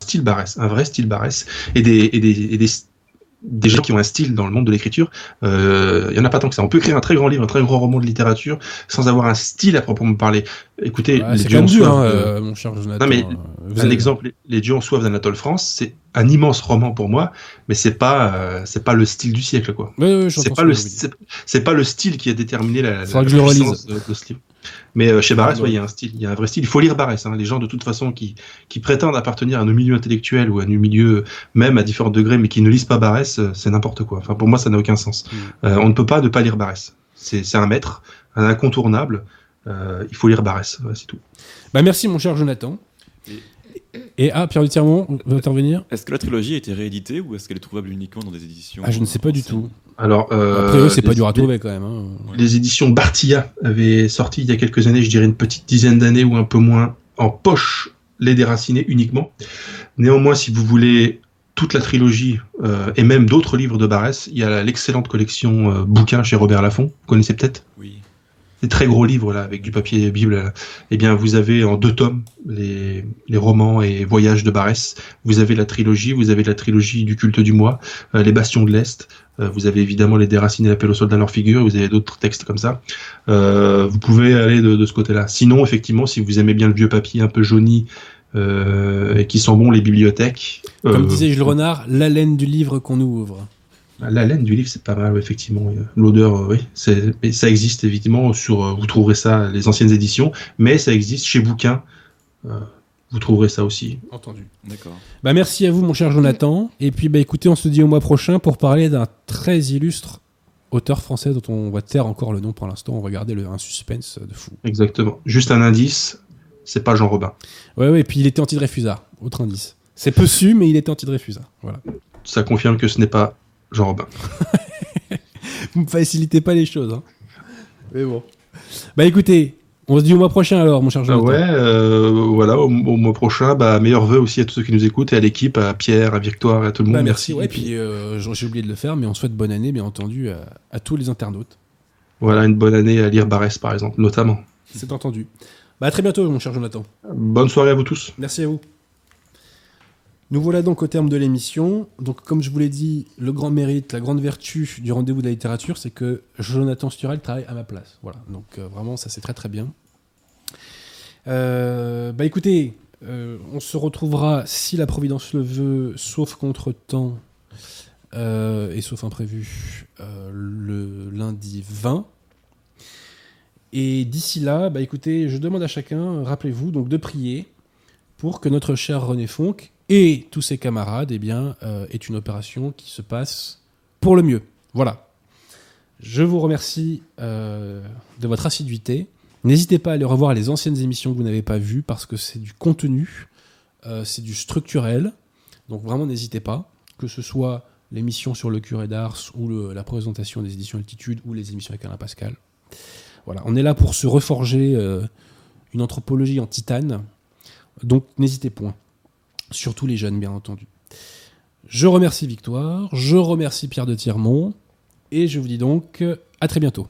style Barès, un vrai style Barès, et des, et des, et des, des gens qui ont un style dans le monde de l'écriture, euh, il y en a pas tant que ça. On peut écrire un très grand livre, un très grand roman de littérature, sans avoir un style à proprement parler. Écoutez, Ouais, les dieux dur, soif hein, de- euh, mon cher Jonathan. Non, mais euh, vous un avez- exemple, Les Dieux ont soif d'Anatole France, c'est un immense roman pour moi, mais c'est pas, euh, c'est pas le style du siècle, quoi. Ouais, ouais, C'est pas ce le, c'est pas le style qui a déterminé la, la que je le de, de ce livre. Mais euh, chez Barès, Ouais. ouais, il y a un style, il y a un vrai style. Il faut lire Barès. Hein. Les gens de toute façon qui, qui prétendent appartenir à nos milieux intellectuels ou à nos milieux même à différents degrés, mais qui ne lisent pas Barès, euh, c'est n'importe quoi. Enfin, pour moi, ça n'a aucun sens. Mm. Euh, on ne peut pas ne pas lire Barès. C'est un maître, un incontournable. Euh, il faut lire Barès, c'est tout. Bah, merci, mon cher Jonathan. Et ah, Pierre Dutirmont veut intervenir? Est-ce que la trilogie a été rééditée ou est-ce qu'elle est trouvable uniquement dans des éditions Ah, je ne sais pas du tout. Alors, euh, Après eux, c'est pas les- dur à trouver quand même. hein. Les éditions Bartilla avaient sorti il y a quelques années, je dirais une petite dizaine d'années ou un peu moins, en poche les déracinés uniquement. Néanmoins, si vous voulez toute la trilogie euh, et même d'autres livres de Barès, il y a l'excellente collection euh, bouquins chez Robert Laffont. Vous connaissez peut-être Oui. Des très gros livres là, avec du papier Bible. là. Eh bien, vous avez en deux tomes les, les romans et voyages de Barès. Vous avez la trilogie, vous avez la trilogie du culte du mois, euh, les bastions de l'Est. Euh, vous avez évidemment les déracinés l'appel aux soldats leur figure. Vous avez d'autres textes comme ça. Euh, vous pouvez aller de, de ce côté-là. Sinon, effectivement, si vous aimez bien le vieux papier un peu jauni euh, et qui sent bon les bibliothèques. Comme euh, disait Jules Renard, la laine du livre qu'on ouvre. la laine du livre, c'est pas mal, effectivement. L'odeur, oui, ça existe évidemment sur. vous trouverez ça les anciennes éditions, mais ça existe chez Bouquin. Euh, vous trouverez ça aussi. Entendu. D'accord. Bah, merci à vous, mon cher Jonathan. Et puis, bah, écoutez, on se dit au mois prochain pour parler d'un très illustre auteur français dont on va taire encore le nom pour l'instant. On va garder le, un suspense de fou. Exactement. Juste un indice, c'est pas Jean Robin. Ouais, ouais, et puis il était anti-Dreyfusard, autre indice. C'est peu su, mais il était anti-Dreyfusard. Voilà. Ça confirme que ce n'est pas Jean Robin. Vous me facilitez pas les choses. Hein. Mais bon. Bah écoutez, on se dit au mois prochain alors, mon cher Ah Jonathan. ouais, euh, voilà, au, au mois prochain, bah, meilleurs vœux aussi à tous ceux qui nous écoutent et à l'équipe, à Pierre, à Victoire, et à tout le monde. Bah, merci. Ouais, Et puis euh, j'ai j'ai oublié de le faire, mais on souhaite bonne année, bien entendu, à, à tous les internautes. Voilà, une bonne année à lire Barès, par exemple, notamment. C'est entendu. Bah à très bientôt, mon cher Jonathan. Bonne soirée à vous tous. Merci à vous. Nous voilà donc au terme de l'émission. Donc, comme je vous l'ai dit, le grand mérite, la grande vertu du rendez-vous de la littérature, c'est que Jonathan Sturel travaille à ma place. Voilà. Donc, euh, vraiment, ça c'est très très bien. Euh, bah écoutez, euh, on se retrouvera si la Providence le veut, sauf contre-temps et sauf imprévu, le lundi 20. Et d'ici là, bah écoutez, je demande à chacun, rappelez-vous donc de prier pour que notre cher René Fonck et tous ses camarades eh bien, euh, aient une opération qui se passe pour le mieux. Voilà. Je vous remercie euh, de votre assiduité. N'hésitez pas à aller revoir les anciennes émissions que vous n'avez pas vues parce que c'est du contenu, euh, c'est du structurel. Donc vraiment, n'hésitez pas, que ce soit l'émission sur le curé d'Ars ou la présentation des éditions Altitude ou les émissions avec Alain Pascal. Voilà, on est là pour se reforger une anthropologie en titane. Donc n'hésitez point. Surtout les jeunes, bien entendu. Je remercie Victoire, je remercie Pierre de Tirmont, et je vous dis donc à très bientôt.